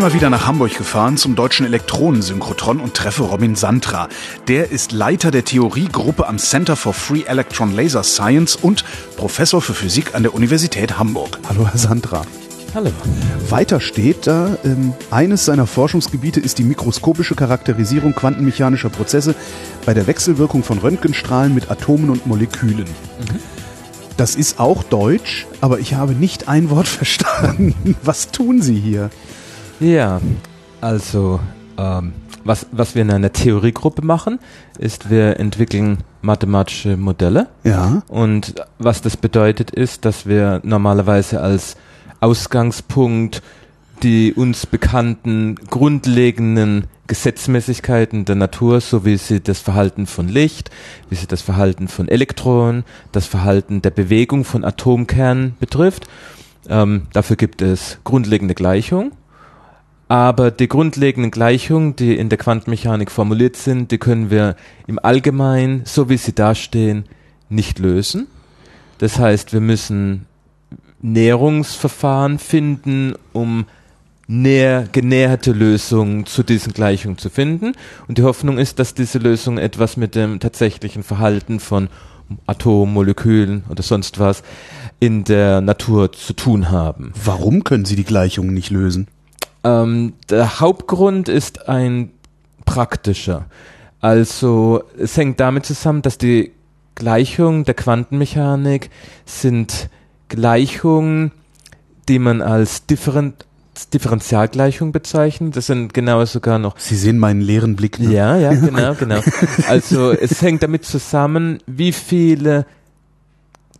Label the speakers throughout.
Speaker 1: Mal wieder nach Hamburg gefahren zum deutschen Elektronensynchrotron und treffe Robin Santra. Der ist Leiter der Theoriegruppe am Center for Free Electron Laser Science und Professor für Physik an der Universität Hamburg. Hallo, Herr Santra.
Speaker 2: Hallo.
Speaker 1: Weiter steht da, ähm, eines seiner Forschungsgebiete ist die mikroskopische Charakterisierung quantenmechanischer Prozesse bei der Wechselwirkung von Röntgenstrahlen mit Atomen und Molekülen. Mhm. Das ist auch Deutsch, aber ich habe nicht ein Wort verstanden. Was tun Sie hier?
Speaker 2: Ja, also ähm, was, was wir in einer Theoriegruppe machen, ist, wir entwickeln mathematische Modelle.
Speaker 1: Ja.
Speaker 2: Und was das bedeutet, ist, dass wir normalerweise als Ausgangspunkt die uns bekannten grundlegenden Gesetzmäßigkeiten der Natur, so wie sie das Verhalten von Licht, wie sie das Verhalten von Elektronen, das Verhalten der Bewegung von Atomkernen betrifft. Ähm, dafür gibt es grundlegende Gleichungen. Aber die grundlegenden Gleichungen, die in der Quantenmechanik formuliert sind, die können wir im Allgemeinen, so wie sie dastehen, nicht lösen. Das heißt, wir müssen Näherungsverfahren finden, um näher, genäherte Lösungen zu diesen Gleichungen zu finden. Und die Hoffnung ist, dass diese Lösungen etwas mit dem tatsächlichen Verhalten von Atomen, Molekülen oder sonst was in der Natur zu tun haben.
Speaker 1: Warum können Sie die Gleichungen nicht lösen?
Speaker 2: Ähm, der Hauptgrund ist ein praktischer. Also es hängt damit zusammen, dass die Gleichungen der Quantenmechanik sind Gleichungen, die man als Differen Differentialgleichung bezeichnet. Das sind genau sogar noch.
Speaker 1: Sie sehen meinen leeren Blick.
Speaker 2: Ne? Ja, ja, genau, genau. Also es hängt damit zusammen, wie viele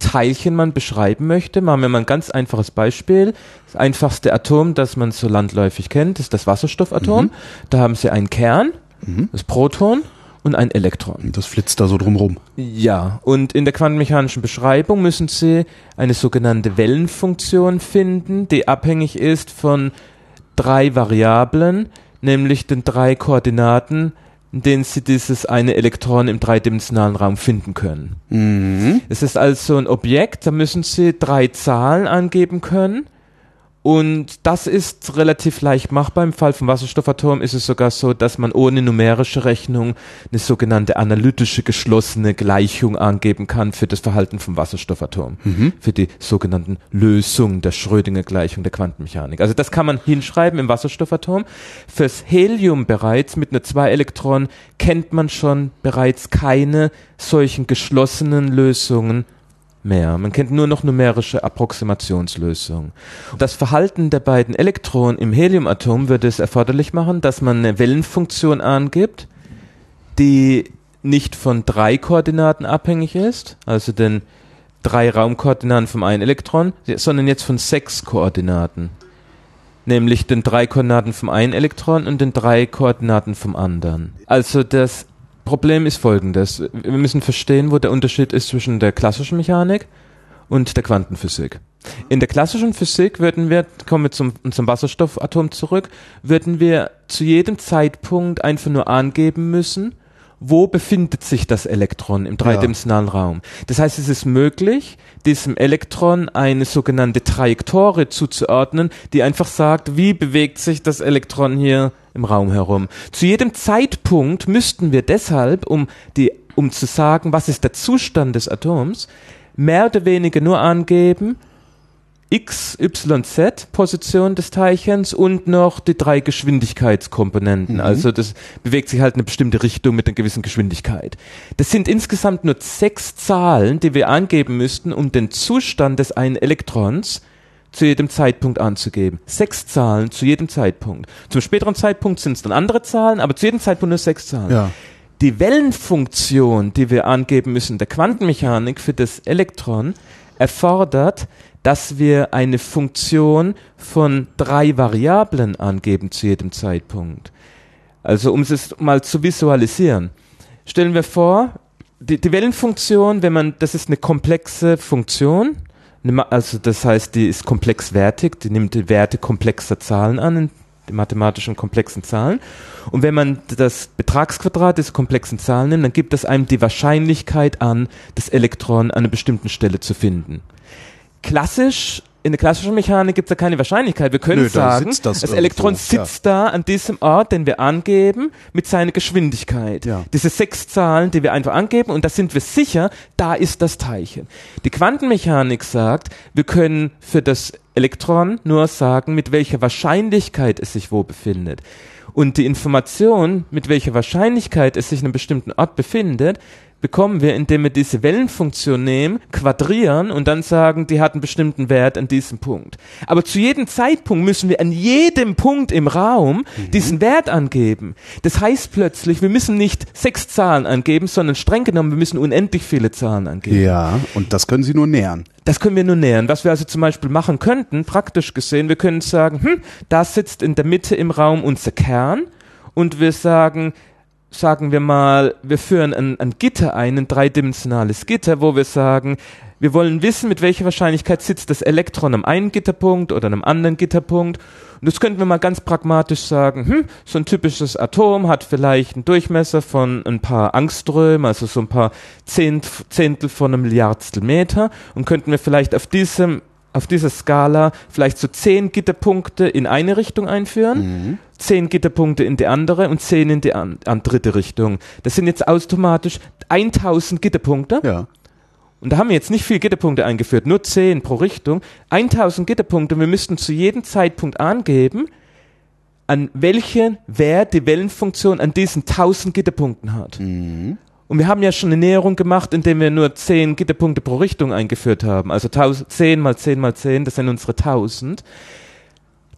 Speaker 2: Teilchen man beschreiben möchte. Machen wir mal ein ganz einfaches Beispiel. Das einfachste Atom, das man so landläufig kennt, ist das Wasserstoffatom. Mhm. Da haben Sie einen Kern, mhm. das Proton und ein Elektron.
Speaker 1: Das flitzt da so drumrum.
Speaker 2: Ja, und in der quantenmechanischen Beschreibung müssen Sie eine sogenannte Wellenfunktion finden, die abhängig ist von drei Variablen, nämlich den drei Koordinaten in denen sie dieses eine Elektron im dreidimensionalen Raum finden können. Mhm. Es ist also ein Objekt, da müssen sie drei Zahlen angeben können und das ist relativ leicht machbar. Im Fall vom Wasserstoffatom ist es sogar so, dass man ohne numerische Rechnung eine sogenannte analytische geschlossene Gleichung angeben kann für das Verhalten vom Wasserstoffatom. Mhm. Für die sogenannten Lösungen der Schrödinger-Gleichung der Quantenmechanik. Also das kann man hinschreiben im Wasserstoffatom. Fürs Helium bereits mit einer zwei Elektron kennt man schon bereits keine solchen geschlossenen Lösungen mehr. Man kennt nur noch numerische Approximationslösungen. Das Verhalten der beiden Elektronen im Heliumatom würde es erforderlich machen, dass man eine Wellenfunktion angibt, die nicht von drei Koordinaten abhängig ist, also den drei Raumkoordinaten vom einen Elektron, sondern jetzt von sechs Koordinaten. Nämlich den drei Koordinaten vom einen Elektron und den drei Koordinaten vom anderen. Also das Problem ist folgendes. Wir müssen verstehen, wo der Unterschied ist zwischen der klassischen Mechanik und der Quantenphysik. In der klassischen Physik würden wir, kommen wir zum, zum Wasserstoffatom zurück, würden wir zu jedem Zeitpunkt einfach nur angeben müssen, wo befindet sich das Elektron im dreidimensionalen ja. Raum. Das heißt, es ist möglich, diesem Elektron eine sogenannte Trajektorie zuzuordnen, die einfach sagt, wie bewegt sich das Elektron hier im Raum herum. Zu jedem Zeitpunkt müssten wir deshalb, um die, um zu sagen, was ist der Zustand des Atoms, mehr oder weniger nur angeben, X, Y, Z Position des Teilchens und noch die drei Geschwindigkeitskomponenten. Mhm. Also das bewegt sich halt in eine bestimmte Richtung mit einer gewissen Geschwindigkeit. Das sind insgesamt nur sechs Zahlen, die wir angeben müssten, um den Zustand des einen Elektrons zu jedem Zeitpunkt anzugeben. Sechs Zahlen zu jedem Zeitpunkt. Zum späteren Zeitpunkt sind es dann andere Zahlen, aber zu jedem Zeitpunkt nur sechs Zahlen.
Speaker 1: Ja.
Speaker 2: Die Wellenfunktion, die wir angeben müssen, der Quantenmechanik für das Elektron, erfordert, dass wir eine Funktion von drei Variablen angeben zu jedem Zeitpunkt. Also um es mal zu visualisieren. Stellen wir vor, die, die Wellenfunktion, wenn man, das ist eine komplexe Funktion, also das heißt, die ist komplexwertig, die nimmt die Werte komplexer Zahlen an, die mathematischen komplexen Zahlen. Und wenn man das Betragsquadrat dieser komplexen Zahlen nimmt, dann gibt es einem die Wahrscheinlichkeit an, das Elektron an einer bestimmten Stelle zu finden. Klassisch in der klassischen Mechanik gibt es da keine Wahrscheinlichkeit. Wir können Nö, sagen, das, das Elektron sitzt ja. da an diesem Ort, den wir angeben, mit seiner Geschwindigkeit. Ja. Diese sechs Zahlen, die wir einfach angeben, und da sind wir sicher, da ist das Teilchen. Die Quantenmechanik sagt, wir können für das Elektron nur sagen, mit welcher Wahrscheinlichkeit es sich wo befindet. Und die Information, mit welcher Wahrscheinlichkeit es sich in einem bestimmten Ort befindet, bekommen wir, indem wir diese Wellenfunktion nehmen, quadrieren und dann sagen, die hat einen bestimmten Wert an diesem Punkt. Aber zu jedem Zeitpunkt müssen wir an jedem Punkt im Raum mhm. diesen Wert angeben. Das heißt plötzlich, wir müssen nicht sechs Zahlen angeben, sondern streng genommen, wir müssen unendlich viele Zahlen angeben.
Speaker 1: Ja, und das können Sie nur nähern.
Speaker 2: Das können wir nur nähern. Was wir also zum Beispiel machen könnten, praktisch gesehen, wir können sagen, hm, da sitzt in der Mitte im Raum unser Kern und wir sagen, sagen wir mal, wir führen ein, ein Gitter ein, ein dreidimensionales Gitter, wo wir sagen, wir wollen wissen, mit welcher Wahrscheinlichkeit sitzt das Elektron am einen Gitterpunkt oder einem anderen Gitterpunkt. Und das könnten wir mal ganz pragmatisch sagen, hm, so ein typisches Atom hat vielleicht einen Durchmesser von ein paar Angströmen, also so ein paar Zehntel von einem Milliardstel Meter und könnten wir vielleicht auf diesem auf dieser Skala vielleicht so zehn Gitterpunkte in eine Richtung einführen, mhm. zehn Gitterpunkte in die andere und zehn in die an, an dritte Richtung. Das sind jetzt automatisch 1000 Gitterpunkte. Ja. Und da haben wir jetzt nicht viel Gitterpunkte eingeführt, nur zehn pro Richtung. 1000 Gitterpunkte. Wir müssten zu jedem Zeitpunkt angeben, an welchen Wert die Wellenfunktion an diesen 1000 Gitterpunkten hat. Mhm. Und wir haben ja schon eine Näherung gemacht, indem wir nur 10 Gitterpunkte pro Richtung eingeführt haben. Also 10 mal 10 mal 10, das sind unsere 1000.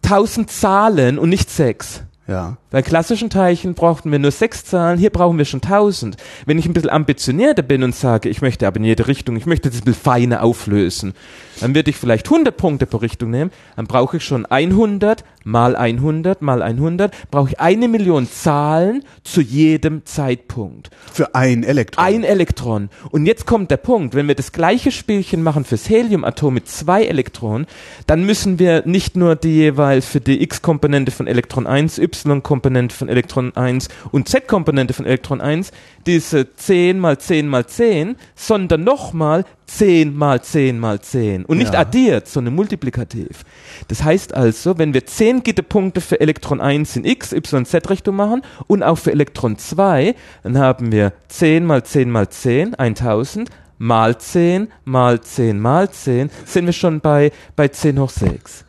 Speaker 2: 1000 Zahlen und nicht 6. Ja. Bei klassischen Teilchen brauchten wir nur sechs Zahlen, hier brauchen wir schon tausend. Wenn ich ein bisschen ambitionierter bin und sage, ich möchte aber in jede Richtung, ich möchte das ein bisschen feiner auflösen, dann würde ich vielleicht 100 Punkte pro Richtung nehmen, dann brauche ich schon 100 mal 100 mal 100, brauche ich eine Million Zahlen zu jedem Zeitpunkt.
Speaker 1: Für ein Elektron.
Speaker 2: Ein Elektron. Und jetzt kommt der Punkt, wenn wir das gleiche Spielchen machen fürs Heliumatom mit zwei Elektronen, dann müssen wir nicht nur die jeweils für die X-Komponente von Elektron 1, Y-Komponente von Elektron 1 und Z-Komponente von Elektron 1 diese 10 mal 10 mal 10, sondern nochmal 10 mal 10 mal 10 und nicht ja. addiert, sondern multiplikativ. Das heißt also, wenn wir 10 Gitterpunkte für Elektron 1 in X, Y, Z-Richtung machen und auch für Elektron 2, dann haben wir 10 mal 10 mal 10, 1000, mal 10 mal 10 mal 10, sind wir schon bei, bei 10 hoch 6.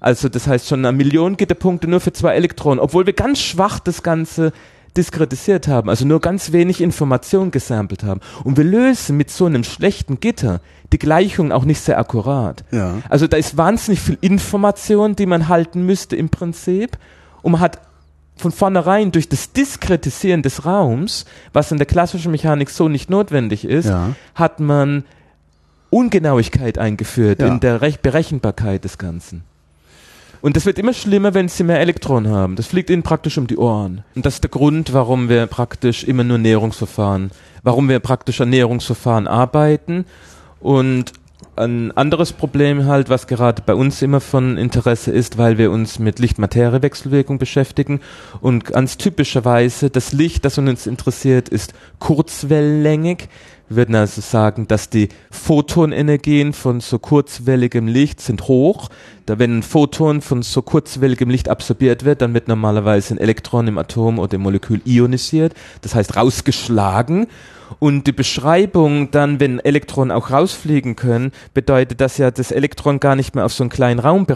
Speaker 2: Also das heißt schon eine Million Gitterpunkte nur für zwei Elektronen, obwohl wir ganz schwach das Ganze diskretisiert haben, also nur ganz wenig Information gesampelt haben. Und wir lösen mit so einem schlechten Gitter die Gleichung auch nicht sehr akkurat. Ja. Also da ist wahnsinnig viel Information, die man halten müsste im Prinzip. Und man hat von vornherein durch das Diskretisieren des Raums, was in der klassischen Mechanik so nicht notwendig ist, ja. hat man Ungenauigkeit eingeführt ja. in der Rech Berechenbarkeit des Ganzen. Und das wird immer schlimmer, wenn sie mehr Elektronen haben. Das fliegt ihnen praktisch um die Ohren. Und das ist der Grund, warum wir praktisch immer nur Näherungsverfahren, warum wir praktisch an Näherungsverfahren arbeiten. Und ein anderes Problem halt, was gerade bei uns immer von Interesse ist, weil wir uns mit Licht-Materie-Wechselwirkung beschäftigen und ganz typischerweise das Licht, das uns interessiert, ist kurzwellenlängig. Wir würden also sagen, dass die Photonenergien von so kurzwelligem Licht sind hoch. Da wenn ein Photon von so kurzwelligem Licht absorbiert wird, dann wird normalerweise ein Elektron im Atom oder im Molekül ionisiert, das heißt rausgeschlagen. Und die Beschreibung dann, wenn Elektronen auch rausfliegen können, bedeutet, dass ja das Elektron gar nicht mehr auf so einen kleinen Raum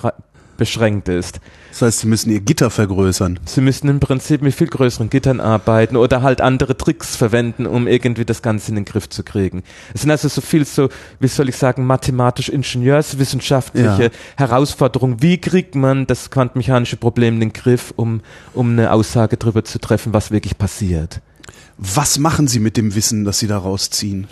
Speaker 2: beschränkt ist.
Speaker 1: Das heißt, sie müssen ihr Gitter vergrößern.
Speaker 2: Sie müssen im Prinzip mit viel größeren Gittern arbeiten oder halt andere Tricks verwenden, um irgendwie das Ganze in den Griff zu kriegen. Es sind also so viel so, wie soll ich sagen, mathematisch-ingenieurswissenschaftliche ja. Herausforderungen. Wie kriegt man das quantenmechanische Problem in den Griff, um, um eine Aussage darüber zu treffen, was wirklich passiert?
Speaker 1: Was machen Sie mit dem Wissen, das Sie daraus ziehen?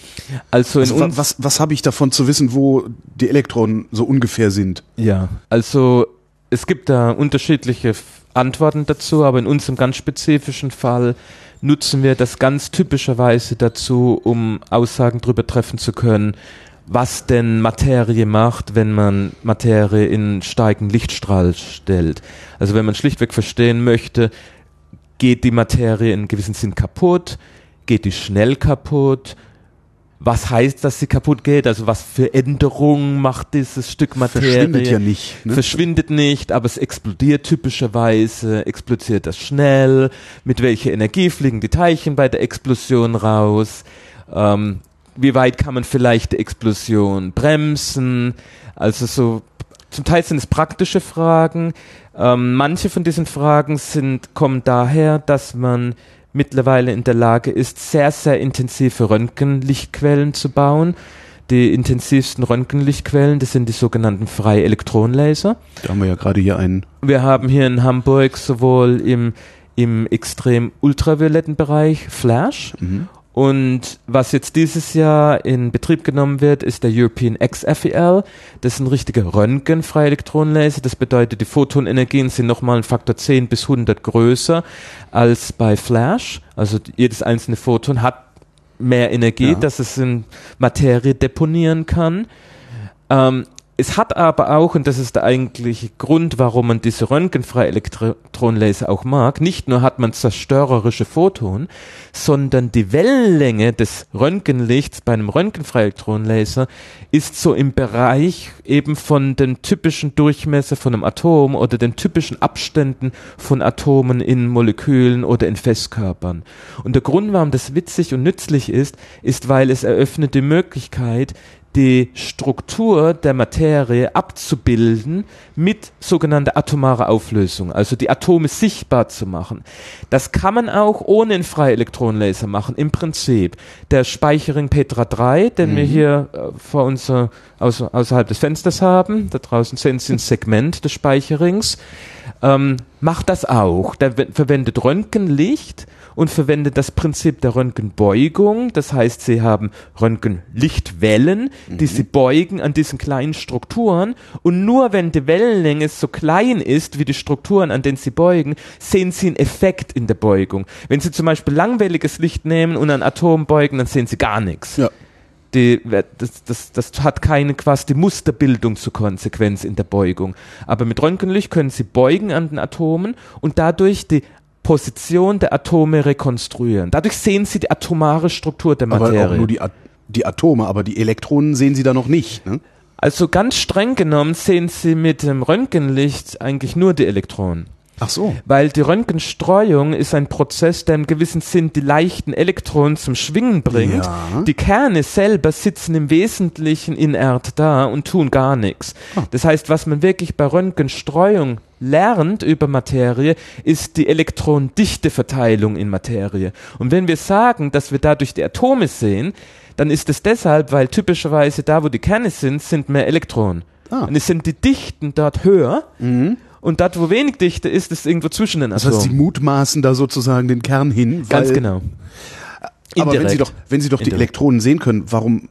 Speaker 2: Also,
Speaker 1: also was, was, was habe ich davon zu wissen, wo die Elektronen so ungefähr sind?
Speaker 2: Ja, also es gibt da unterschiedliche Antworten dazu, aber in unserem ganz spezifischen Fall nutzen wir das ganz typischerweise dazu, um Aussagen darüber treffen zu können, was denn Materie macht, wenn man Materie in steigenden Lichtstrahl stellt. Also wenn man schlichtweg verstehen möchte, geht die Materie in gewissem Sinn kaputt, geht die schnell kaputt, was heißt, dass sie kaputt geht? Also was für Änderungen macht dieses Stück Materie?
Speaker 1: Verschwindet ja nicht.
Speaker 2: Ne? Verschwindet nicht, aber es explodiert typischerweise. Explodiert das schnell? Mit welcher Energie fliegen die Teilchen bei der Explosion raus? Ähm, wie weit kann man vielleicht die Explosion bremsen? Also so, zum Teil sind es praktische Fragen. Ähm, manche von diesen Fragen sind, kommen daher, dass man mittlerweile in der Lage ist, sehr, sehr intensive Röntgenlichtquellen zu bauen. Die intensivsten Röntgenlichtquellen, das sind die sogenannten Freielektronenlaser.
Speaker 1: Da haben wir ja gerade hier einen.
Speaker 2: Wir haben hier in Hamburg sowohl im, im extrem ultravioletten Bereich Flash mhm. Und was jetzt dieses Jahr in Betrieb genommen wird, ist der European XFEL. Das ist ein richtiger röntgenfreier Elektronenlaser. Das bedeutet, die Photonenergien sind nochmal ein Faktor 10 bis 100 größer als bei Flash. Also jedes einzelne Photon hat mehr Energie, ja. dass es in Materie deponieren kann. Ähm, es hat aber auch, und das ist der eigentliche Grund, warum man diese röntgenfreie Elektronenlaser auch mag, nicht nur hat man zerstörerische Photonen, sondern die Wellenlänge des Röntgenlichts bei einem röntgenfreien Elektronenlaser ist so im Bereich eben von dem typischen Durchmesser von einem Atom oder den typischen Abständen von Atomen in Molekülen oder in Festkörpern. Und der Grund, warum das witzig und nützlich ist, ist, weil es eröffnet die Möglichkeit, die Struktur der Materie abzubilden mit sogenannter atomarer Auflösung, also die Atome sichtbar zu machen. Das kann man auch ohne einen Freielektronenlaser machen, im Prinzip. Der Speicherring Petra 3, den mhm. wir hier äh, vor uns äh, außerhalb des Fensters haben, da draußen sehen Sie ein Segment des Speicherrings, ähm, macht das auch. Der verwendet Röntgenlicht und verwendet das Prinzip der Röntgenbeugung. Das heißt, sie haben Röntgenlichtwellen, die mhm. sie beugen an diesen kleinen Strukturen. Und nur wenn die Wellenlänge so klein ist wie die Strukturen, an denen sie beugen, sehen sie einen Effekt in der Beugung. Wenn sie zum Beispiel langwelliges Licht nehmen und ein Atom beugen, dann sehen sie gar nichts. Ja. Die, das, das, das hat keine quasi die Musterbildung zur Konsequenz in der Beugung. Aber mit Röntgenlicht können Sie beugen an den Atomen und dadurch die Position der Atome rekonstruieren. Dadurch sehen sie die atomare Struktur der Materie.
Speaker 1: Aber auch nur die, At die Atome, aber die Elektronen sehen sie da noch nicht. Ne?
Speaker 2: Also ganz streng genommen sehen sie mit dem Röntgenlicht eigentlich nur die Elektronen.
Speaker 1: Ach so.
Speaker 2: Weil die Röntgenstreuung ist ein Prozess, der im gewissen Sinn die leichten Elektronen zum Schwingen bringt. Ja. Die Kerne selber sitzen im Wesentlichen inert da und tun gar nichts. Oh. Das heißt, was man wirklich bei Röntgenstreuung lernt über Materie, ist die Elektronendichteverteilung in Materie. Und wenn wir sagen, dass wir dadurch die Atome sehen, dann ist es deshalb, weil typischerweise da, wo die Kerne sind, sind mehr Elektronen. Ah. Und es sind die Dichten dort höher. Mhm und dort, wo wenig Dichte ist, ist irgendwo zwischen den
Speaker 1: Atomen. Das heißt, sie mutmaßen da sozusagen den Kern hin.
Speaker 2: Ganz genau.
Speaker 1: Aber wenn Sie doch, wenn Sie doch die Elektronen sehen können, warum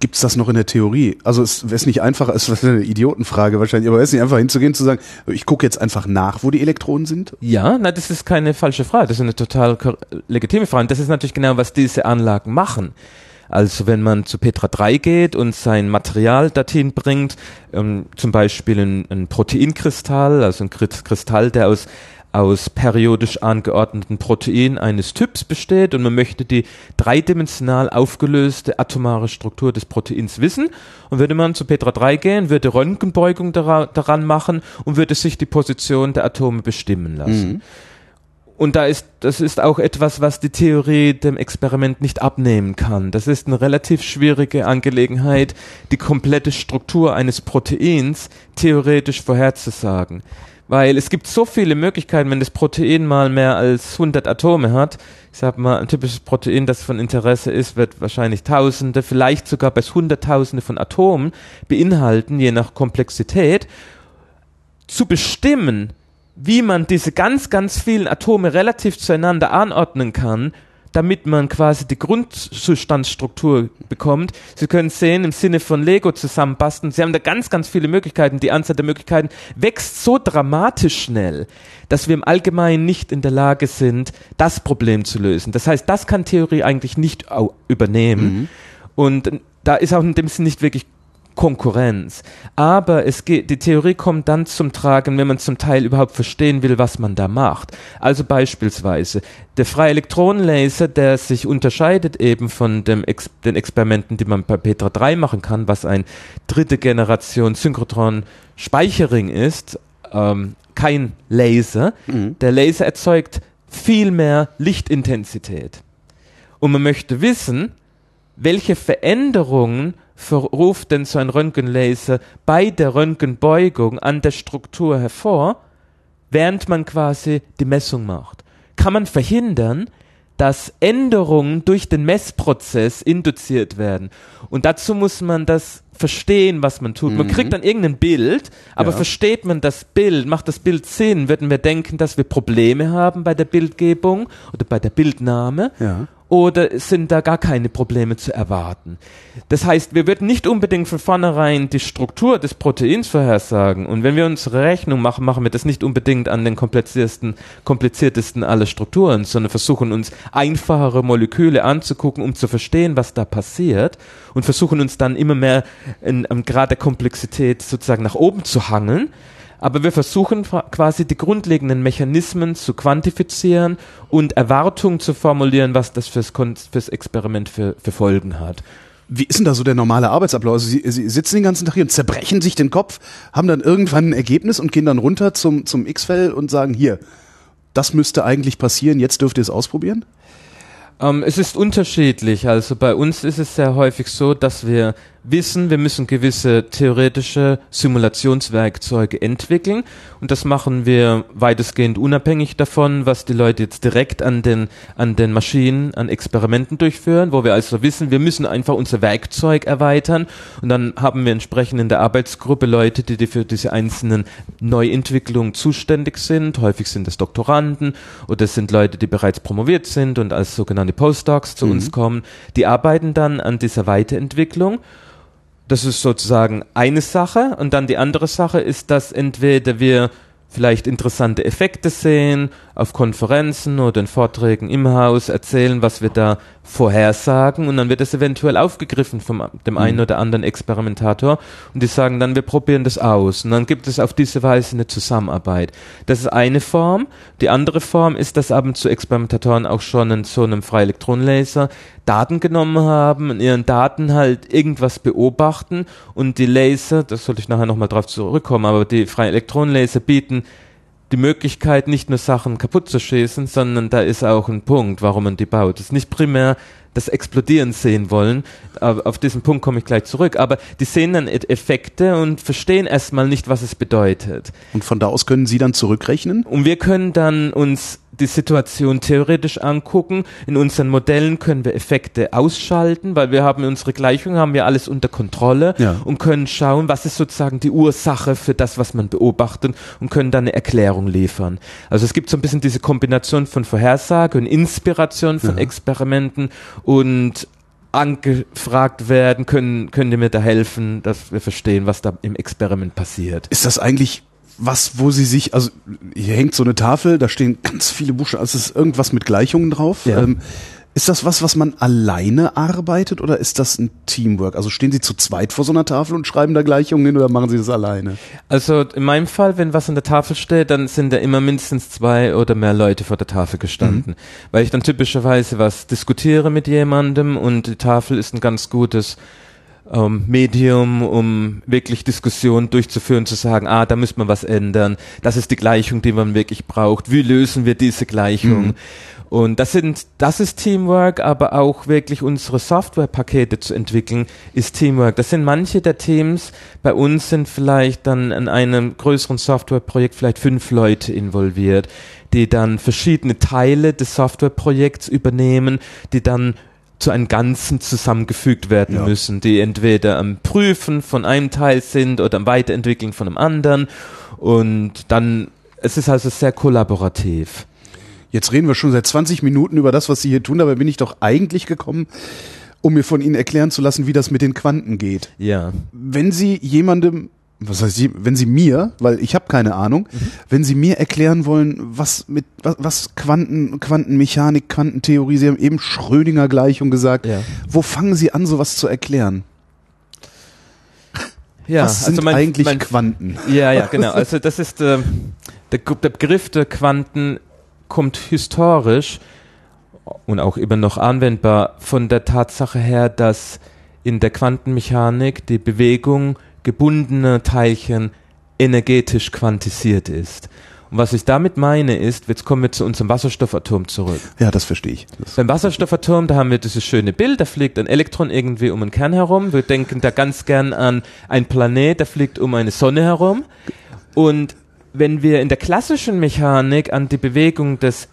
Speaker 1: gibt's das noch in der Theorie? Also es wäre nicht einfacher, es wäre eine Idiotenfrage wahrscheinlich, aber wäre es nicht einfach hinzugehen zu sagen, ich gucke jetzt einfach nach, wo die Elektronen sind?
Speaker 2: Ja, na, das ist keine falsche Frage, das ist eine total legitime Frage. Das ist natürlich genau, was diese Anlagen machen. Also wenn man zu Petra 3 geht und sein Material dorthin bringt, ähm, zum Beispiel ein, ein Proteinkristall, also ein Kristall, der aus aus periodisch angeordneten Proteinen eines Typs besteht und man möchte die dreidimensional aufgelöste atomare Struktur des Proteins wissen und würde man zu Petra 3 gehen, würde Röntgenbeugung daran machen und würde sich die Position der Atome bestimmen lassen. Mhm. Und da ist, das ist auch etwas, was die Theorie dem Experiment nicht abnehmen kann. Das ist eine relativ schwierige Angelegenheit, die komplette Struktur eines Proteins theoretisch vorherzusagen. Weil es gibt so viele Möglichkeiten, wenn das Protein mal mehr als 100 Atome hat. Ich sag mal, ein typisches Protein, das von Interesse ist, wird wahrscheinlich Tausende, vielleicht sogar bis Hunderttausende von Atomen beinhalten, je nach Komplexität. Zu bestimmen, wie man diese ganz, ganz vielen Atome relativ zueinander anordnen kann, damit man quasi die Grundzustandsstruktur bekommt. Sie können sehen, im Sinne von Lego zusammenbasteln, Sie haben da ganz, ganz viele Möglichkeiten. Die Anzahl der Möglichkeiten wächst so dramatisch schnell, dass wir im Allgemeinen nicht in der Lage sind, das Problem zu lösen. Das heißt, das kann Theorie eigentlich nicht übernehmen. Mhm. Und da ist auch in dem Sinn nicht wirklich Konkurrenz. Aber es geht, die Theorie kommt dann zum Tragen, wenn man zum Teil überhaupt verstehen will, was man da macht. Also beispielsweise der freie Elektronenlaser, der sich unterscheidet eben von dem Ex den Experimenten, die man bei Petra 3 machen kann, was ein dritte Generation Synchrotron Speicherring ist, ähm, kein Laser. Mhm. Der Laser erzeugt viel mehr Lichtintensität. Und man möchte wissen, welche Veränderungen verruft denn so ein Röntgenlaser bei der Röntgenbeugung an der Struktur hervor, während man quasi die Messung macht? Kann man verhindern, dass Änderungen durch den Messprozess induziert werden? Und dazu muss man das verstehen, was man tut. Mhm. Man kriegt dann irgendein Bild, aber ja. versteht man das Bild, macht das Bild Sinn, würden wir denken, dass wir Probleme haben bei der Bildgebung oder bei der Bildnahme. Ja oder sind da gar keine Probleme zu erwarten? Das heißt, wir würden nicht unbedingt von vornherein die Struktur des Proteins vorhersagen. Und wenn wir unsere Rechnung machen, machen wir das nicht unbedingt an den kompliziertesten, kompliziertesten aller Strukturen, sondern versuchen uns einfachere Moleküle anzugucken, um zu verstehen, was da passiert und versuchen uns dann immer mehr in, in Grad der Komplexität sozusagen nach oben zu hangeln aber wir versuchen quasi die grundlegenden Mechanismen zu quantifizieren und Erwartungen zu formulieren, was das fürs, fürs Experiment für, für Folgen hat.
Speaker 1: Wie ist denn da so der normale Arbeitsablauf? Also Sie, Sie sitzen den ganzen Tag hier und zerbrechen sich den Kopf, haben dann irgendwann ein Ergebnis und gehen dann runter zum, zum X-Fell und sagen, hier, das müsste eigentlich passieren, jetzt dürft ihr es ausprobieren?
Speaker 2: Ähm, es ist unterschiedlich. Also bei uns ist es sehr häufig so, dass wir wissen, wir müssen gewisse theoretische Simulationswerkzeuge entwickeln und das machen wir weitestgehend unabhängig davon, was die Leute jetzt direkt an den, an den Maschinen, an Experimenten durchführen, wo wir also wissen, wir müssen einfach unser Werkzeug erweitern und dann haben wir entsprechend in der Arbeitsgruppe Leute, die, für diese einzelnen Neuentwicklungen zuständig sind. Häufig sind es Doktoranden oder es sind Leute, die bereits promoviert sind und als sogenannte Postdocs zu mhm. uns kommen. Die arbeiten dann an dieser Weiterentwicklung das ist sozusagen eine Sache. Und dann die andere Sache ist, dass entweder wir vielleicht interessante Effekte sehen, auf Konferenzen oder in Vorträgen im Haus erzählen, was wir da vorhersagen und dann wird es eventuell aufgegriffen von dem mhm. einen oder anderen Experimentator und die sagen dann, wir probieren das aus und dann gibt es auf diese Weise eine Zusammenarbeit. Das ist eine Form. Die andere Form ist, dass ab und zu Experimentatoren auch schon in so einem Freielektronenlaser Daten genommen haben, in ihren Daten halt irgendwas beobachten und die Laser, das sollte ich nachher nochmal drauf zurückkommen, aber die freien Elektronenlaser bieten die Möglichkeit, nicht nur Sachen kaputt zu schießen, sondern da ist auch ein Punkt, warum man die baut. Es ist nicht primär das Explodieren sehen wollen. Auf diesen Punkt komme ich gleich zurück. Aber die sehen dann Effekte und verstehen erstmal nicht, was es bedeutet.
Speaker 1: Und von da aus können Sie dann zurückrechnen?
Speaker 2: Und wir können dann uns die Situation theoretisch angucken. In unseren Modellen können wir Effekte ausschalten, weil wir haben unsere Gleichung, haben wir alles unter Kontrolle ja. und können schauen, was ist sozusagen die Ursache für das, was man beobachtet und können dann eine Erklärung liefern. Also es gibt so ein bisschen diese Kombination von Vorhersage und Inspiration von ja. Experimenten und angefragt werden, können, können die mir da helfen, dass wir verstehen, was da im Experiment passiert.
Speaker 1: Ist das eigentlich was, wo sie sich, also hier hängt so eine Tafel, da stehen ganz viele Buchstaben, also es ist irgendwas mit Gleichungen drauf. Ja. Ähm, ist das was, was man alleine arbeitet oder ist das ein Teamwork? Also stehen Sie zu zweit vor so einer Tafel und schreiben da Gleichungen hin oder machen Sie das alleine?
Speaker 2: Also in meinem Fall, wenn was an der Tafel steht, dann sind da immer mindestens zwei oder mehr Leute vor der Tafel gestanden, mhm. weil ich dann typischerweise was diskutiere mit jemandem und die Tafel ist ein ganz gutes ähm, Medium, um wirklich Diskussionen durchzuführen, zu sagen, ah, da müsste man was ändern, das ist die Gleichung, die man wirklich braucht, wie lösen wir diese Gleichung? Mhm. Und das sind, das ist Teamwork, aber auch wirklich unsere Softwarepakete zu entwickeln, ist Teamwork. Das sind manche der Teams. Bei uns sind vielleicht dann an einem größeren Softwareprojekt vielleicht fünf Leute involviert, die dann verschiedene Teile des Softwareprojekts übernehmen, die dann zu einem Ganzen zusammengefügt werden ja. müssen, die entweder am Prüfen von einem Teil sind oder am Weiterentwickeln von einem anderen. Und dann, es ist also sehr kollaborativ.
Speaker 1: Jetzt reden wir schon seit 20 Minuten über das, was Sie hier tun, dabei bin ich doch eigentlich gekommen, um mir von Ihnen erklären zu lassen, wie das mit den Quanten geht.
Speaker 2: Ja.
Speaker 1: Wenn Sie jemandem, was heißt Sie, wenn Sie mir, weil ich habe keine Ahnung, mhm. wenn Sie mir erklären wollen, was mit was, was Quanten, Quantenmechanik, Quantentheorie, Sie haben eben Schrödinger Gleichung gesagt, ja. wo fangen Sie an, sowas zu erklären?
Speaker 2: Ja,
Speaker 1: was sind
Speaker 2: also mein,
Speaker 1: eigentlich
Speaker 2: mein,
Speaker 1: Quanten?
Speaker 2: Ja, ja, genau. Also das ist äh, der, der Begriff der Quanten kommt historisch und auch immer noch anwendbar von der Tatsache her, dass in der Quantenmechanik die Bewegung gebundener Teilchen energetisch quantisiert ist. Und was ich damit meine ist, jetzt kommen wir zu unserem Wasserstoffatom zurück.
Speaker 1: Ja, das verstehe ich. Das
Speaker 2: Beim Wasserstoffatom, da haben wir dieses schöne Bild, da fliegt ein Elektron irgendwie um einen Kern herum. Wir denken da ganz gern an ein Planet, der fliegt um eine Sonne herum. Und wenn wir in der klassischen Mechanik an die Bewegung des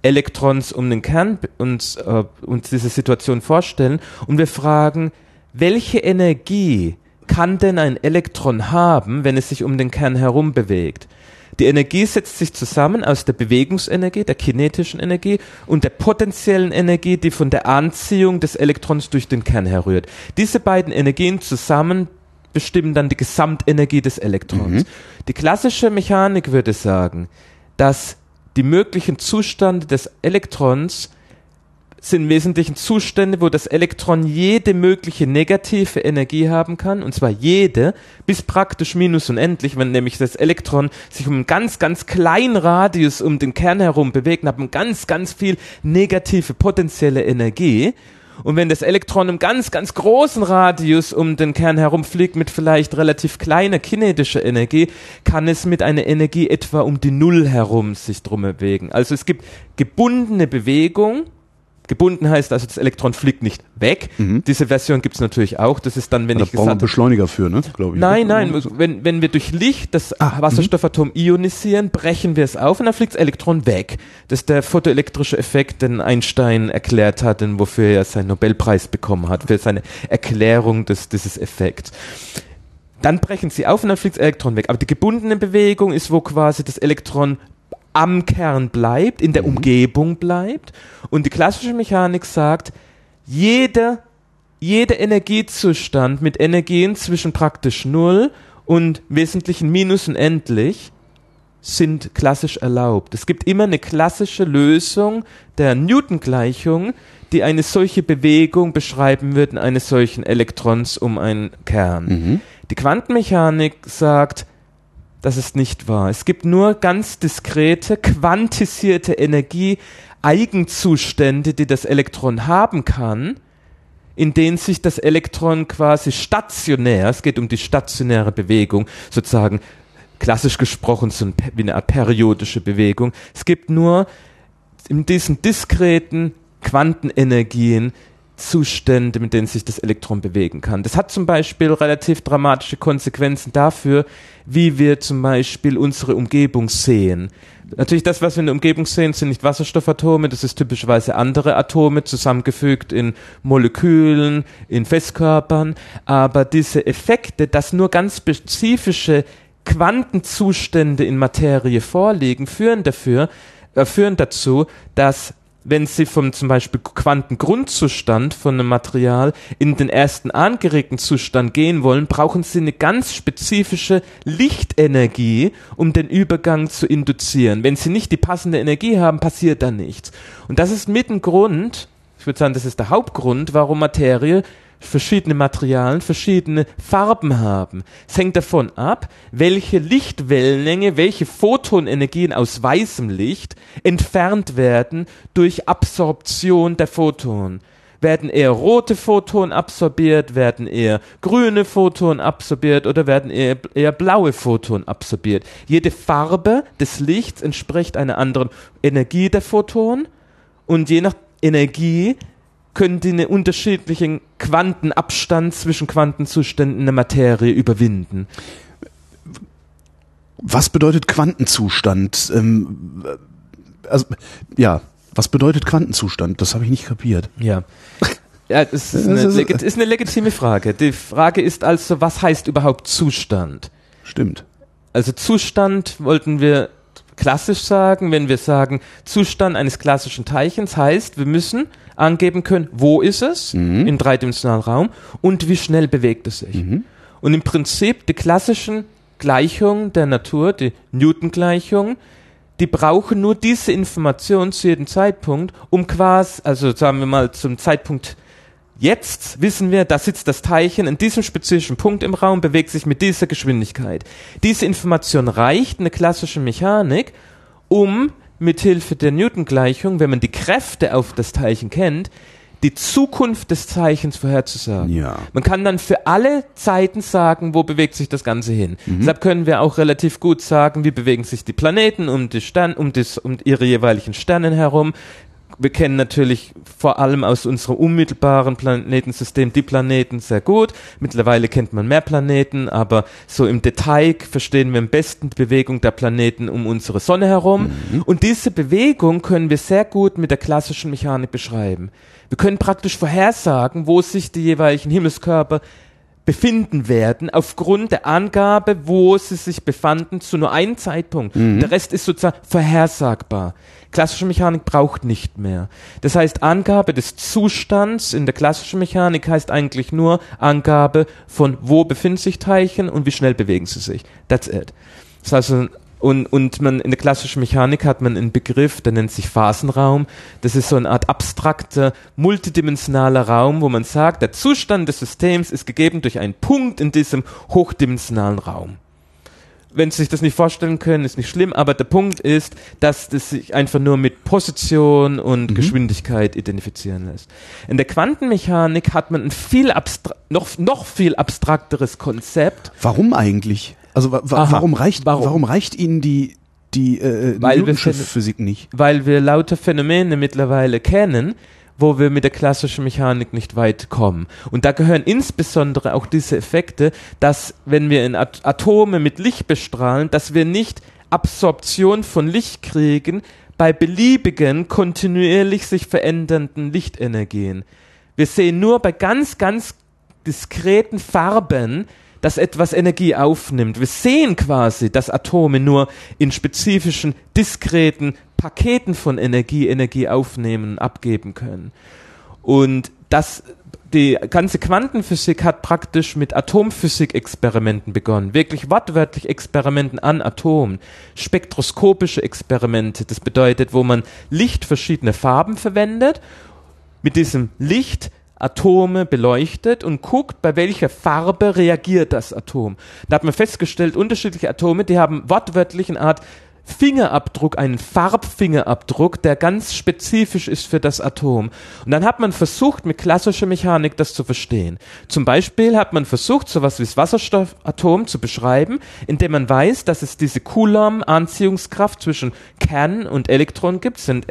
Speaker 2: Elektrons um den Kern uns, äh, uns diese Situation vorstellen und wir fragen, welche Energie kann denn ein Elektron haben, wenn es sich um den Kern herum bewegt? Die Energie setzt sich zusammen aus der Bewegungsenergie, der kinetischen Energie und der potenziellen Energie, die von der Anziehung des Elektrons durch den Kern herrührt. Diese beiden Energien zusammen bestimmen dann die Gesamtenergie des Elektrons. Mhm. Die klassische Mechanik würde sagen, dass die möglichen Zustände des Elektrons sind im Wesentlichen Zustände, wo das Elektron jede mögliche negative Energie haben kann, und zwar jede, bis praktisch minus unendlich, wenn nämlich das Elektron sich um einen ganz, ganz kleinen Radius um den Kern herum bewegt, hat man ganz, ganz viel negative potenzielle Energie. Und wenn das Elektron im ganz, ganz großen Radius um den Kern herumfliegt mit vielleicht relativ kleiner kinetischer Energie, kann es mit einer Energie etwa um die Null herum sich drum bewegen. Also es gibt gebundene Bewegung, Gebunden heißt also, das Elektron fliegt nicht weg. Mhm. Diese Version gibt es natürlich auch. Das ist dann, wenn da ich
Speaker 1: gesagt habe. Beschleuniger für, ne?
Speaker 2: Glaube ich. Nein, nein. Wenn, wenn wir durch Licht das ah, Wasserstoffatom mhm. ionisieren, brechen wir es auf und dann fliegt das Elektron weg. Das ist der photoelektrische Effekt, den Einstein erklärt hat und wofür er seinen Nobelpreis bekommen hat, für seine Erklärung des, dieses Effekts dann brechen sie auf und dann fliegt das Elektron weg. Aber die gebundene Bewegung ist, wo quasi das Elektron am Kern bleibt, in der mhm. Umgebung bleibt. Und die klassische Mechanik sagt, jeder, jeder Energiezustand mit Energien zwischen praktisch Null und wesentlichen Minus und endlich sind klassisch erlaubt. Es gibt immer eine klassische Lösung der Newton-Gleichung, die eine solche Bewegung beschreiben würden, eines solchen Elektrons um einen Kern. Mhm. Die Quantenmechanik sagt, das ist nicht wahr. Es gibt nur ganz diskrete, quantisierte Energie, Eigenzustände, die das Elektron haben kann, in denen sich das Elektron quasi stationär, es geht um die stationäre Bewegung, sozusagen klassisch gesprochen so wie eine periodische Bewegung. Es gibt nur in diesen diskreten Quantenenergien Zustände, mit denen sich das Elektron bewegen kann. Das hat zum Beispiel relativ dramatische Konsequenzen dafür, wie wir zum Beispiel unsere Umgebung sehen. Natürlich das, was wir in der Umgebung sehen, sind nicht Wasserstoffatome, das ist typischerweise andere Atome zusammengefügt in Molekülen, in Festkörpern, aber diese Effekte, dass nur ganz spezifische Quantenzustände in Materie vorliegen, führen dafür, äh, führen dazu, dass wenn Sie vom zum Beispiel Quantengrundzustand von einem Material in den ersten angeregten Zustand gehen wollen, brauchen Sie eine ganz spezifische Lichtenergie, um den Übergang zu induzieren. Wenn Sie nicht die passende Energie haben, passiert da nichts. Und das ist mit ein Grund, ich würde sagen, das ist der Hauptgrund, warum Materie verschiedene Materialien verschiedene Farben haben. Es hängt davon ab, welche Lichtwellenlänge, welche Photonenergien aus weißem Licht entfernt werden durch Absorption der Photonen. Werden eher rote Photonen absorbiert, werden eher grüne Photonen absorbiert oder werden eher, eher blaue Photonen absorbiert. Jede Farbe des Lichts entspricht einer anderen Energie der Photonen und je nach Energie können die einen unterschiedlichen Quantenabstand zwischen Quantenzuständen der Materie überwinden.
Speaker 1: Was bedeutet Quantenzustand? Ähm, also, ja, was bedeutet Quantenzustand? Das habe ich nicht kapiert.
Speaker 2: Ja. Ja, das ist eine, ist eine legitime Frage. Die Frage ist also, was heißt überhaupt Zustand?
Speaker 1: Stimmt.
Speaker 2: Also Zustand wollten wir klassisch sagen, wenn wir sagen, Zustand eines klassischen Teilchens heißt, wir müssen angeben können, wo ist es
Speaker 1: Mhm.
Speaker 2: im dreidimensionalen Raum und wie schnell bewegt es sich. Und im Prinzip die klassischen Gleichungen der Natur, die Newton-Gleichungen, die brauchen nur diese Information zu jedem Zeitpunkt, um quasi, also sagen wir mal zum Zeitpunkt Jetzt wissen wir, da sitzt das Teilchen in diesem spezifischen Punkt im Raum, bewegt sich mit dieser Geschwindigkeit. Diese Information reicht in der klassischen Mechanik, um mithilfe der Newton-Gleichung, wenn man die Kräfte auf das Teilchen kennt, die Zukunft des Zeichens vorherzusagen.
Speaker 1: Ja.
Speaker 2: Man kann dann für alle Zeiten sagen, wo bewegt sich das Ganze hin. Deshalb können wir auch relativ gut sagen, wie bewegen sich die Planeten um, die Stern, um, das, um ihre jeweiligen Sternen herum. Wir kennen natürlich vor allem aus unserem unmittelbaren Planetensystem die Planeten sehr gut. Mittlerweile kennt man mehr Planeten, aber so im Detail verstehen wir am besten die Bewegung der Planeten um unsere Sonne herum. Und diese Bewegung können wir sehr gut mit der klassischen Mechanik beschreiben. Wir können praktisch vorhersagen, wo sich die jeweiligen Himmelskörper befinden werden, aufgrund der Angabe, wo sie sich befanden, zu nur einem Zeitpunkt. Der Rest ist sozusagen vorhersagbar. Klassische Mechanik braucht nicht mehr. Das heißt, Angabe des Zustands in der klassischen Mechanik heißt eigentlich nur Angabe von, wo befinden sich Teilchen und wie schnell bewegen sie sich. That's it. Das heißt, und, und man, in der klassischen Mechanik hat man einen Begriff, der nennt sich Phasenraum. Das ist so eine Art abstrakter, multidimensionaler Raum, wo man sagt, der Zustand des Systems ist gegeben durch einen Punkt in diesem hochdimensionalen Raum. Wenn Sie sich das nicht vorstellen können, ist nicht schlimm, aber der Punkt ist, dass das sich einfach nur mit Position und Geschwindigkeit identifizieren lässt. In der Quantenmechanik hat man ein viel noch, noch viel abstrakteres Konzept,
Speaker 1: Warum eigentlich? Also wa wa
Speaker 2: Aha.
Speaker 1: warum reicht
Speaker 2: Warum?
Speaker 1: warum? reicht Ihnen die die äh,
Speaker 2: wir
Speaker 1: Newtonsche Physik nicht?
Speaker 2: weil wir lauter Phänomene mittlerweile kennen, wo wir mit der klassischen Mechanik nicht weit kommen. Und da gehören insbesondere auch diese Effekte, dass wenn wir in At Atome mit Licht bestrahlen, dass wir nicht Absorption von Licht kriegen bei beliebigen, kontinuierlich sich verändernden Lichtenergien. Wir sehen nur bei ganz, ganz diskreten Farben, dass etwas Energie aufnimmt. Wir sehen quasi, dass Atome nur in spezifischen, diskreten Paketen von Energie Energie aufnehmen abgeben können. Und das, die ganze Quantenphysik hat praktisch mit Atomphysik-Experimenten begonnen. Wirklich wortwörtlich Experimenten an Atomen. Spektroskopische Experimente. Das bedeutet, wo man Licht verschiedener Farben verwendet mit diesem Licht Atome beleuchtet und guckt, bei welcher Farbe reagiert das Atom. Da hat man festgestellt, unterschiedliche Atome, die haben wortwörtlich eine Art Fingerabdruck, einen Farbfingerabdruck, der ganz spezifisch ist für das Atom. Und dann hat man versucht, mit klassischer Mechanik das zu verstehen. Zum Beispiel hat man versucht, sowas wie das Wasserstoffatom zu beschreiben, indem man weiß, dass es diese Coulomb-Anziehungskraft zwischen Kern und Elektron gibt, sind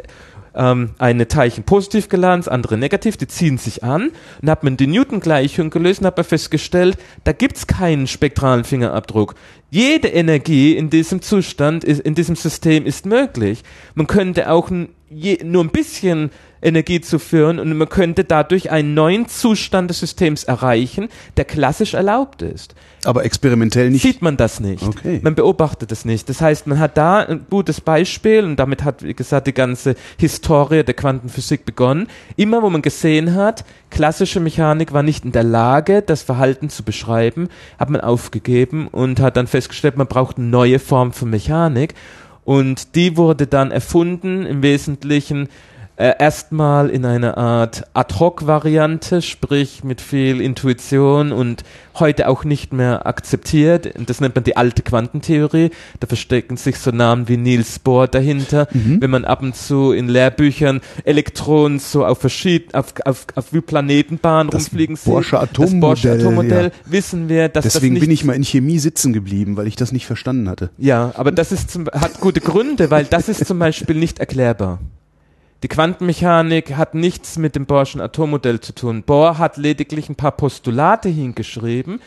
Speaker 2: ähm, eine Teilchen positiv geladen, das andere negativ, die ziehen sich an. Und hat man die Newton-Gleichung gelöst und hat man festgestellt, da gibt's keinen spektralen Fingerabdruck. Jede Energie in diesem Zustand, in diesem System ist möglich. Man könnte auch nur ein bisschen Energie zuführen und man könnte dadurch einen neuen Zustand des Systems erreichen, der klassisch erlaubt ist
Speaker 1: Aber experimentell nicht.
Speaker 2: sieht man das nicht.
Speaker 1: Okay.
Speaker 2: Man beobachtet es nicht. Das heißt, man hat da ein gutes Beispiel und damit hat, wie gesagt, die ganze Historie der Quantenphysik begonnen. Immer wo man gesehen hat, klassische Mechanik war nicht in der Lage, das Verhalten zu beschreiben, hat man aufgegeben und hat dann festgestellt, man braucht eine neue Form von Mechanik. Und die wurde dann erfunden im Wesentlichen äh, erstmal in einer Art Ad-Hoc-Variante, sprich mit viel Intuition und heute auch nicht mehr akzeptiert. Das nennt man die alte Quantentheorie. Da verstecken sich so Namen wie Niels Bohr dahinter. Wenn man ab und zu in Lehrbüchern Elektronen so auf verschiedenen, auf, auf, auf wie Planetenbahnen
Speaker 1: Das
Speaker 2: rumfliegen sieht,
Speaker 1: Bohrsche
Speaker 2: das Bohrsche
Speaker 1: Atommodell,
Speaker 2: Atommodell,
Speaker 1: ja.
Speaker 2: wissen wir, dass
Speaker 1: Deswegen
Speaker 2: das nicht
Speaker 1: bin ich mal in Chemie sitzen geblieben, weil ich das nicht verstanden hatte.
Speaker 2: ja, aber das ist zum, hat gute Gründe, weil das ist zum Beispiel nicht erklärbar. Die Quantenmechanik hat nichts mit dem Bohrschen Atommodell zu tun. Bohr hat lediglich ein paar Postulate hingeschrieben,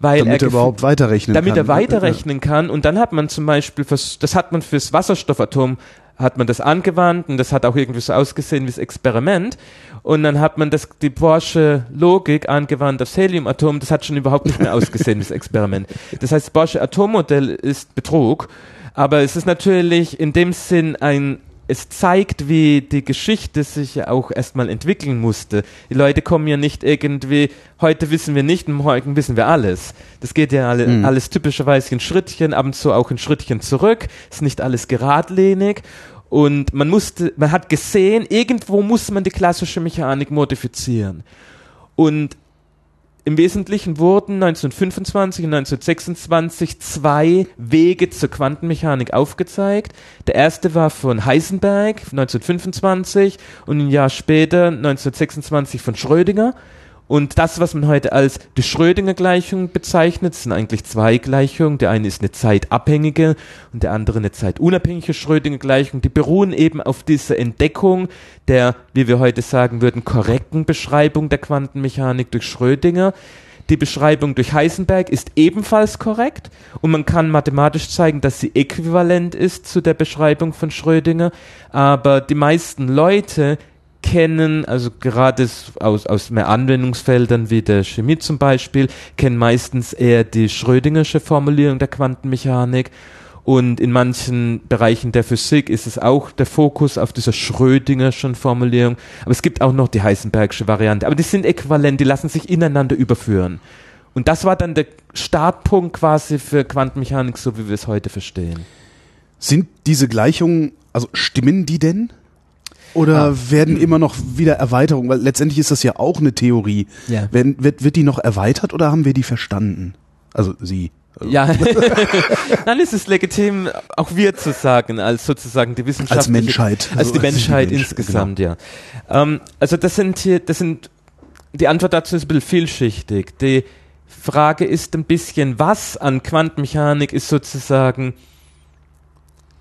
Speaker 2: weil
Speaker 1: Damit er
Speaker 2: er,
Speaker 1: überhaupt weiterrechnen
Speaker 2: damit
Speaker 1: kann.
Speaker 2: er weiterrechnen kann. Und dann hat man zum Beispiel, vers- das hat man fürs Wasserstoffatom, hat man das angewandt und das hat auch irgendwie so ausgesehen wie das Experiment. Und dann hat man das, die Bohrsche Logik angewandt aufs Heliumatom, das hat schon überhaupt nicht mehr ausgesehen wie das Experiment. Das heißt, das Bohrsche Atommodell ist Betrug. Aber es ist natürlich in dem Sinn ein es zeigt, wie die Geschichte sich ja auch erstmal entwickeln musste. Die Leute kommen ja nicht irgendwie, heute wissen wir nicht morgen wissen wir alles. Das geht ja alle, mhm. alles typischerweise in Schrittchen, ab und zu auch in Schrittchen zurück. Ist nicht alles geradlinig. Und man musste, man hat gesehen, irgendwo muss man die klassische Mechanik modifizieren. Und im Wesentlichen wurden 1925 und 1926 zwei Wege zur Quantenmechanik aufgezeigt. Der erste war von Heisenberg 1925 und ein Jahr später 1926 von Schrödinger. Und das, was man heute als die Schrödinger-Gleichung bezeichnet, sind eigentlich zwei Gleichungen. Der eine ist eine zeitabhängige und der andere eine zeitunabhängige Schrödinger-Gleichung. Die beruhen eben auf dieser Entdeckung der, wie wir heute sagen würden, korrekten Beschreibung der Quantenmechanik durch Schrödinger. Die Beschreibung durch Heisenberg ist ebenfalls korrekt und man kann mathematisch zeigen, dass sie äquivalent ist zu der Beschreibung von Schrödinger. Aber die meisten Leute kennen, also gerade aus, aus mehr Anwendungsfeldern wie der Chemie zum Beispiel, kennen meistens eher die Schrödingersche Formulierung der Quantenmechanik. Und in manchen Bereichen der Physik ist es auch der Fokus auf dieser Schrödingerschen Formulierung. Aber es gibt auch noch die Heisenbergsche Variante. Aber die sind äquivalent, die lassen sich ineinander überführen. Und das war dann der Startpunkt quasi für Quantenmechanik, so wie wir es heute verstehen.
Speaker 1: Sind diese Gleichungen, also stimmen die denn? Oder ah. werden immer noch wieder Erweiterungen? Weil letztendlich ist das ja auch eine Theorie. Ja. Werden, wird, wird die noch erweitert oder haben wir die verstanden? Also sie. Also.
Speaker 2: Ja, dann ist es legitim, auch wir zu sagen, als sozusagen die Wissenschaft.
Speaker 1: Als Menschheit.
Speaker 2: Als die Menschheit Mensch, insgesamt, genau. ja. Ähm, also das sind hier, das sind, die Antwort dazu ist ein bisschen vielschichtig. Die Frage ist ein bisschen, was an Quantenmechanik ist sozusagen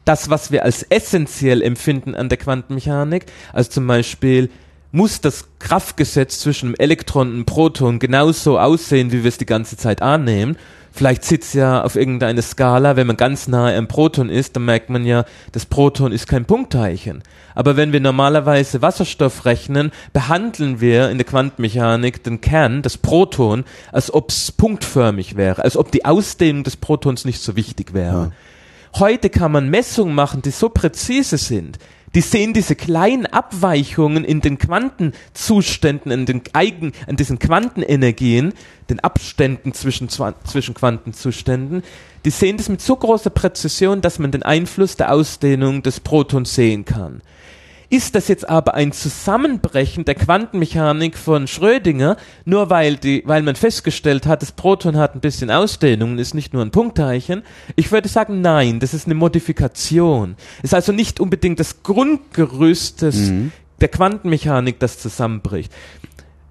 Speaker 2: das, was wir als essentiell empfinden an der Quantenmechanik, also zum Beispiel muss das Kraftgesetz zwischen einem Elektron und einem Proton genauso aussehen, wie wir es die ganze Zeit annehmen. Vielleicht sitzt ja auf irgendeiner Skala, wenn man ganz nahe am Proton ist, dann merkt man ja, das Proton ist kein Punktteilchen. Aber wenn wir normalerweise Wasserstoff rechnen, behandeln wir in der Quantenmechanik den Kern, das Proton, als ob es punktförmig wäre, als ob die Ausdehnung des Protons nicht so wichtig wäre. Ja. Heute kann man Messungen machen, die so präzise sind. Die sehen diese kleinen Abweichungen in den Quantenzuständen, in den Eigen, in diesen Quantenenergien, den Abständen zwischen, zwischen Quantenzuständen. Die sehen das mit so großer Präzision, dass man den Einfluss der Ausdehnung des Protons sehen kann. Ist das jetzt aber ein Zusammenbrechen der Quantenmechanik von Schrödinger, nur weil, die, weil man festgestellt hat, das Proton hat ein bisschen Ausdehnung und ist nicht nur ein Punktteilchen? Ich würde sagen, nein, das ist eine Modifikation. Ist also nicht unbedingt das Grundgerüst des, mhm. der Quantenmechanik, das zusammenbricht.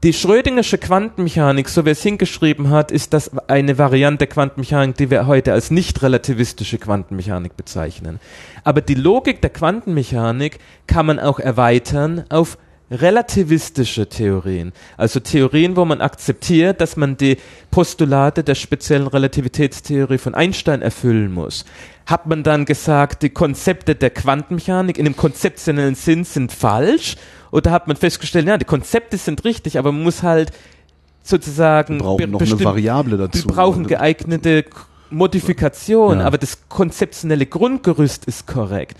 Speaker 2: Die Schrödingersche Quantenmechanik, so wie es hingeschrieben hat, ist das eine Variante der Quantenmechanik, die wir heute als nicht relativistische Quantenmechanik bezeichnen. Aber die Logik der Quantenmechanik kann man auch erweitern auf relativistische Theorien. Also Theorien, wo man akzeptiert, dass man die Postulate der speziellen Relativitätstheorie von Einstein erfüllen muss. Hat man dann gesagt, die Konzepte der Quantenmechanik in dem konzeptionellen Sinn sind falsch oder hat man festgestellt, ja, die Konzepte sind richtig, aber man muss halt sozusagen.
Speaker 1: Wir brauchen noch eine Variable dazu.
Speaker 2: Wir brauchen geeignete Modifikation, ja. aber das konzeptionelle Grundgerüst ist korrekt.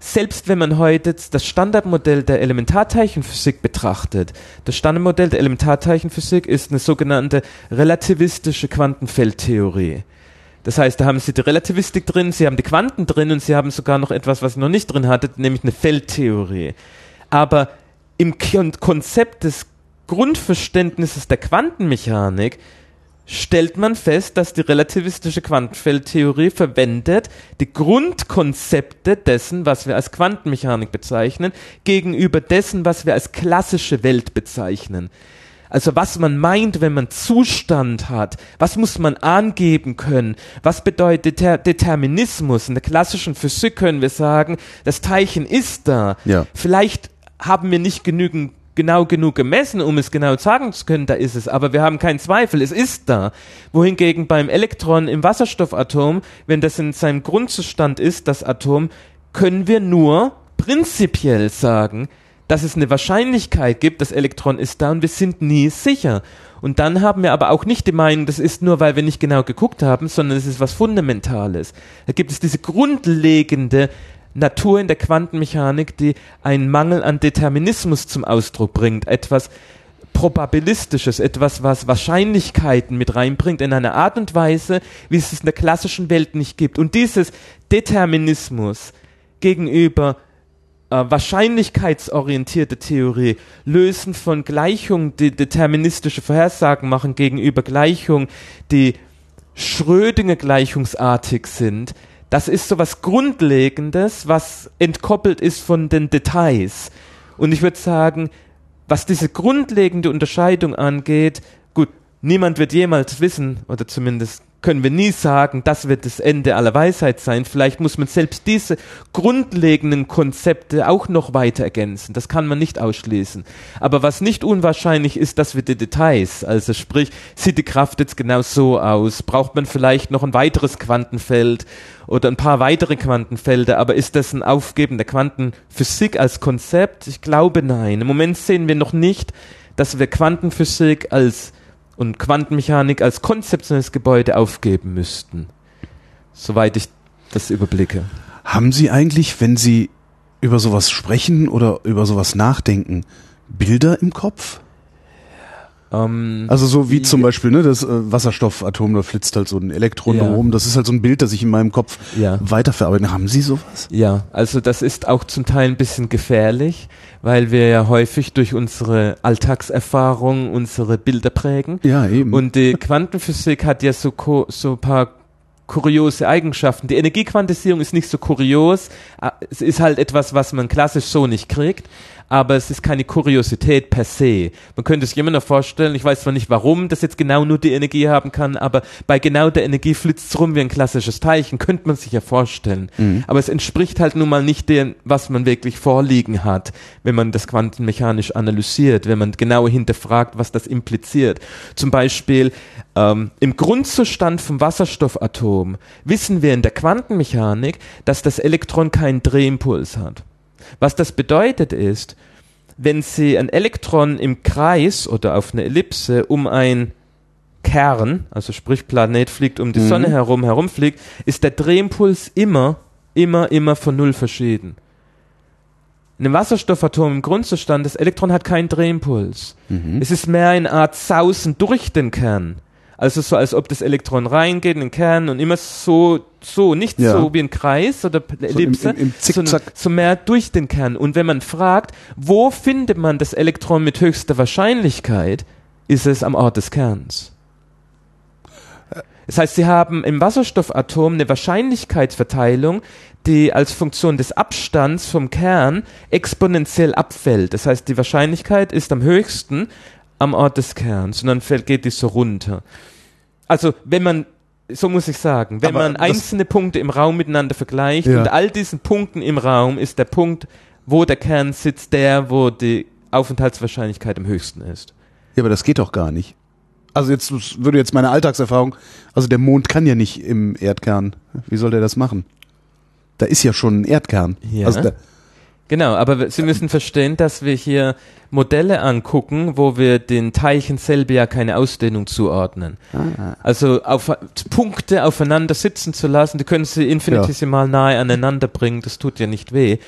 Speaker 2: Selbst wenn man heute das Standardmodell der Elementarteilchenphysik betrachtet, das Standardmodell der Elementarteilchenphysik ist eine sogenannte relativistische Quantenfeldtheorie. Das heißt, da haben Sie die Relativistik drin, Sie haben die Quanten drin und Sie haben sogar noch etwas, was Sie noch nicht drin hattet, nämlich eine Feldtheorie. Aber im Konzept des Grundverständnisses der Quantenmechanik stellt man fest, dass die relativistische Quantenfeldtheorie verwendet die Grundkonzepte dessen, was wir als Quantenmechanik bezeichnen, gegenüber dessen, was wir als klassische Welt bezeichnen. Also was man meint, wenn man Zustand hat, was muss man angeben können, was bedeutet der Determinismus. In der klassischen Physik können wir sagen, das Teilchen ist da. Ja. Vielleicht haben wir nicht genügend genau genug gemessen, um es genau sagen zu können, da ist es. Aber wir haben keinen Zweifel, es ist da. Wohingegen beim Elektron im Wasserstoffatom, wenn das in seinem Grundzustand ist, das Atom, können wir nur prinzipiell sagen, dass es eine Wahrscheinlichkeit gibt, das Elektron ist da und wir sind nie sicher. Und dann haben wir aber auch nicht die Meinung, das ist nur, weil wir nicht genau geguckt haben, sondern es ist was Fundamentales. Da gibt es diese grundlegende Natur in der Quantenmechanik, die einen Mangel an Determinismus zum Ausdruck bringt. Etwas Probabilistisches, etwas, was Wahrscheinlichkeiten mit reinbringt in einer Art und Weise, wie es es in der klassischen Welt nicht gibt. Und dieses Determinismus gegenüber äh, wahrscheinlichkeitsorientierte Theorie, Lösen von Gleichungen, die deterministische Vorhersagen machen gegenüber Gleichungen, die Schrödinger gleichungsartig sind, das ist so was Grundlegendes, was entkoppelt ist von den Details. Und ich würde sagen, was diese grundlegende Unterscheidung angeht, gut, niemand wird jemals wissen, oder zumindest können wir nie sagen, das wird das Ende aller Weisheit sein. Vielleicht muss man selbst diese grundlegenden Konzepte auch noch weiter ergänzen. Das kann man nicht ausschließen. Aber was nicht unwahrscheinlich ist, dass wir die Details, also sprich, sieht die Kraft jetzt genau so aus? Braucht man vielleicht noch ein weiteres Quantenfeld oder ein paar weitere Quantenfelder? Aber ist das ein Aufgeben der Quantenphysik als Konzept? Ich glaube nein. Im Moment sehen wir noch nicht, dass wir Quantenphysik als und Quantenmechanik als konzeptionelles Gebäude aufgeben müssten. Soweit ich das überblicke.
Speaker 1: Haben Sie eigentlich, wenn Sie über sowas sprechen oder über sowas nachdenken, Bilder im Kopf?
Speaker 2: Ähm,
Speaker 1: Also so wie zum Beispiel ne, das äh, Wasserstoffatom, da flitzt halt so ein Elektron
Speaker 2: Ja.
Speaker 1: oben. Das ist halt so ein Bild, das ich in meinem Kopf
Speaker 2: Ja.
Speaker 1: weiterverarbeite. Haben Sie sowas?
Speaker 2: Ja, also das ist auch zum Teil ein bisschen gefährlich, weil wir ja häufig durch unsere Alltagserfahrung unsere Bilder prägen.
Speaker 1: Ja, eben.
Speaker 2: Und die Quantenphysik hat ja so, so ein paar kuriose Eigenschaften. Die Energiequantisierung ist nicht so kurios. Ah, Es ist halt etwas, was man klassisch so nicht kriegt. Aber es ist keine Kuriosität per se. Man könnte sich immer noch vorstellen, ich weiß zwar nicht, warum das jetzt genau nur die Energie haben kann, aber bei genau der Energie flitzt es rum wie ein klassisches Teilchen, könnte man sich ja vorstellen. Aber es entspricht halt nun mal nicht dem, was man wirklich vorliegen hat, wenn man das quantenmechanisch analysiert, wenn man genau hinterfragt, was das impliziert. Zum Beispiel ähm, im Grundzustand vom Wasserstoffatom wissen wir in der Quantenmechanik, dass das Elektron keinen Drehimpuls hat. Was das bedeutet ist, wenn Sie ein Elektron im Kreis oder auf einer Ellipse um ein Kern, also sprich Planet fliegt um die
Speaker 1: Mhm.
Speaker 2: Sonne herum, herumfliegt, ist der Drehimpuls immer, immer, immer von Null verschieden. In einem Wasserstoffatom im Grundzustand, das Elektron hat keinen Drehimpuls.
Speaker 1: Mhm.
Speaker 2: Es ist mehr eine Art Sausen durch den Kern. Also so, als ob das Elektron reingeht in den Kern und immer so, so, nicht
Speaker 1: Ja.
Speaker 2: so wie ein Kreis oder Ellipse,
Speaker 1: im- im
Speaker 2: sondern
Speaker 1: Zickzack.
Speaker 2: so mehr durch den Kern. Und wenn man fragt, wo findet man das Elektron mit höchster Wahrscheinlichkeit, ist es am Ort des Kerns. Das heißt, Sie haben im Wasserstoffatom eine Wahrscheinlichkeitsverteilung, die als Funktion des Abstands vom Kern exponentiell abfällt. Das heißt, die Wahrscheinlichkeit ist am höchsten am Ort des Kerns und dann fällt, geht die so runter. Also, wenn man, so muss ich sagen, wenn
Speaker 1: Aber
Speaker 2: man einzelne Punkte im Raum miteinander vergleicht
Speaker 1: Ja.
Speaker 2: und all diesen Punkten im Raum ist der Punkt, wo der Kern sitzt, der, wo die Aufenthaltswahrscheinlichkeit am höchsten ist.
Speaker 1: Ja, aber das geht doch gar nicht. Also jetzt würde jetzt meine Alltagserfahrung, also der Mond kann ja nicht im Erdkern. Wie soll der das machen? Da ist ja schon ein Erdkern.
Speaker 2: Ja.
Speaker 1: Also da,
Speaker 2: Genau, aber Sie müssen verstehen, dass wir hier Modelle angucken, wo wir den Teilchen selber ja keine Ausdehnung zuordnen. Also auf, Punkte aufeinander sitzen zu lassen, die können Sie infinitesimal nahe aneinander bringen, das tut ja nicht weh.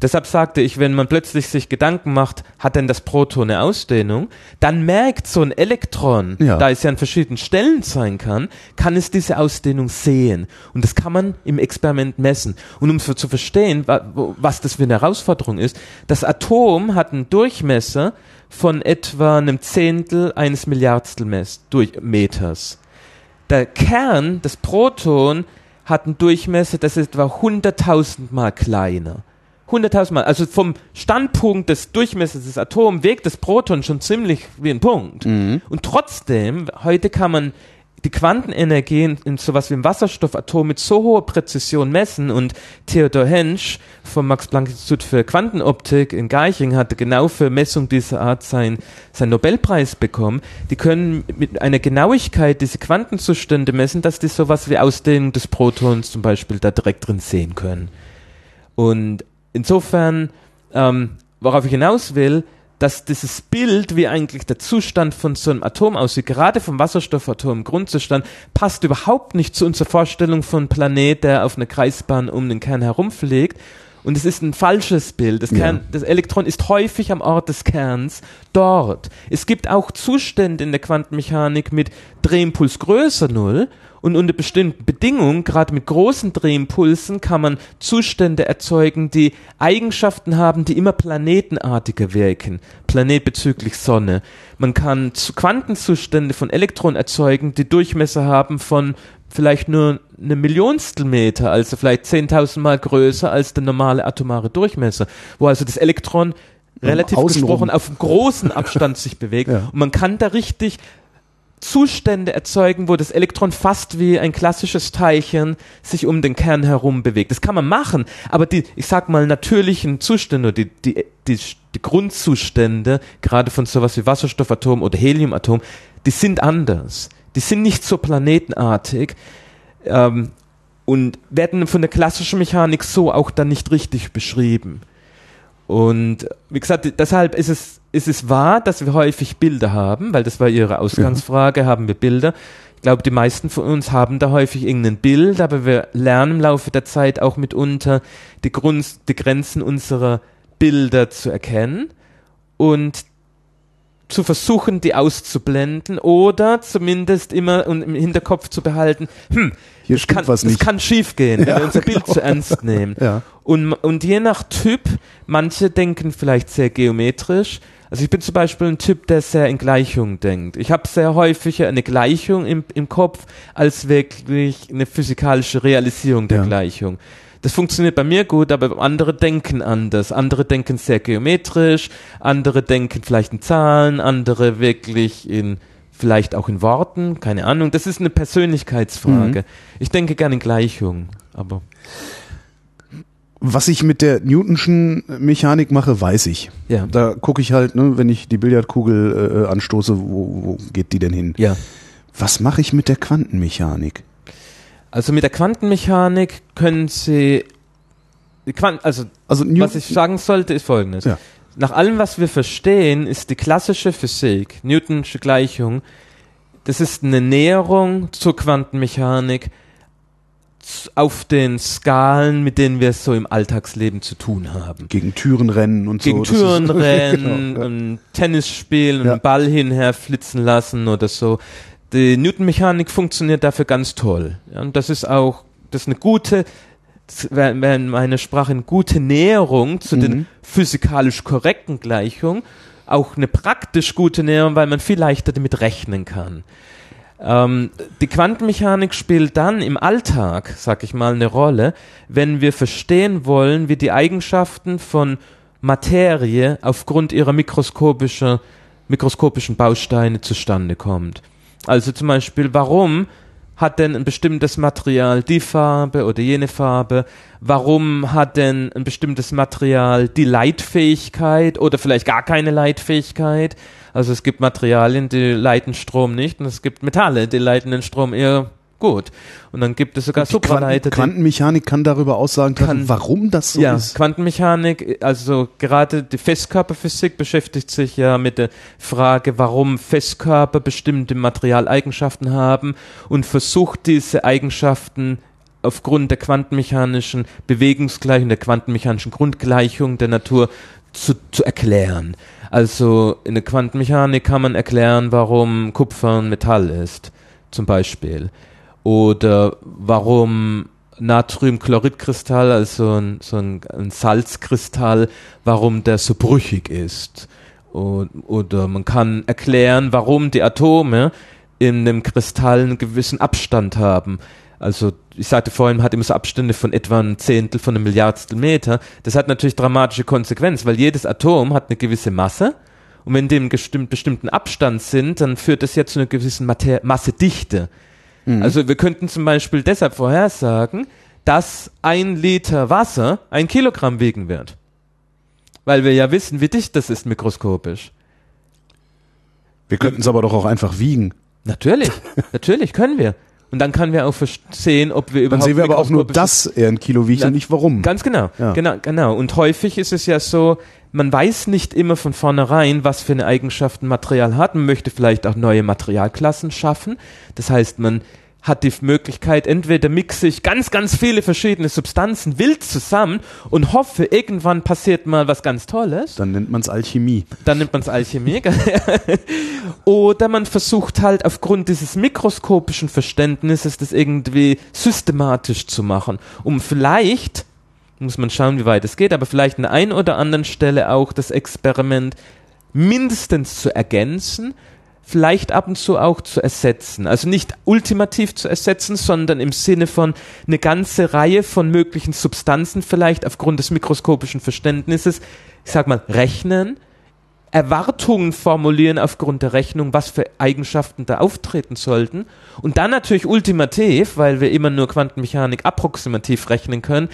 Speaker 2: Deshalb sagte ich, wenn man plötzlich sich Gedanken macht, hat denn das Proton eine Ausdehnung, dann merkt so ein Elektron,
Speaker 1: Ja.
Speaker 2: da es ja an verschiedenen Stellen sein kann, kann es diese Ausdehnung sehen. Und das kann man im Experiment messen. Und um so zu verstehen, was das für eine Herausforderung ist, das Atom hat einen Durchmesser von etwa einem Zehntel eines Milliardstel Meters. Der Kern, das Proton, hat einen Durchmesser, das ist etwa 100.000 Mal kleiner. 100.000 Mal. Also vom Standpunkt des Durchmessers des Atoms wirkt das Proton schon ziemlich wie ein Punkt. Und trotzdem, heute kann man die Quantenenergie in, in sowas wie im Wasserstoffatom mit so hoher Präzision messen und Theodor Hensch vom Max-Planck-Institut für Quantenoptik in Garching hatte genau für Messung dieser Art sein, seinen Nobelpreis bekommen. Die können mit einer Genauigkeit diese Quantenzustände messen, dass die sowas wie Ausdehnung des Protons zum Beispiel da direkt drin sehen können. Und insofern, ähm, worauf ich hinaus will, dass dieses Bild, wie eigentlich der Zustand von so einem Atom aussieht, gerade vom Wasserstoffatom, Grundzustand, passt überhaupt nicht zu unserer Vorstellung von Planet, der auf einer Kreisbahn um den Kern herumfliegt. Und es ist ein falsches Bild. Das, Kern, ja. das Elektron ist häufig am Ort des Kerns dort. Es gibt auch Zustände in der Quantenmechanik mit Drehimpuls größer Null und unter bestimmten Bedingungen, gerade mit großen Drehimpulsen, kann man Zustände erzeugen, die Eigenschaften haben, die immer planetenartiger wirken. Planet bezüglich Sonne. Man kann Quantenzustände von Elektronen erzeugen, die Durchmesser haben von vielleicht nur eine Millionstel Meter, also vielleicht 10.000 Mal größer als der normale atomare Durchmesser, wo also das Elektron relativ gesprochen auf großen Abstand sich bewegt. Ja. Und man kann da richtig Zustände erzeugen, wo das Elektron fast wie ein klassisches Teilchen sich um den Kern herum bewegt. Das kann man machen, aber die, ich sag mal, natürlichen Zustände, die, die, die, die Grundzustände, gerade von sowas wie Wasserstoffatom oder Heliumatom, die sind anders. Die sind nicht so planetenartig ähm, und werden von der klassischen Mechanik so auch dann nicht richtig beschrieben. Und wie gesagt, deshalb ist es, ist es wahr, dass wir häufig Bilder haben, weil das war Ihre Ausgangsfrage, ja. haben wir Bilder. Ich glaube, die meisten von uns haben da häufig irgendein Bild, aber wir lernen im Laufe der Zeit auch mitunter die, Grund, die Grenzen unserer Bilder zu erkennen und zu versuchen, die auszublenden oder zumindest immer im Hinterkopf zu behalten, hm,
Speaker 1: hier das kann, was nicht.
Speaker 2: Das kann schiefgehen, wenn ja, wir unser genau. Bild zu ernst nehmen. Ja. Und, und je nach Typ, manche denken vielleicht sehr geometrisch. Also ich bin zum Beispiel ein Typ, der sehr in Gleichungen denkt. Ich habe sehr häufig eine Gleichung im, im Kopf als wirklich eine physikalische Realisierung der ja. Gleichung. Das funktioniert bei mir gut, aber andere denken anders. Andere denken sehr geometrisch, andere denken vielleicht in Zahlen, andere wirklich in vielleicht auch in Worten, keine Ahnung. Das ist eine Persönlichkeitsfrage. Mhm. Ich denke gerne in Gleichungen, aber.
Speaker 1: Was ich mit der Newtonschen Mechanik mache, weiß ich. Ja. Da gucke ich halt, ne, wenn ich die Billardkugel äh, anstoße, wo, wo geht die denn hin?
Speaker 2: Ja.
Speaker 1: Was mache ich mit der Quantenmechanik?
Speaker 2: Also mit der Quantenmechanik können Sie, also, also was ich sagen sollte, ist folgendes. Ja nach allem, was wir verstehen, ist die klassische Physik, Newtonsche Gleichung, das ist eine Näherung zur Quantenmechanik auf den Skalen, mit denen wir es so im Alltagsleben zu tun haben.
Speaker 1: Gegen Türen rennen und
Speaker 2: Gegen so. Gegen Türen rennen, genau, ja. Tennis spielen, ja. einen Ball hinher flitzen lassen oder so. Die Newtonmechanik funktioniert dafür ganz toll. Ja, und das ist auch, das ist eine gute wäre meine Sprache eine gute Näherung zu mhm. den physikalisch korrekten Gleichungen, auch eine praktisch gute Näherung, weil man viel leichter damit rechnen kann. Ähm, die Quantenmechanik spielt dann im Alltag, sag ich mal, eine Rolle, wenn wir verstehen wollen, wie die Eigenschaften von Materie aufgrund ihrer mikroskopischen, mikroskopischen Bausteine zustande kommt. Also zum Beispiel, warum hat denn ein bestimmtes Material die Farbe oder jene Farbe? Warum hat denn ein bestimmtes Material die Leitfähigkeit oder vielleicht gar keine Leitfähigkeit? Also es gibt Materialien, die leiten Strom nicht und es gibt Metalle, die leiten den Strom eher gut. Und dann gibt es sogar Supraleiter.
Speaker 1: Quantenmechanik kann darüber Aussagen treffen, warum das so
Speaker 2: ja,
Speaker 1: ist.
Speaker 2: Quantenmechanik, also gerade die Festkörperphysik beschäftigt sich ja mit der Frage, warum Festkörper bestimmte Materialeigenschaften haben und versucht diese Eigenschaften aufgrund der quantenmechanischen Bewegungsgleichung, der quantenmechanischen Grundgleichung der Natur zu, zu erklären. Also in der Quantenmechanik kann man erklären, warum Kupfer ein Metall ist, zum Beispiel oder warum Natriumchloridkristall, also ein, so ein, Salzkristall, warum der so brüchig ist. Und, oder man kann erklären, warum die Atome in dem Kristall einen gewissen Abstand haben. Also ich sagte vorhin, man hat immer so Abstände von etwa ein Zehntel von einem Milliardstel Meter. Das hat natürlich dramatische Konsequenzen, weil jedes Atom hat eine gewisse Masse. Und wenn die im bestimmten Abstand sind, dann führt das ja zu einer gewissen Mater Massedichte. Mhm. Also wir könnten zum Beispiel deshalb vorhersagen, dass ein Liter Wasser ein Kilogramm wiegen wird. Weil wir ja wissen, wie dicht das ist mikroskopisch.
Speaker 1: Wir könnten es aber doch auch einfach wiegen.
Speaker 2: Natürlich, natürlich können wir. Und dann können wir auch sehen, ob wir überhaupt.
Speaker 1: Dann sehen wir aber auch nur, dass er ein Kilo wiegt und nicht warum.
Speaker 2: Ganz genau, ja. genau, genau. Und häufig ist es ja so, man weiß nicht immer von vornherein, was für eine Eigenschaft ein Material hat. Man möchte vielleicht auch neue Materialklassen schaffen. Das heißt, man hat die Möglichkeit, entweder mixe ich ganz, ganz viele verschiedene Substanzen wild zusammen und hoffe, irgendwann passiert mal was ganz Tolles.
Speaker 1: Dann nennt man es Alchemie.
Speaker 2: Dann nennt man es Alchemie. Oder man versucht halt aufgrund dieses mikroskopischen Verständnisses das irgendwie systematisch zu machen, um vielleicht, muss man schauen, wie weit es geht, aber vielleicht an der einen oder anderen Stelle auch das Experiment mindestens zu ergänzen, vielleicht ab und zu auch zu ersetzen. Also nicht ultimativ zu ersetzen, sondern im Sinne von eine ganze Reihe von möglichen Substanzen vielleicht aufgrund des mikroskopischen Verständnisses, ich sag mal, rechnen, Erwartungen formulieren aufgrund der Rechnung, was für Eigenschaften da auftreten sollten. Und dann natürlich ultimativ, weil wir immer nur Quantenmechanik approximativ rechnen können,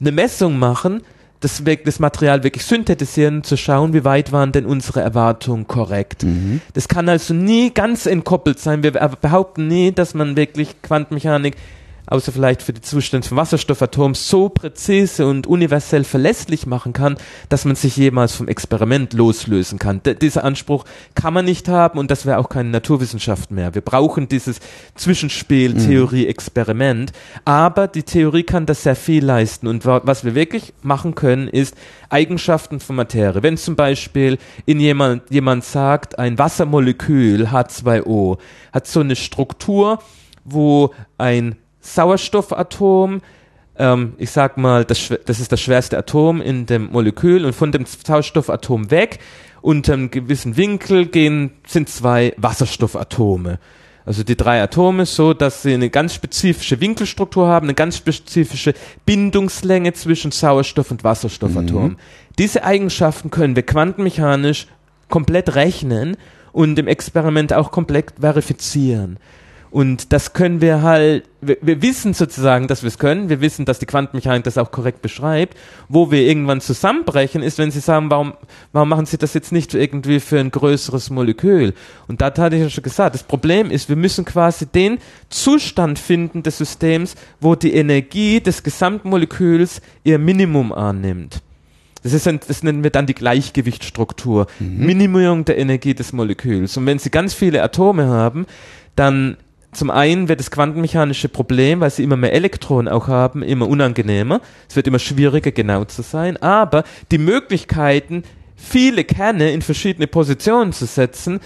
Speaker 2: eine Messung machen, das, das Material wirklich synthetisieren, zu schauen, wie weit waren denn unsere Erwartungen korrekt. Mhm. Das kann also nie ganz entkoppelt sein. Wir behaupten nie, dass man wirklich Quantenmechanik außer vielleicht für die Zustände von Wasserstoffatoms, so präzise und universell verlässlich machen kann, dass man sich jemals vom Experiment loslösen kann. D dieser Anspruch kann man nicht haben und das wäre auch keine Naturwissenschaft mehr. Wir brauchen dieses Zwischenspiel, mhm. Theorie, Experiment, aber die Theorie kann das sehr viel leisten und was wir wirklich machen können, ist Eigenschaften von Materie. Wenn zum Beispiel in jemand, jemand sagt, ein Wassermolekül H2O hat so eine Struktur, wo ein Sauerstoffatom, ähm, ich sag mal, das, das ist das schwerste Atom in dem Molekül und von dem Sauerstoffatom weg unter einem gewissen Winkel gehen, sind zwei Wasserstoffatome. Also die drei Atome so, dass sie eine ganz spezifische Winkelstruktur haben, eine ganz spezifische Bindungslänge zwischen Sauerstoff und Wasserstoffatom. Mhm. Diese Eigenschaften können wir quantenmechanisch komplett rechnen und im Experiment auch komplett verifizieren. Und das können wir halt, wir, wir wissen sozusagen, dass wir es können. Wir wissen, dass die Quantenmechanik das auch korrekt beschreibt. Wo wir irgendwann zusammenbrechen, ist, wenn Sie sagen, warum, warum machen Sie das jetzt nicht irgendwie für ein größeres Molekül? Und da hatte ich ja schon gesagt, das Problem ist, wir müssen quasi den Zustand finden des Systems, wo die Energie des Gesamtmoleküls ihr Minimum annimmt. Das, ist ein, das nennen wir dann die Gleichgewichtsstruktur. Mhm. Minimierung der Energie des Moleküls. Und wenn Sie ganz viele Atome haben, dann zum einen wird das quantenmechanische Problem, weil sie immer mehr Elektronen auch haben, immer unangenehmer. Es wird immer schwieriger, genau zu sein. Aber die Möglichkeiten, viele Kerne in verschiedene Positionen zu setzen,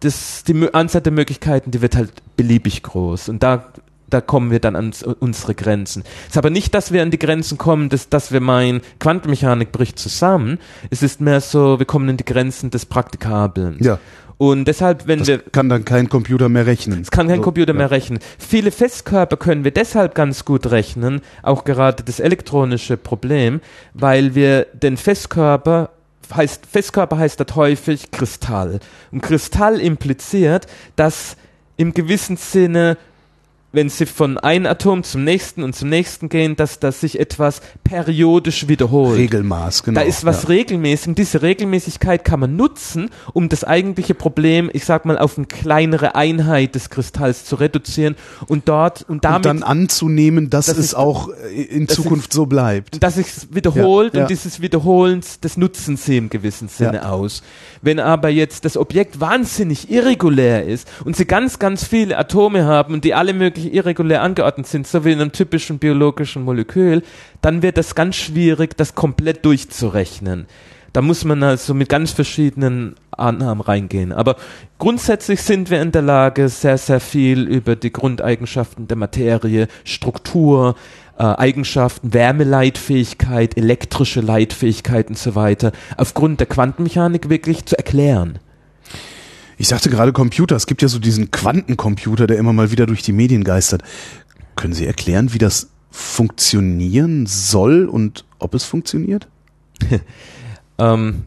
Speaker 2: das, die Anzahl der Möglichkeiten, die wird halt beliebig groß. Und da, da kommen wir dann an unsere Grenzen. Es ist aber nicht, dass wir an die Grenzen kommen, dass, dass wir meinen, Quantenmechanik bricht zusammen. Es ist mehr so, wir kommen an die Grenzen des Praktikablen.
Speaker 1: Ja.
Speaker 2: Und deshalb, wenn
Speaker 1: das
Speaker 2: wir.
Speaker 1: kann dann kein Computer mehr rechnen.
Speaker 2: Es kann kein so, Computer ja. mehr rechnen. Viele Festkörper können wir deshalb ganz gut rechnen, auch gerade das elektronische Problem, weil wir den Festkörper heißt, Festkörper heißt das häufig Kristall. Und Kristall impliziert, dass im gewissen Sinne wenn sie von einem Atom zum nächsten und zum nächsten gehen, dass das sich etwas periodisch wiederholt.
Speaker 1: Regelmaß, genau.
Speaker 2: Da ist was ja. regelmäßig. Und diese Regelmäßigkeit kann man nutzen, um das eigentliche Problem, ich sag mal, auf eine kleinere Einheit des Kristalls zu reduzieren und dort und damit.
Speaker 1: Und dann anzunehmen, dass, dass es auch äh, in Zukunft so bleibt.
Speaker 2: Dass sich wiederholt ja, ja. und dieses Wiederholens, das nutzen sie im gewissen Sinne aus. Wenn aber jetzt das Objekt wahnsinnig irregulär ist und sie ganz, ganz viele Atome haben und die alle wirklich irregulär angeordnet sind, so wie in einem typischen biologischen Molekül, dann wird es ganz schwierig, das komplett durchzurechnen. Da muss man also mit ganz verschiedenen Annahmen reingehen. Aber grundsätzlich sind wir in der Lage, sehr, sehr viel über die Grundeigenschaften der Materie, Struktur, äh, Eigenschaften, Wärmeleitfähigkeit, elektrische Leitfähigkeit und so weiter, aufgrund der Quantenmechanik wirklich zu erklären.
Speaker 1: Ich sagte gerade Computer. Es gibt ja so diesen Quantencomputer, der immer mal wieder durch die Medien geistert. Können Sie erklären, wie das funktionieren soll und ob es funktioniert?
Speaker 2: ähm,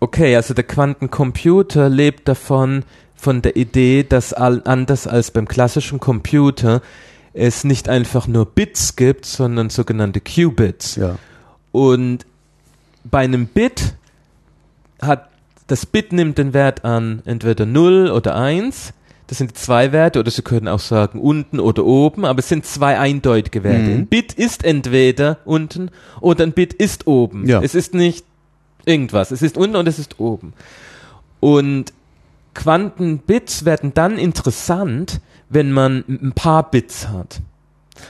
Speaker 2: okay, also der Quantencomputer lebt davon, von der Idee, dass all, anders als beim klassischen Computer es nicht einfach nur Bits gibt, sondern sogenannte Qubits.
Speaker 1: Ja.
Speaker 2: Und bei einem Bit hat das Bit nimmt den Wert an entweder 0 oder 1. Das sind zwei Werte, oder Sie können auch sagen unten oder oben, aber es sind zwei eindeutige Werte. Mhm. Ein Bit ist entweder unten oder ein Bit ist oben.
Speaker 1: Ja.
Speaker 2: Es ist nicht irgendwas. Es ist unten und es ist oben. Und Quantenbits werden dann interessant, wenn man ein paar Bits hat.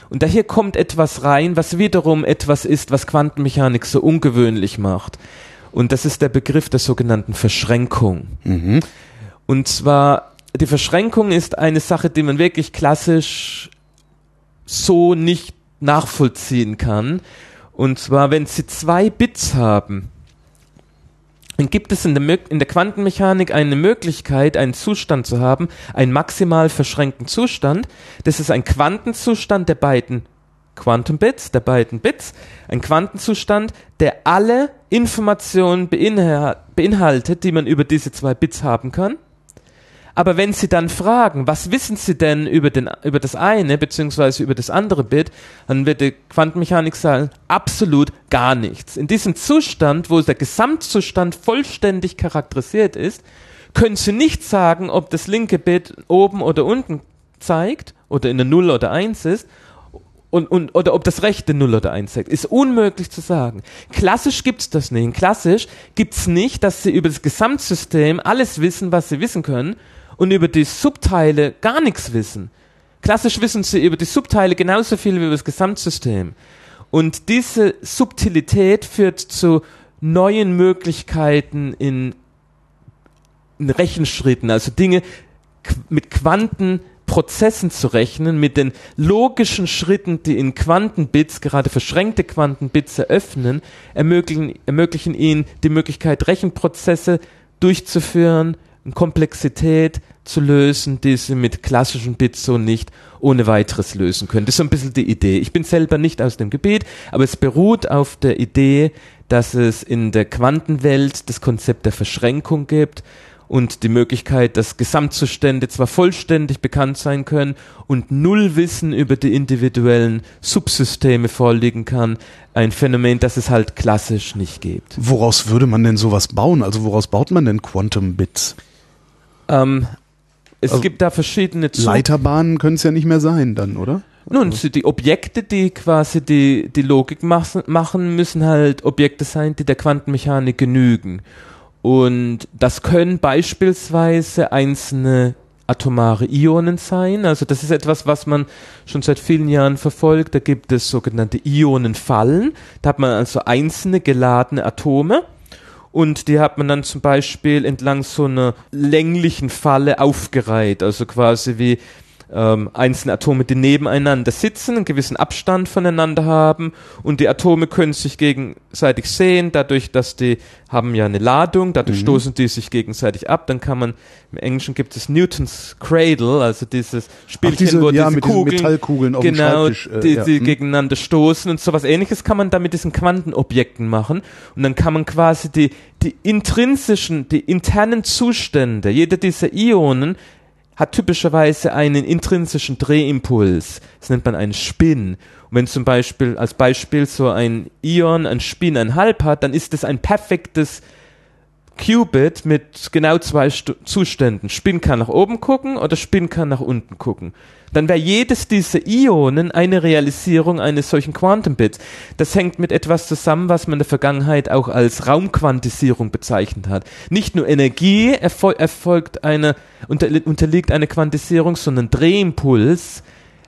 Speaker 2: Und da hier kommt etwas rein, was wiederum etwas ist, was Quantenmechanik so ungewöhnlich macht. Und das ist der Begriff der sogenannten Verschränkung. Mhm. Und zwar, die Verschränkung ist eine Sache, die man wirklich klassisch so nicht nachvollziehen kann. Und zwar, wenn Sie zwei Bits haben, dann gibt es in der, in der, Quantenmechanik eine Möglichkeit, einen Zustand zu haben, einen maximal verschränkten Zustand. Das ist ein Quantenzustand der beiden Quantum Bits, der beiden Bits, ein Quantenzustand, der alle Informationen beinhaltet, die man über diese zwei Bits haben kann. Aber wenn Sie dann fragen, was wissen Sie denn über, den, über das eine beziehungsweise über das andere Bit, dann wird die Quantenmechanik sagen, absolut gar nichts. In diesem Zustand, wo der Gesamtzustand vollständig charakterisiert ist, können Sie nicht sagen, ob das linke Bit oben oder unten zeigt oder in der 0 oder 1 ist und, und, oder ob das rechte 0 oder 1 zeigt. Ist unmöglich zu sagen. Klassisch gibt's das nicht. Klassisch gibt's nicht, dass Sie über das Gesamtsystem alles wissen, was Sie wissen können und über die Subteile gar nichts wissen. Klassisch wissen sie über die Subteile genauso viel wie über das Gesamtsystem. Und diese Subtilität führt zu neuen Möglichkeiten in, in Rechenschritten, also Dinge mit Quantenprozessen zu rechnen, mit den logischen Schritten, die in Quantenbits, gerade verschränkte Quantenbits eröffnen, ermöglichen, ermöglichen ihnen die Möglichkeit, Rechenprozesse durchzuführen, Komplexität zu lösen, die sie mit klassischen Bits so nicht ohne weiteres lösen können. Das ist so ein bisschen die Idee. Ich bin selber nicht aus dem Gebiet, aber es beruht auf der Idee, dass es in der Quantenwelt das Konzept der Verschränkung gibt und die Möglichkeit, dass Gesamtzustände zwar vollständig bekannt sein können und null Wissen über die individuellen Subsysteme vorliegen kann, ein Phänomen, das es halt klassisch nicht gibt.
Speaker 1: Woraus würde man denn sowas bauen? Also woraus baut man denn Quantum Bits?
Speaker 2: Ähm, es also gibt da verschiedene
Speaker 1: Zug Leiterbahnen können es ja nicht mehr sein dann, oder?
Speaker 2: Nun, die Objekte, die quasi die, die Logik machen, müssen halt Objekte sein, die der Quantenmechanik genügen. Und das können beispielsweise einzelne atomare Ionen sein. Also das ist etwas, was man schon seit vielen Jahren verfolgt. Da gibt es sogenannte Ionenfallen. Da hat man also einzelne geladene Atome und die hat man dann zum Beispiel entlang so einer länglichen Falle aufgereiht, also quasi wie ähm, einzelne Atome, die nebeneinander sitzen, einen gewissen Abstand voneinander haben und die Atome können sich gegenseitig sehen, dadurch, dass die haben ja eine Ladung, dadurch mhm. stoßen die sich gegenseitig ab, dann kann man, im Englischen gibt es Newtons Cradle, also dieses Spielchen, Ach,
Speaker 1: diese,
Speaker 2: wo
Speaker 1: ja, diese Kugeln, Metallkugeln auf
Speaker 2: genau,
Speaker 1: dem Schreibtisch,
Speaker 2: äh, die, die ja. Mhm. gegeneinander stoßen und sowas ähnliches kann man da mit diesen Quantenobjekten machen und dann kann man quasi die, die intrinsischen, die internen Zustände jeder dieser Ionen hat typischerweise einen intrinsischen Drehimpuls. Das nennt man einen Spin. Und wenn zum Beispiel als Beispiel so ein Ion ein Spin ein Halb hat, dann ist es ein perfektes Qubit mit genau zwei St Zuständen. Spin kann nach oben gucken oder Spin kann nach unten gucken. Dann wäre jedes dieser Ionen eine Realisierung eines solchen Quantum-Bits. Das hängt mit etwas zusammen, was man in der Vergangenheit auch als Raumquantisierung bezeichnet hat. Nicht nur Energie erfol erfolgt eine, unter unterliegt eine Quantisierung, sondern Drehimpuls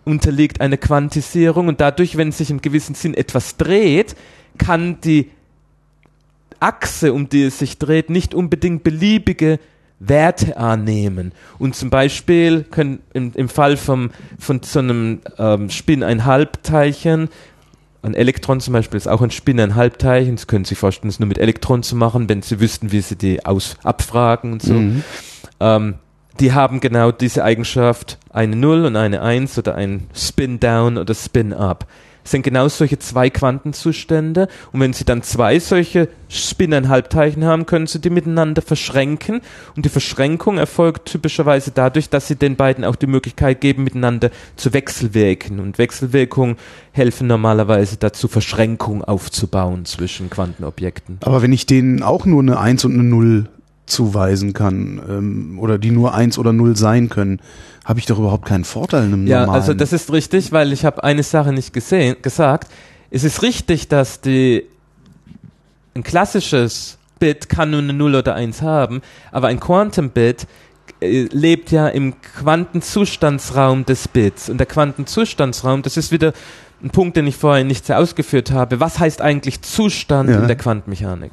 Speaker 2: unterliegt eine Quantisierung und dadurch, wenn sich im gewissen Sinn etwas dreht, kann die Achse, um die es sich dreht, nicht unbedingt beliebige Werte annehmen. Und zum Beispiel können im, im Fall vom, von so einem ähm, Spin ein Halbteilchen, ein Elektron zum Beispiel ist auch ein Spin ein Halbteilchen, Sie können sich vorstellen, es nur mit Elektronen zu machen, wenn Sie wüssten, wie Sie die aus abfragen und so. Mhm. Ähm, die haben genau diese Eigenschaft, eine 0 und eine 1 oder ein Spin down oder Spin up sind genau solche zwei Quantenzustände. Und wenn Sie dann zwei solche Spinnerhalbteilchen haben, können Sie die miteinander verschränken. Und die Verschränkung erfolgt typischerweise dadurch, dass Sie den beiden auch die Möglichkeit geben, miteinander zu wechselwirken. Und Wechselwirkungen helfen normalerweise dazu, Verschränkung aufzubauen zwischen Quantenobjekten.
Speaker 1: Aber wenn ich denen auch nur eine 1 und eine 0 zuweisen kann ähm, oder die nur 1 oder 0 sein können, habe ich doch überhaupt keinen Vorteil in einem
Speaker 2: ja, normalen. Ja, also das ist richtig, weil ich habe eine Sache nicht gesehen, gesagt. Es ist richtig, dass die ein klassisches Bit kann nur eine 0 oder 1 haben, aber ein Quantum Bit äh, lebt ja im Quantenzustandsraum des Bits. Und der Quantenzustandsraum, das ist wieder ein Punkt, den ich vorhin nicht sehr ausgeführt habe. Was heißt eigentlich Zustand
Speaker 1: Ja.
Speaker 2: in der Quantenmechanik?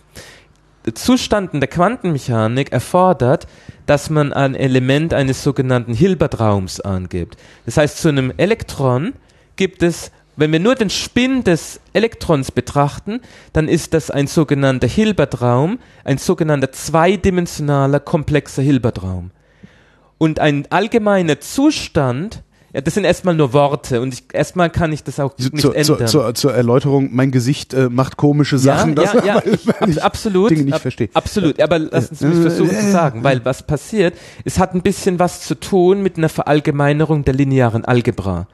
Speaker 2: Der Zustand in der Quantenmechanik erfordert, dass man ein Element eines sogenannten Hilbert-Raums angibt. Das heißt, zu einem Elektron gibt es, wenn wir nur den Spin des Elektrons betrachten, dann ist das ein sogenannter Hilbert-Raum, ein sogenannter zweidimensionaler komplexer Hilbert-Raum. Und ein allgemeiner Zustand, ja, das sind erstmal nur Worte und ich, erstmal kann ich das auch nicht
Speaker 1: zur,
Speaker 2: ändern.
Speaker 1: zur, zur, Erläuterung, mein Gesicht äh, macht komische Sachen.
Speaker 2: Ja, ja, ja,
Speaker 1: weil-
Speaker 2: ich,
Speaker 1: weil ich
Speaker 2: absolut.
Speaker 1: Dinge nicht
Speaker 2: ab,
Speaker 1: verstehe.
Speaker 2: Absolut, aber lassen Sie mich versuchen zu sagen, weil was passiert, es hat ein bisschen was zu tun mit einer Verallgemeinerung der linearen Algebra.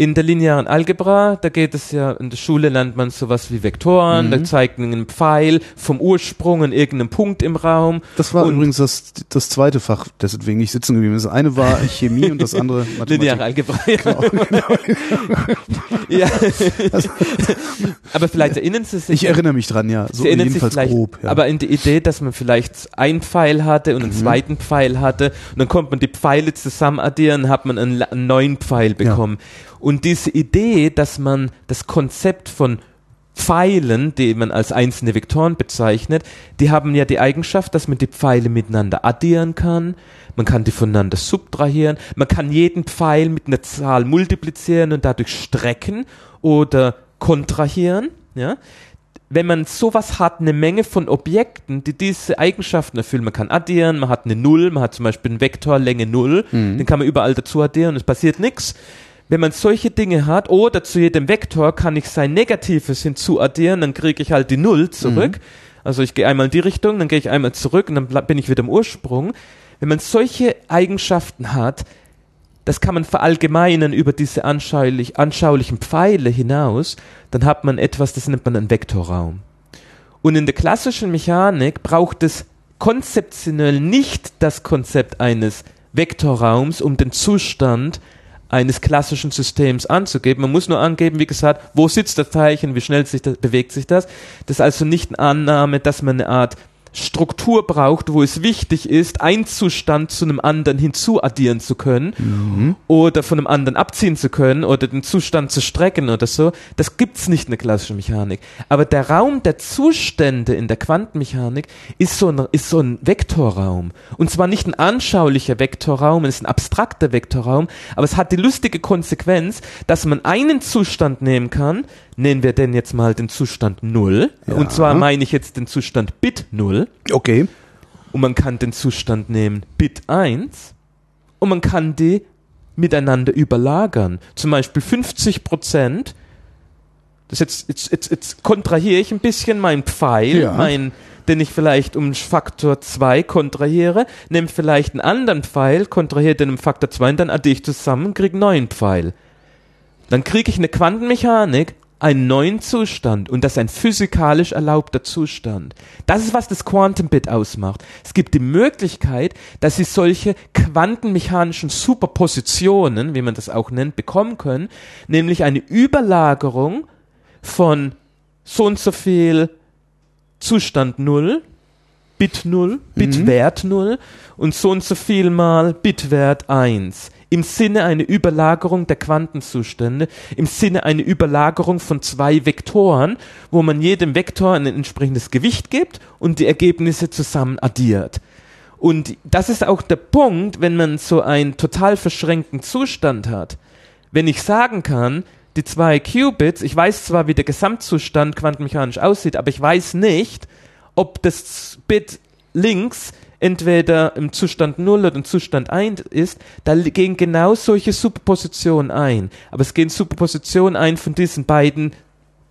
Speaker 2: In der linearen Algebra, da geht es ja, in der Schule lernt man sowas wie Vektoren,
Speaker 1: Mhm.
Speaker 2: da zeigt man einen Pfeil vom Ursprung an irgendeinem Punkt im Raum.
Speaker 1: Das war übrigens das, das zweite Fach, deswegen nicht sitzen geblieben ist. Das eine war Chemie und das andere
Speaker 2: Lineare
Speaker 1: Mathematik.
Speaker 2: Algebra. ja. aber vielleicht erinnern Sie sich.
Speaker 1: Ich erinnere mich dran, ja. So
Speaker 2: Sie erinnern sich
Speaker 1: jedenfalls
Speaker 2: vielleicht,
Speaker 1: grob. Ja.
Speaker 2: aber in die Idee, dass man vielleicht einen Pfeil hatte und einen zweiten Pfeil hatte und dann konnte man die Pfeile zusammen addieren, hat man einen, einen neuen Pfeil bekommen. Und diese Idee, dass man das Konzept von Pfeilen, die man als einzelne Vektoren bezeichnet, die haben ja die Eigenschaft, dass man die Pfeile miteinander addieren kann, man kann die voneinander subtrahieren, man kann jeden Pfeil mit einer Zahl multiplizieren und dadurch strecken oder kontrahieren, ja. Wenn man sowas hat, eine Menge von Objekten, die diese Eigenschaften erfüllen, man kann addieren, man hat eine Null, man hat zum Beispiel einen Vektor Länge Null, den kann man überall dazu addieren und es passiert nichts. Wenn man solche Dinge hat, oder zu jedem Vektor kann ich sein Negatives hinzuaddieren, dann kriege ich halt die Null zurück. Also ich gehe einmal in die Richtung, dann gehe ich einmal zurück und dann bin ich wieder im Ursprung. Wenn man solche Eigenschaften hat, das kann man verallgemeinern über diese anschaulich, anschaulichen Pfeile hinaus, dann hat man etwas, das nennt man einen Vektorraum. Und in der klassischen Mechanik braucht es konzeptionell nicht das Konzept eines Vektorraums, um den Zustand eines klassischen Systems anzugeben. Man muss nur angeben, wie gesagt, wo sitzt das Teilchen, wie schnell sich das, bewegt sich das. Das ist also nicht eine Annahme, dass man eine Art Struktur braucht, wo es wichtig ist, einen Zustand zu einem anderen hinzuaddieren zu können oder von einem anderen abziehen zu können oder den Zustand zu strecken oder so. Das gibt's nicht in der klassischen Mechanik. Aber der Raum der Zustände in der Quantenmechanik ist so ein, ist so ein Vektorraum. Und zwar nicht ein anschaulicher Vektorraum, es ist ein abstrakter Vektorraum, aber es hat die lustige Konsequenz, dass man einen Zustand nehmen kann, nennen wir denn jetzt mal den Zustand 0,
Speaker 1: Ja.
Speaker 2: und zwar meine ich jetzt den Zustand Bit 0,
Speaker 1: okay.
Speaker 2: und man kann den Zustand nehmen Bit 1 und man kann die miteinander überlagern. Zum Beispiel 50 Prozent. Das jetzt, jetzt, jetzt, jetzt kontrahiere ich ein bisschen meinen Pfeil,
Speaker 1: Ja.
Speaker 2: mein, den ich vielleicht um Faktor 2 kontrahiere, nehme vielleicht einen anderen Pfeil, kontrahiere den um Faktor 2 und dann addiere ich zusammen und kriege einen neuen Pfeil. Dann kriege ich eine Quantenmechanik, einen neuen Zustand und das ist ein physikalisch erlaubter Zustand. Das ist, was das Quantum Bit ausmacht. Es gibt die Möglichkeit, dass Sie solche quantenmechanischen Superpositionen, wie man das auch nennt, bekommen können, nämlich eine Überlagerung von so und so viel Zustand 0, Bit 0, Bitwert 0 und so und so viel mal Bitwert 1. Im Sinne eine Überlagerung der Quantenzustände, im Sinne eine Überlagerung von zwei Vektoren, wo man jedem Vektor ein entsprechendes Gewicht gibt und die Ergebnisse zusammen addiert. Und das ist auch der Punkt, wenn man so einen total verschränkten Zustand hat. Wenn ich sagen kann, die zwei Qubits, ich weiß zwar, wie der Gesamtzustand quantenmechanisch aussieht, aber ich weiß nicht, ob das Bit links entweder im Zustand 0 oder im Zustand 1 ist, da gehen genau solche Superpositionen ein. Aber es gehen Superpositionen ein von diesen beiden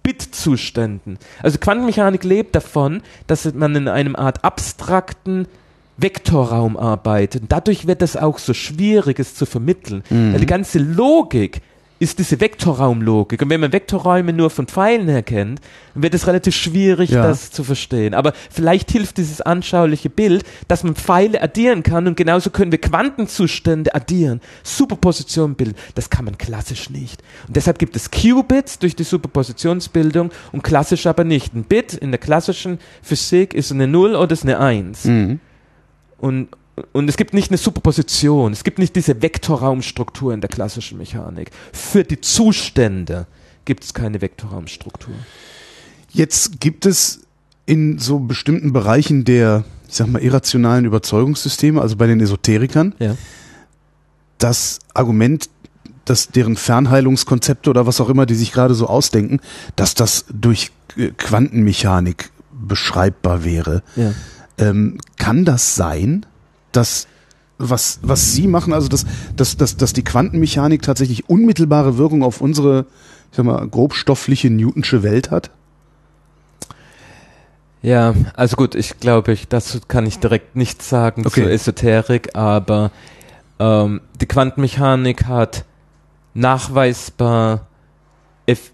Speaker 2: Bit-Zuständen. Also Quantenmechanik lebt davon, dass man in einem Art abstrakten Vektorraum arbeitet. Dadurch wird es auch so schwierig, es zu vermitteln. Weil die ganze Logik ist diese Vektorraumlogik. Und wenn man Vektorräume nur von Pfeilen her kennt, dann wird es relativ schwierig,
Speaker 1: Ja.
Speaker 2: das zu verstehen. Aber vielleicht hilft dieses anschauliche Bild, dass man Pfeile addieren kann und genauso können wir Quantenzustände addieren. Superposition bilden. Das kann man klassisch nicht. Und deshalb gibt es Qubits durch die Superpositionsbildung und klassisch aber nicht. Ein Bit in der klassischen Physik ist eine 0 oder ist eine 1.
Speaker 1: Mhm.
Speaker 2: Und, und es gibt nicht eine Superposition, es gibt nicht diese Vektorraumstruktur in der klassischen Mechanik. Für die Zustände gibt es keine Vektorraumstruktur.
Speaker 1: Jetzt gibt es in so bestimmten Bereichen der, ich sag mal, irrationalen Überzeugungssysteme, also bei den Esoterikern,
Speaker 2: Ja.
Speaker 1: das Argument, dass deren Fernheilungskonzepte oder was auch immer, die sich gerade so ausdenken, dass das durch äh, Quantenmechanik beschreibbar wäre.
Speaker 2: ja.
Speaker 1: Ähm, kann das sein, dass was, was Sie machen, also dass, dass, dass, dass die Quantenmechanik tatsächlich unmittelbare Wirkung auf unsere, ich sag mal, grobstoffliche Newtonsche Welt hat?
Speaker 2: Ja, also gut, ich glaube, ich, dazu kann ich direkt nichts sagen
Speaker 1: Okay.
Speaker 2: zur Esoterik, aber ähm, die Quantenmechanik hat nachweisbar eff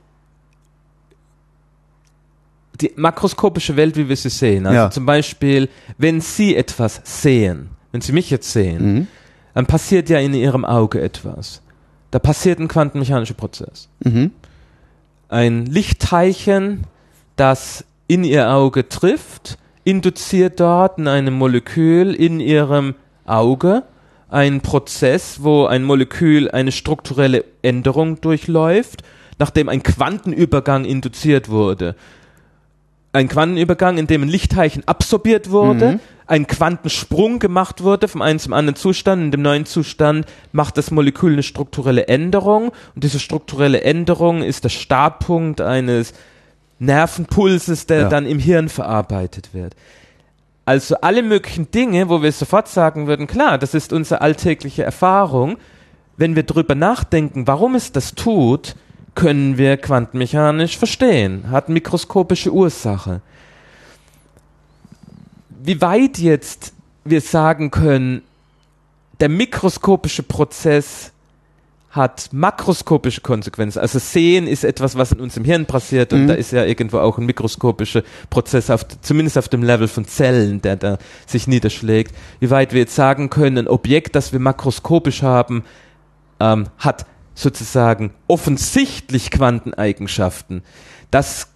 Speaker 2: die makroskopische Welt, wie wir sie sehen. Also
Speaker 1: Ja.
Speaker 2: zum Beispiel, wenn Sie etwas sehen, wenn Sie mich jetzt sehen,
Speaker 1: Mhm.
Speaker 2: dann passiert ja in Ihrem Auge etwas. Da passiert ein quantenmechanischer Prozess.
Speaker 1: Mhm.
Speaker 2: Ein Lichtteilchen, das in ihr Auge trifft, induziert dort in einem Molekül in ihrem Auge einen Prozess, wo ein Molekül eine strukturelle Änderung durchläuft, nachdem ein Quantenübergang induziert wurde. Ein Quantenübergang, in dem ein Lichtteilchen absorbiert wurde,
Speaker 1: Mhm.
Speaker 2: ein Quantensprung gemacht wurde vom einen zum anderen Zustand. In dem neuen Zustand macht das Molekül eine strukturelle Änderung und diese strukturelle Änderung ist der Startpunkt eines Nervenpulses, der
Speaker 1: Ja.
Speaker 2: dann im Hirn verarbeitet wird. Also alle möglichen Dinge, wo wir sofort sagen würden, klar, das ist unsere alltägliche Erfahrung. Wenn wir drüber nachdenken, warum es das tut, können wir quantenmechanisch verstehen. Hat mikroskopische Ursache. Wie weit jetzt wir sagen können, der mikroskopische Prozess hat makroskopische Konsequenzen. Also Sehen ist etwas, was in unserem Hirn passiert und
Speaker 1: Mhm.
Speaker 2: da ist ja irgendwo auch ein mikroskopischer Prozess, auf, zumindest auf dem Level von Zellen, der da sich niederschlägt. Wie weit wir jetzt sagen können, ein Objekt, das wir makroskopisch haben, ähm, hat sozusagen offensichtlich Quanteneigenschaften. Das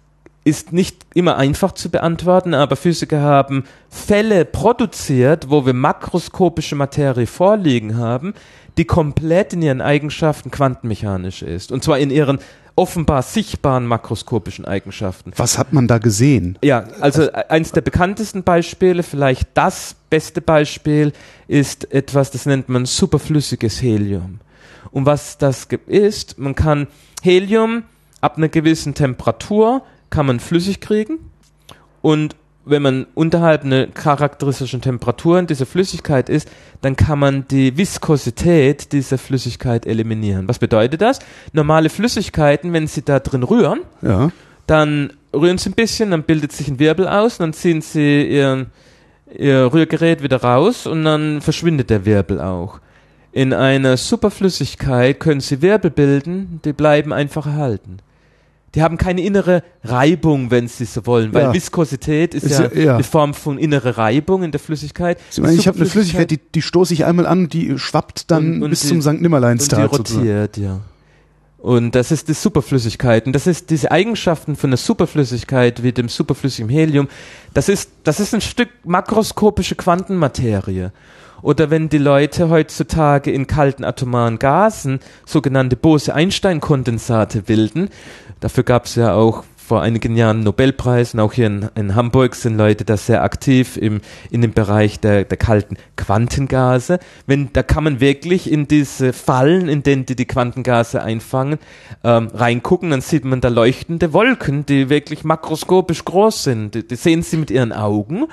Speaker 2: ist nicht immer einfach zu beantworten, aber Physiker haben Fälle produziert, wo wir makroskopische Materie vorliegen haben, die komplett in ihren Eigenschaften quantenmechanisch ist. Und zwar in ihren offenbar sichtbaren makroskopischen Eigenschaften.
Speaker 1: Was hat man da gesehen?
Speaker 2: Ja, also e- eins der bekanntesten Beispiele, vielleicht das beste Beispiel, ist etwas, das nennt man superflüssiges Helium. Und was das ist, man kann Helium ab einer gewissen Temperatur kann man flüssig kriegen und wenn man unterhalb einer charakteristischen Temperatur in dieser Flüssigkeit ist, dann kann man die Viskosität dieser Flüssigkeit eliminieren. Was bedeutet das? Normale Flüssigkeiten, wenn sie da drin rühren,
Speaker 1: Ja.
Speaker 2: dann rühren sie ein bisschen, dann bildet sich ein Wirbel aus, dann ziehen sie ihren, ihr Rührgerät wieder raus und dann verschwindet der Wirbel auch. In einer Superflüssigkeit können sie Wirbel bilden, die bleiben einfach erhalten. Die haben keine innere Reibung, wenn sie so wollen, weil
Speaker 1: Ja.
Speaker 2: Viskosität ist,
Speaker 1: Ist
Speaker 2: ja,
Speaker 1: ja-
Speaker 2: eine Form von innere Reibung in der Flüssigkeit.
Speaker 1: Sie meinen, ich habe eine Flüssigkeit, die, die stoße ich einmal an, die schwappt dann
Speaker 2: Und- und
Speaker 1: bis
Speaker 2: die-
Speaker 1: zum St.
Speaker 2: und die
Speaker 1: Nimmerleinstag sozusagen.
Speaker 2: rotiert, ja. Und das ist die Superflüssigkeit. Und das ist diese Eigenschaften von der Superflüssigkeit wie dem superflüssigen Helium. Das ist, das ist ein Stück makroskopische Quantenmaterie. Oder wenn die Leute heutzutage in kalten atomaren Gasen sogenannte Bose-Einstein-Kondensate bilden, dafür gab es ja auch vor einigen Jahren Nobelpreis und auch hier in, in Hamburg sind Leute da sehr aktiv im, in dem Bereich der, der kalten Quantengase. Wenn, da kann man wirklich in diese Fallen, in denen die die Quantengase einfangen, ähm, reingucken, dann sieht man da leuchtende Wolken, die wirklich makroskopisch groß sind. Die, die sehen sie mit ihren Augen.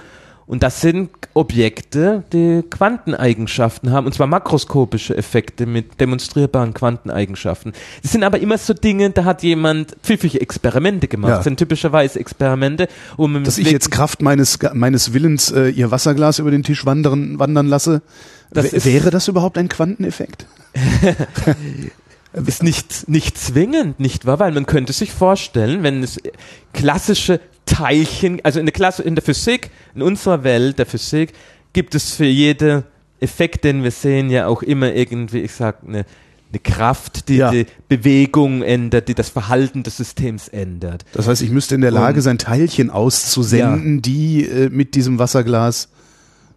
Speaker 2: Und das sind Objekte, die Quanteneigenschaften haben, und zwar makroskopische Effekte mit demonstrierbaren Quanteneigenschaften. Das sind aber immer so Dinge, da hat jemand pfiffige Experimente gemacht.
Speaker 1: Ja.
Speaker 2: Das sind typischerweise Experimente, man
Speaker 1: Dass ich jetzt Kraft meines, meines Willens äh, ihr Wasserglas über den Tisch wandern, wandern lasse.
Speaker 2: Das
Speaker 1: wäre das überhaupt ein Quanteneffekt?
Speaker 2: ist nicht, nicht zwingend, nicht wahr? Weil man könnte sich vorstellen, wenn es klassische Teilchen, also in der Klasse, in der Physik, in unserer Welt der Physik, gibt es für jede Effekt, den wir sehen, ja auch immer irgendwie, ich sag, eine, eine Kraft, die
Speaker 1: Ja.
Speaker 2: die Bewegung ändert, die das Verhalten des Systems ändert.
Speaker 1: Das heißt, ich müsste in der Lage sein, Teilchen auszusenden, die äh, mit diesem Wasserglas.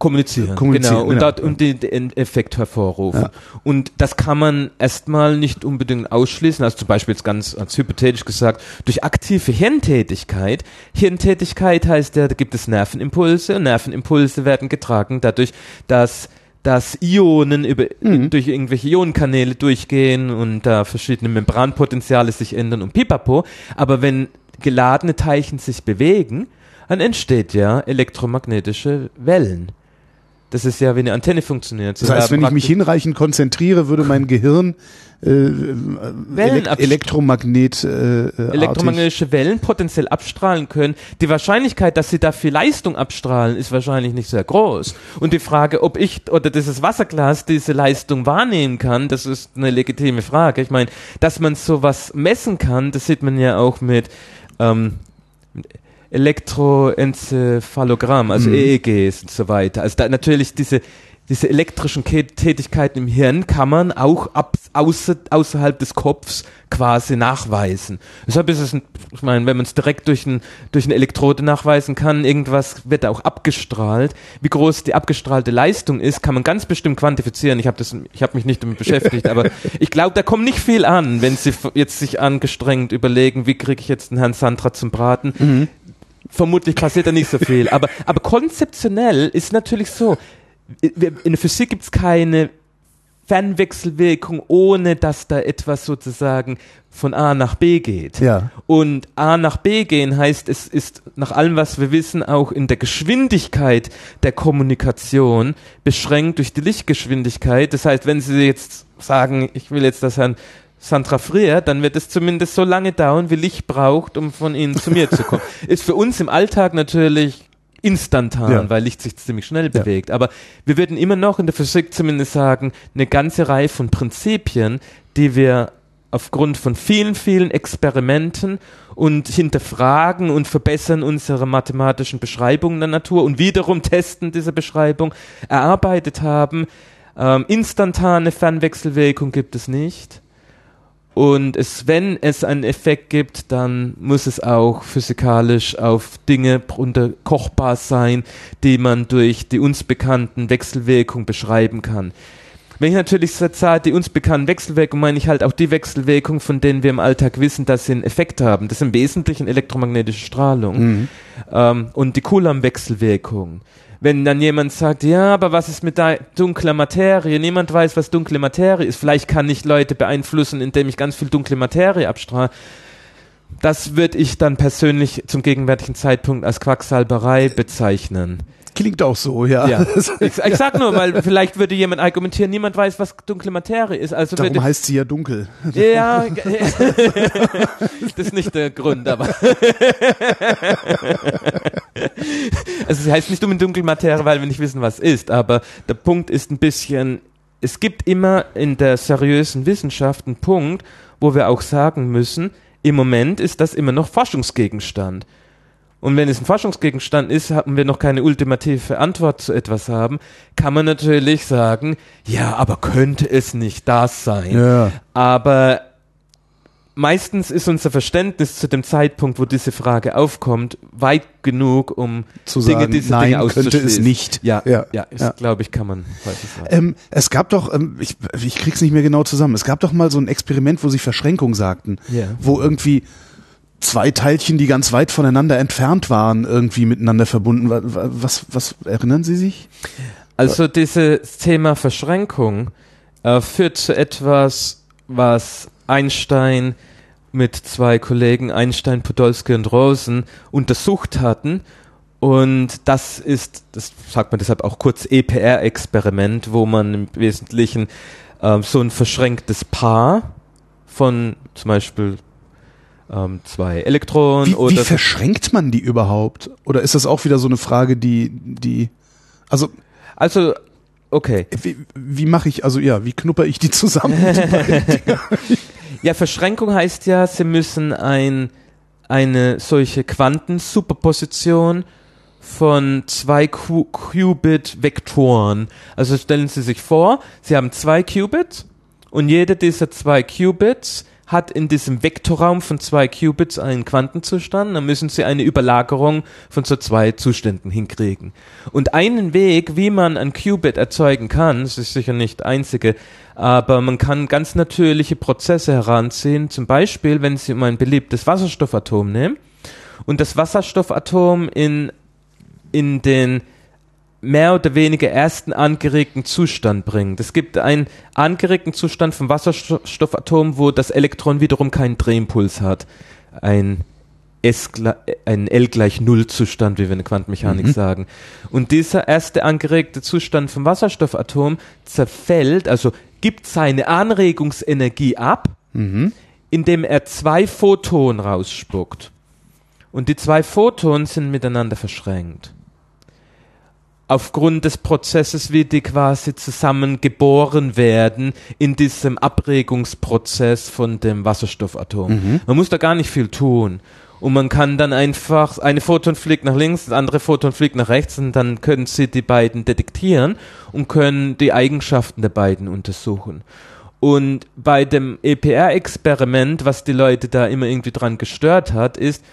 Speaker 2: Kommunizieren,
Speaker 1: Kommunizieren,
Speaker 2: genau, und,
Speaker 1: genau.
Speaker 2: dort, und den, den Effekt hervorrufen.
Speaker 1: Ja.
Speaker 2: Und das kann man erstmal nicht unbedingt ausschließen, also zum Beispiel jetzt ganz als hypothetisch gesagt, durch aktive Hirntätigkeit. Hirntätigkeit heißt ja, da gibt es Nervenimpulse und Nervenimpulse werden getragen dadurch, dass dass Ionen über,
Speaker 1: Mhm.
Speaker 2: durch irgendwelche Ionenkanäle durchgehen und da verschiedene Membranpotenziale sich ändern und pipapo. Aber wenn geladene Teilchen sich bewegen, dann entsteht ja elektromagnetische Wellen. Das ist ja, wie eine Antenne funktioniert.
Speaker 1: Das heißt, wenn ich mich hinreichend konzentriere, würde mein Gehirn äh, Elekt
Speaker 2: abst-
Speaker 1: Elektromagnet äh, äh,
Speaker 2: elektromagnetische Wellen potenziell abstrahlen können. Die Wahrscheinlichkeit, dass sie da viel Leistung abstrahlen, ist wahrscheinlich nicht sehr groß. Und die Frage, ob ich oder dieses Wasserglas diese Leistung wahrnehmen kann, das ist eine legitime Frage. Ich meine, dass man sowas messen kann, das sieht man ja auch mit ähm, Elektroenzephalogramm, also
Speaker 1: Mhm.
Speaker 2: EEGs und so weiter. Also da natürlich diese diese elektrischen Tätigkeiten im Hirn kann man auch ab, außer, außerhalb des Kopfs quasi nachweisen. Deshalb ist es, ein, ich meine, wenn man es direkt durch, ein, durch eine Elektrode nachweisen kann, irgendwas wird auch abgestrahlt. Wie groß die abgestrahlte Leistung ist, kann man ganz bestimmt quantifizieren. Ich habe das, ich habe mich nicht damit beschäftigt, aber ich glaube, da kommt nicht viel an, wenn Sie jetzt sich angestrengt überlegen, wie kriege ich jetzt den Herrn Sandra zum Braten vermutlich passiert da nicht so viel. Aber, aber konzeptionell ist natürlich so, in der Physik gibt es keine Fernwechselwirkung, ohne dass da etwas sozusagen von A nach B geht.
Speaker 1: Ja.
Speaker 2: Und A nach B gehen heißt, es ist nach allem, was wir wissen, auch in der Geschwindigkeit der Kommunikation beschränkt durch die Lichtgeschwindigkeit. Das heißt, wenn Sie jetzt sagen, ich will jetzt, dass Herrn Sandra friert, dann wird es zumindest so lange dauern, wie Licht braucht, um von Ihnen zu mir zu kommen. Ist für uns im Alltag natürlich instantan,
Speaker 1: Ja.
Speaker 2: weil Licht sich ziemlich schnell bewegt. Aber wir würden immer noch in der Physik zumindest sagen, eine ganze Reihe von Prinzipien, die wir aufgrund von vielen, vielen Experimenten und hinterfragen und verbessern unsere mathematischen Beschreibungen der Natur und wiederum testen diese Beschreibung erarbeitet haben. Ähm, instantane Fernwechselwirkung gibt es nicht. Und es, wenn es einen Effekt gibt, dann muss es auch physikalisch auf Dinge runterkochbar sein, die man durch die uns bekannten Wechselwirkungen beschreiben kann. Wenn ich natürlich sage, die uns bekannten Wechselwirkungen, meine ich halt auch die Wechselwirkungen, von denen wir im Alltag wissen, dass sie einen Effekt haben. Das ist im Wesentlichen elektromagnetische Strahlung ähm, und die Coulomb-Wechselwirkung. Wenn dann jemand sagt, ja, aber was ist mit dunkler Materie? Niemand weiß, was dunkle Materie ist. Vielleicht kann ich Leute beeinflussen, indem ich ganz viel dunkle Materie abstrahle. Das würde ich dann persönlich zum gegenwärtigen Zeitpunkt als Quacksalberei bezeichnen.
Speaker 1: Klingt auch so, ja.
Speaker 2: Ja. Ich, ich sag nur, weil vielleicht würde jemand argumentieren, niemand weiß, was dunkle Materie ist. Also
Speaker 1: Darum
Speaker 2: würde,
Speaker 1: heißt sie ja dunkel.
Speaker 2: ja, das ist nicht der Grund, aber. also sie heißt nicht um Dunkelmaterie, weil wir nicht wissen, was ist, aber der Punkt ist ein bisschen, es gibt immer in der seriösen Wissenschaft einen Punkt, wo wir auch sagen müssen, im Moment ist das immer noch Forschungsgegenstand. Und wenn es ein Forschungsgegenstand ist, haben wir noch keine ultimative Antwort zu etwas haben, kann man natürlich sagen, ja, aber könnte es nicht das sein?
Speaker 1: Ja.
Speaker 2: Aber meistens ist unser Verständnis zu dem Zeitpunkt, wo diese Frage aufkommt, weit genug, um
Speaker 1: Zu
Speaker 2: Dinge,
Speaker 1: sagen,
Speaker 2: diese
Speaker 1: nein,
Speaker 2: Dinge
Speaker 1: könnte es nicht.
Speaker 2: Ja,
Speaker 1: Ja,
Speaker 2: ja, ja, glaube ich, kann man sagen.
Speaker 1: Ähm, es gab doch, ähm, ich, ich krieg's nicht mehr genau zusammen, es gab doch mal so ein Experiment, wo sie Verschränkung sagten,
Speaker 2: Ja.
Speaker 1: wo irgendwie zwei Teilchen, die ganz weit voneinander entfernt waren, irgendwie miteinander verbunden waren. Was, was erinnern Sie sich?
Speaker 2: Also dieses Thema Verschränkung äh, führt zu etwas, was Einstein mit zwei Kollegen, Einstein, Podolsky und Rosen, untersucht hatten. Und das ist, das sagt man deshalb auch kurz EPR-Experiment, wo man im Wesentlichen ähm, so ein verschränktes Paar von zum Beispiel ähm, zwei Elektronen
Speaker 1: Wie, wie
Speaker 2: oder so
Speaker 1: verschränkt man die überhaupt? Oder ist das auch wieder so eine Frage, die, die, also,
Speaker 2: Also Okay.
Speaker 1: Wie, wie mache ich, also ja, wie knupper ich die zusammen? die?
Speaker 2: Ja, Verschränkung heißt ja, Sie müssen ein, eine solche Quantensuperposition von zwei Qu Qubit-Vektoren. Also stellen Sie sich vor, Sie haben zwei Qubits und jeder dieser zwei Qubits hat in diesem Vektorraum von zwei Qubits einen Quantenzustand, dann müssen Sie eine Überlagerung von so zwei Zuständen hinkriegen. Und einen Weg, wie man ein Qubit erzeugen kann, das ist sicher nicht einzige, aber man kann ganz natürliche Prozesse heranziehen, zum Beispiel, wenn Sie um ein beliebtes Wasserstoffatom nehmen und das Wasserstoffatom in, in den mehr oder weniger ersten angeregten Zustand bringen. Es gibt einen angeregten Zustand vom Wasserstoffatom, wo das Elektron wiederum keinen Drehimpuls hat. Ein S ein L gleich Null Zustand, wie wir in der Quantenmechanik
Speaker 1: Mhm.
Speaker 2: sagen. Und dieser erste angeregte Zustand vom Wasserstoffatom zerfällt, also gibt seine Anregungsenergie ab,
Speaker 1: Mhm.
Speaker 2: indem er zwei Photonen rausspuckt. Und die zwei Photonen sind miteinander verschränkt. Aufgrund des Prozesses, wie die quasi zusammen geboren werden in diesem Abregungsprozess von dem Wasserstoffatom. Man muss da gar nicht viel tun. Und man kann dann einfach, eine Photon fliegt nach links, das andere Photon fliegt nach rechts und dann können sie die beiden detektieren und können die Eigenschaften der beiden untersuchen. Und bei dem EPR-Experiment, was die Leute da immer irgendwie dran gestört hat, ist,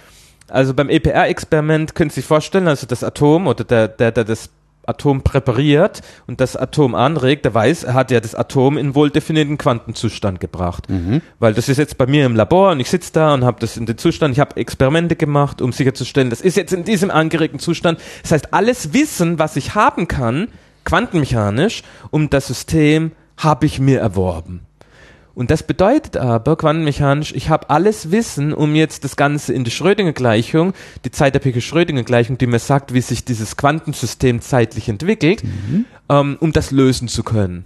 Speaker 2: also beim EPR-Experiment können Sie sich vorstellen, also das Atom oder der, der, der das Atom präpariert und das Atom anregt, der weiß, er hat ja das Atom in wohl definierten Quantenzustand gebracht. Weil das ist jetzt bei mir im Labor und ich sitze da und habe das in den Zustand, ich habe Experimente gemacht, um sicherzustellen, das ist jetzt in diesem angeregten Zustand. Das heißt, alles Wissen, was ich haben kann, quantenmechanisch, um das System, habe ich mir erworben. Und das bedeutet aber quantenmechanisch, ich habe alles Wissen, um jetzt das Ganze in die Schrödinger-Gleichung, die zeitabhängige Schrödinger-Gleichung, die mir sagt, wie sich dieses Quantensystem zeitlich entwickelt, ähm, um das lösen zu können.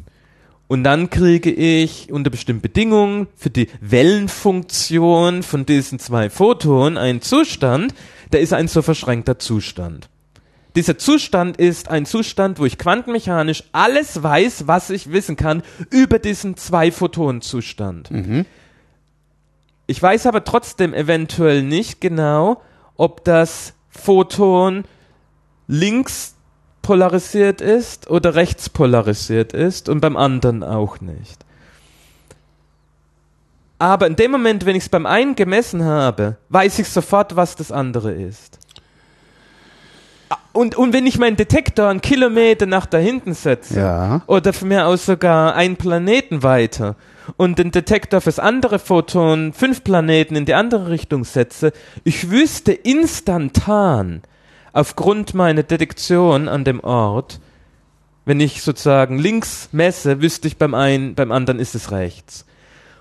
Speaker 2: Und dann kriege ich unter bestimmten Bedingungen für die Wellenfunktion von diesen zwei Photonen einen Zustand, der ist ein so verschränkter Zustand. Dieser Zustand ist ein Zustand, wo ich quantenmechanisch alles weiß, was ich wissen kann über diesen Zwei-Photonen-Zustand. Ich weiß aber trotzdem eventuell nicht genau, ob das Photon links polarisiert ist oder rechts polarisiert ist und beim anderen auch nicht. Aber in dem Moment, wenn ich es beim einen gemessen habe, weiß ich sofort, was das andere ist. Und, und wenn ich meinen Detektor einen Kilometer nach da hinten setze,
Speaker 1: Ja.
Speaker 2: oder von mir aus sogar einen Planeten weiter und den Detektor fürs andere Photon fünf Planeten in die andere Richtung setze, ich wüsste instantan aufgrund meiner Detektion an dem Ort, wenn ich sozusagen links messe, wüsste ich beim einen, beim anderen ist es rechts.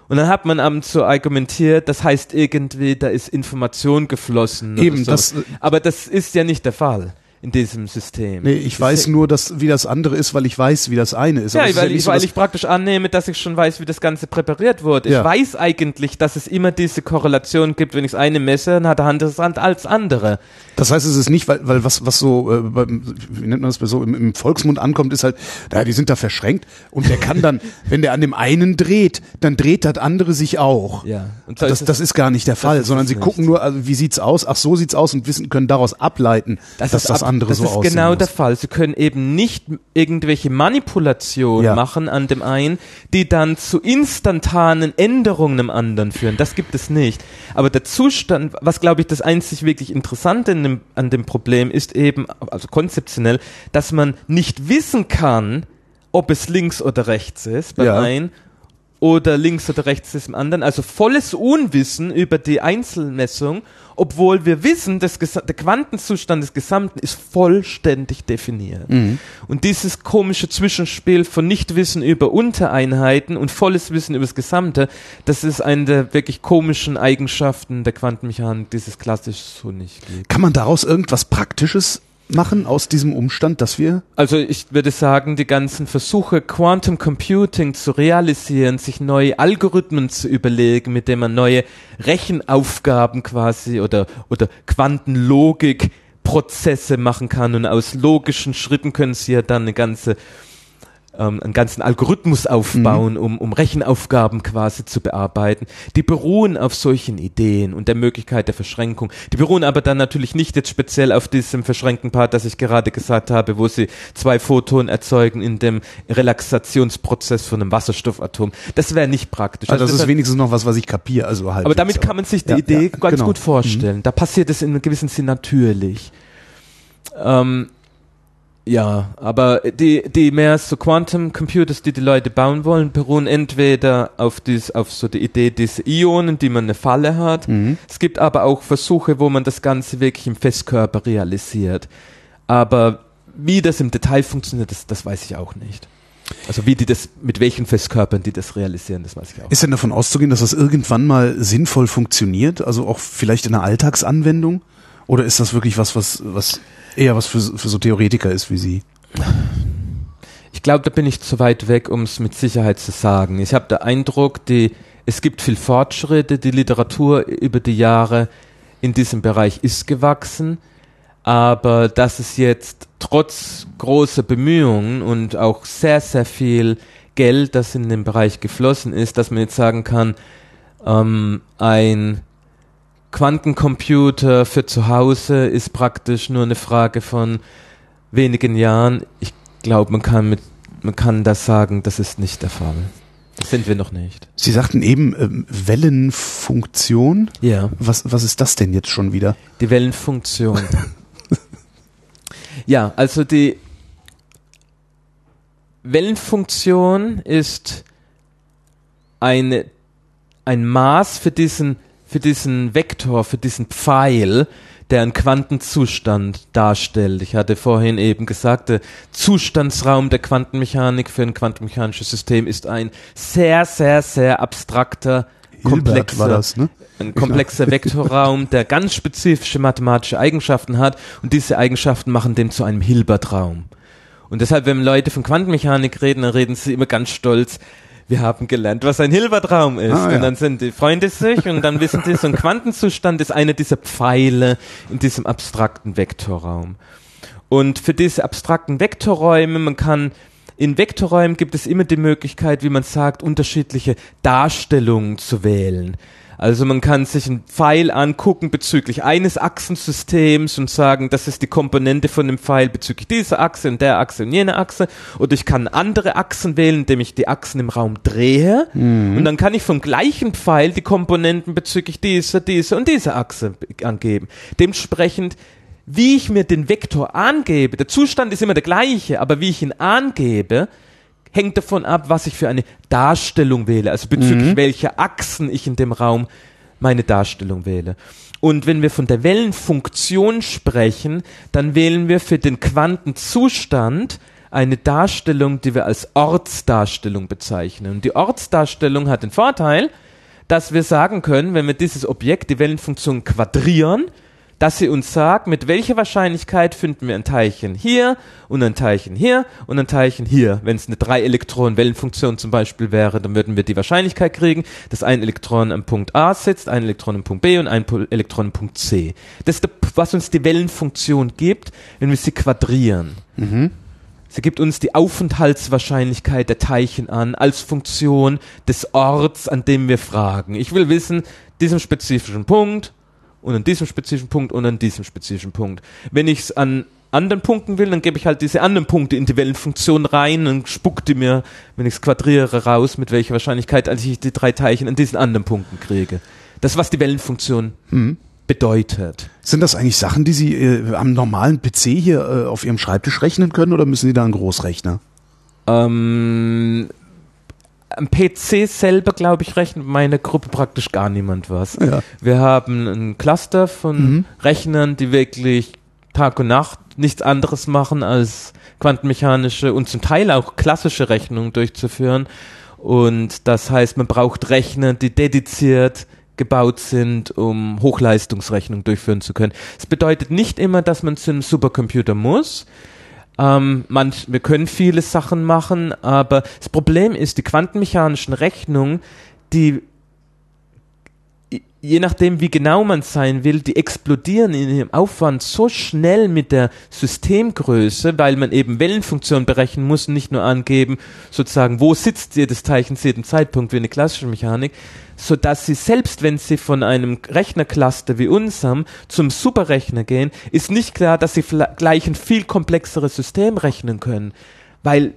Speaker 2: Und dann hat man abends so argumentiert, das heißt irgendwie, da ist Information geflossen.
Speaker 1: Eben,
Speaker 2: so.
Speaker 1: das, äh,
Speaker 2: Aber das ist ja nicht der Fall in diesem System.
Speaker 1: Nee, ich weiß nur, dass, wie das andere ist, weil ich weiß, wie das eine ist.
Speaker 2: Ja,
Speaker 1: es ist
Speaker 2: weil,
Speaker 1: nicht
Speaker 2: ich,
Speaker 1: so,
Speaker 2: weil
Speaker 1: dass-
Speaker 2: ich praktisch annehme, dass ich schon weiß, wie das Ganze präpariert wurde.
Speaker 1: Ja.
Speaker 2: Ich weiß eigentlich, dass es immer diese Korrelation gibt, wenn ich das eine messe, dann hat der andere Hand als andere.
Speaker 1: Das heißt, es ist nicht, weil, weil was, was so, äh, beim, wie nennt man das so, im, im Volksmund ankommt, ist halt, ja, die sind da verschränkt und der kann dann, wenn der an dem einen dreht, dann dreht das andere sich auch.
Speaker 2: Ja. Und so
Speaker 1: Das,
Speaker 2: es-
Speaker 1: das ist gar nicht der Fall,
Speaker 2: ist
Speaker 1: sondern sie
Speaker 2: nicht.
Speaker 1: gucken nur, also wie sieht's aus? Ach, so sieht's aus und wissen, können daraus ableiten, dass
Speaker 2: ist
Speaker 1: das
Speaker 2: ab-
Speaker 1: andere
Speaker 2: das
Speaker 1: so
Speaker 2: ist
Speaker 1: aussehen
Speaker 2: genau
Speaker 1: muss.
Speaker 2: der Fall. Sie können eben nicht irgendwelche Manipulationen
Speaker 1: Ja.
Speaker 2: machen an dem einen, die dann zu instantanen Änderungen im anderen führen. Das gibt es nicht. Aber der Zustand, was glaube ich das einzig wirklich Interessante in dem, an dem Problem ist eben, also konzeptionell, dass man nicht wissen kann, ob es links oder rechts ist beim
Speaker 1: Ja.
Speaker 2: einen oder links oder rechts ist im anderen. Also volles Unwissen über die Einzelmessung, obwohl wir wissen, das Gesa- der Quantenzustand des Gesamten ist vollständig definiert. Und dieses komische Zwischenspiel von Nichtwissen über Untereinheiten und volles Wissen über das Gesamte, das ist eine der wirklich komischen Eigenschaften der Quantenmechanik, die es klassisch so nicht gibt.
Speaker 1: Kann man daraus irgendwas Praktisches machen aus diesem Umstand, dass wir
Speaker 2: Also ich würde sagen, die ganzen Versuche, Quantum Computing zu realisieren, sich neue Algorithmen zu überlegen, mit denen man neue Rechenaufgaben quasi oder, oder Quantenlogik Prozesse machen kann und aus logischen Schritten können sie ja dann eine ganze ähm, einen ganzen Algorithmus aufbauen, um, um Rechenaufgaben quasi zu bearbeiten. Die beruhen auf solchen Ideen und der Möglichkeit der Verschränkung. Die beruhen aber dann natürlich nicht jetzt speziell auf diesem verschränkten Part, das ich gerade gesagt habe, wo sie zwei Photonen erzeugen in dem Relaxationsprozess von einem Wasserstoffatom. Das wäre nicht praktisch.
Speaker 1: Also das
Speaker 2: Also
Speaker 1: ist
Speaker 2: das-
Speaker 1: wenigstens noch was, was ich kapiere. Also halt
Speaker 2: aber damit kann man sich die
Speaker 1: Ja,
Speaker 2: Idee
Speaker 1: ja,
Speaker 2: ganz
Speaker 1: genau.
Speaker 2: gut vorstellen. Da passiert es in einem gewissen Sinn natürlich. Ähm, ja, aber die, die mehr so Quantum Computers, die die Leute bauen wollen, beruhen entweder auf dies, auf so die Idee dieser Ionen, die man eine Falle hat.
Speaker 1: Mhm.
Speaker 2: Es gibt aber auch Versuche, wo man das Ganze wirklich im Festkörper realisiert. Aber wie das im Detail funktioniert, das, das weiß ich auch nicht. Also wie die das, mit welchen Festkörpern die das realisieren, das weiß ich auch.
Speaker 1: Ist denn davon auszugehen, dass das irgendwann mal sinnvoll funktioniert? Also auch vielleicht in einer Alltagsanwendung? Oder ist das wirklich was, was, was eher was für, für so Theoretiker ist wie Sie?
Speaker 2: Ich glaube, da bin ich zu weit weg, um es mit Sicherheit zu sagen. Ich habe den Eindruck, die, es gibt viel Fortschritte, die Literatur über die Jahre in diesem Bereich ist gewachsen, aber dass es jetzt trotz großer Bemühungen und auch sehr, sehr viel Geld, das in den Bereich geflossen ist, dass man jetzt sagen kann, ähm, ein Quantencomputer für zu Hause ist praktisch nur eine Frage von wenigen Jahren. Ich glaube, man kann mit, man kann das sagen, das ist nicht der Fall. Das sind wir noch nicht.
Speaker 1: Sie sagten eben ähm, Wellenfunktion.
Speaker 2: Ja.
Speaker 1: Was, was ist das denn jetzt schon wieder?
Speaker 2: Die Wellenfunktion. ja, also die Wellenfunktion ist eine, ein Maß für diesen, für diesen Vektor, für diesen Pfeil, der einen Quantenzustand darstellt. Ich hatte vorhin eben gesagt, der Zustandsraum der Quantenmechanik für ein quantenmechanisches System ist ein sehr, sehr, sehr abstrakter, komplexer,
Speaker 1: das, ne?
Speaker 2: ein komplexer Vektorraum, der ganz spezifische mathematische Eigenschaften hat und diese Eigenschaften machen den zu einem Hilbertraum. Und deshalb, wenn Leute von Quantenmechanik reden, dann reden sie immer ganz stolz, wir haben gelernt, was ein Hilbertraum ist.
Speaker 1: Ah, ja.
Speaker 2: Und dann sind die Freunde sich und dann wissen sie, so ein Quantenzustand ist einer dieser Pfeile in diesem abstrakten Vektorraum. Und für diese abstrakten Vektorräume, man kann in Vektorräumen gibt es immer die Möglichkeit, wie man sagt, unterschiedliche Darstellungen zu wählen. Also man kann sich einen Pfeil angucken bezüglich eines Achsensystems und sagen, das ist die Komponente von dem Pfeil bezüglich dieser Achse und der Achse und jener Achse. Oder ich kann andere Achsen wählen, indem ich die Achsen im Raum drehe. Und dann kann ich vom gleichen Pfeil die Komponenten bezüglich dieser, dieser und dieser Achse angeben. Dementsprechend wie ich mir den Vektor angebe, der Zustand ist immer der gleiche, aber wie ich ihn angebe, hängt davon ab, was ich für eine Darstellung wähle, also bezüglich welcher Achsen ich in dem Raum meine Darstellung wähle. Und wenn wir von der Wellenfunktion sprechen, dann wählen wir für den Quantenzustand eine Darstellung, die wir als Ortsdarstellung bezeichnen. Und die Ortsdarstellung hat den Vorteil, dass wir sagen können, wenn wir dieses Objekt, die Wellenfunktion, quadrieren, dass sie uns sagt, mit welcher Wahrscheinlichkeit finden wir ein Teilchen hier und ein Teilchen hier und ein Teilchen hier. Wenn es eine Drei-Elektronen-Wellenfunktion zum Beispiel wäre, dann würden wir die Wahrscheinlichkeit kriegen, dass ein Elektron am Punkt A sitzt, ein Elektron am Punkt B und ein Elektron am Punkt C. Das ist was uns die Wellenfunktion gibt, wenn wir sie quadrieren. Sie gibt uns die Aufenthaltswahrscheinlichkeit der Teilchen an als Funktion des Orts, an dem wir fragen. Ich will wissen, diesem spezifischen Punkt und an diesem spezifischen Punkt und an diesem spezifischen Punkt. Wenn ich es an anderen Punkten will, dann gebe ich halt diese anderen Punkte in die Wellenfunktion rein und spuckt die mir, wenn ich es quadriere, raus, mit welcher Wahrscheinlichkeit, als ich die drei Teilchen an diesen anderen Punkten kriege. Das, was die Wellenfunktion bedeutet.
Speaker 1: Sind das eigentlich Sachen, die Sie äh, am normalen PC hier äh, auf Ihrem Schreibtisch rechnen können oder müssen Sie da einen Großrechner?
Speaker 2: Ähm, am PC selber, glaube ich, rechnet meine Gruppe praktisch gar niemand was.
Speaker 1: Ja.
Speaker 2: Wir haben ein Cluster von Rechnern, die wirklich Tag und Nacht nichts anderes machen, als quantenmechanische und zum Teil auch klassische Rechnungen durchzuführen. Und das heißt, man braucht Rechner, die dediziert gebaut sind, um Hochleistungsrechnungen durchführen zu können. Es bedeutet nicht immer, dass man zu einem Supercomputer muss. Ähm, manch, wir können viele Sachen machen, aber das Problem ist, die quantenmechanischen Rechnungen, die je nachdem, wie genau man sein will, die explodieren in ihrem Aufwand so schnell mit der Systemgröße, weil man eben Wellenfunktionen berechnen muss, nicht nur angeben, sozusagen, wo sitzt jedes Teilchen zu jedem Zeitpunkt wie eine klassische Mechanik, so dass sie selbst wenn sie von einem Rechnercluster wie unserem zum Superrechner gehen, ist nicht klar, dass sie gleich ein viel komplexeres System rechnen können, weil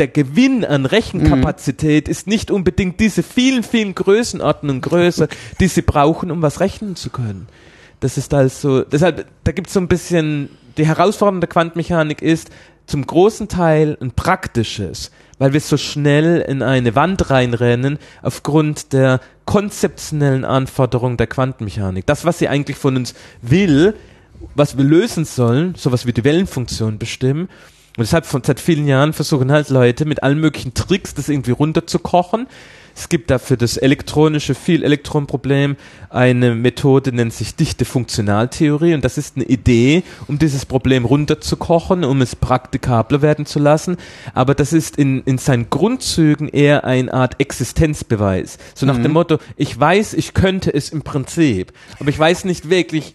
Speaker 2: der Gewinn an Rechenkapazität mhm. ist nicht unbedingt diese vielen, vielen Größenordnungen größer, die sie brauchen, um was rechnen zu können. Das ist also, deshalb, da gibt es so ein bisschen, die Herausforderung der Quantenmechanik ist zum großen Teil ein praktisches, weil wir so schnell in eine Wand reinrennen aufgrund der konzeptionellen Anforderungen der Quantenmechanik. Das, was sie eigentlich von uns will, was wir lösen sollen, sowas wie die Wellenfunktion bestimmen, und deshalb von, seit vielen Jahren versuchen halt Leute mit allen möglichen Tricks das irgendwie runterzukochen. Es gibt dafür das elektronische Viel-Elektron-Problem eine Methode, nennt sich dichte Funktionaltheorie und das ist eine Idee, um dieses Problem runterzukochen, um es praktikabler werden zu lassen. Aber das ist in, in seinen Grundzügen eher eine Art Existenzbeweis. So nach mhm. dem Motto, ich weiß, ich könnte es im Prinzip, aber ich weiß nicht wirklich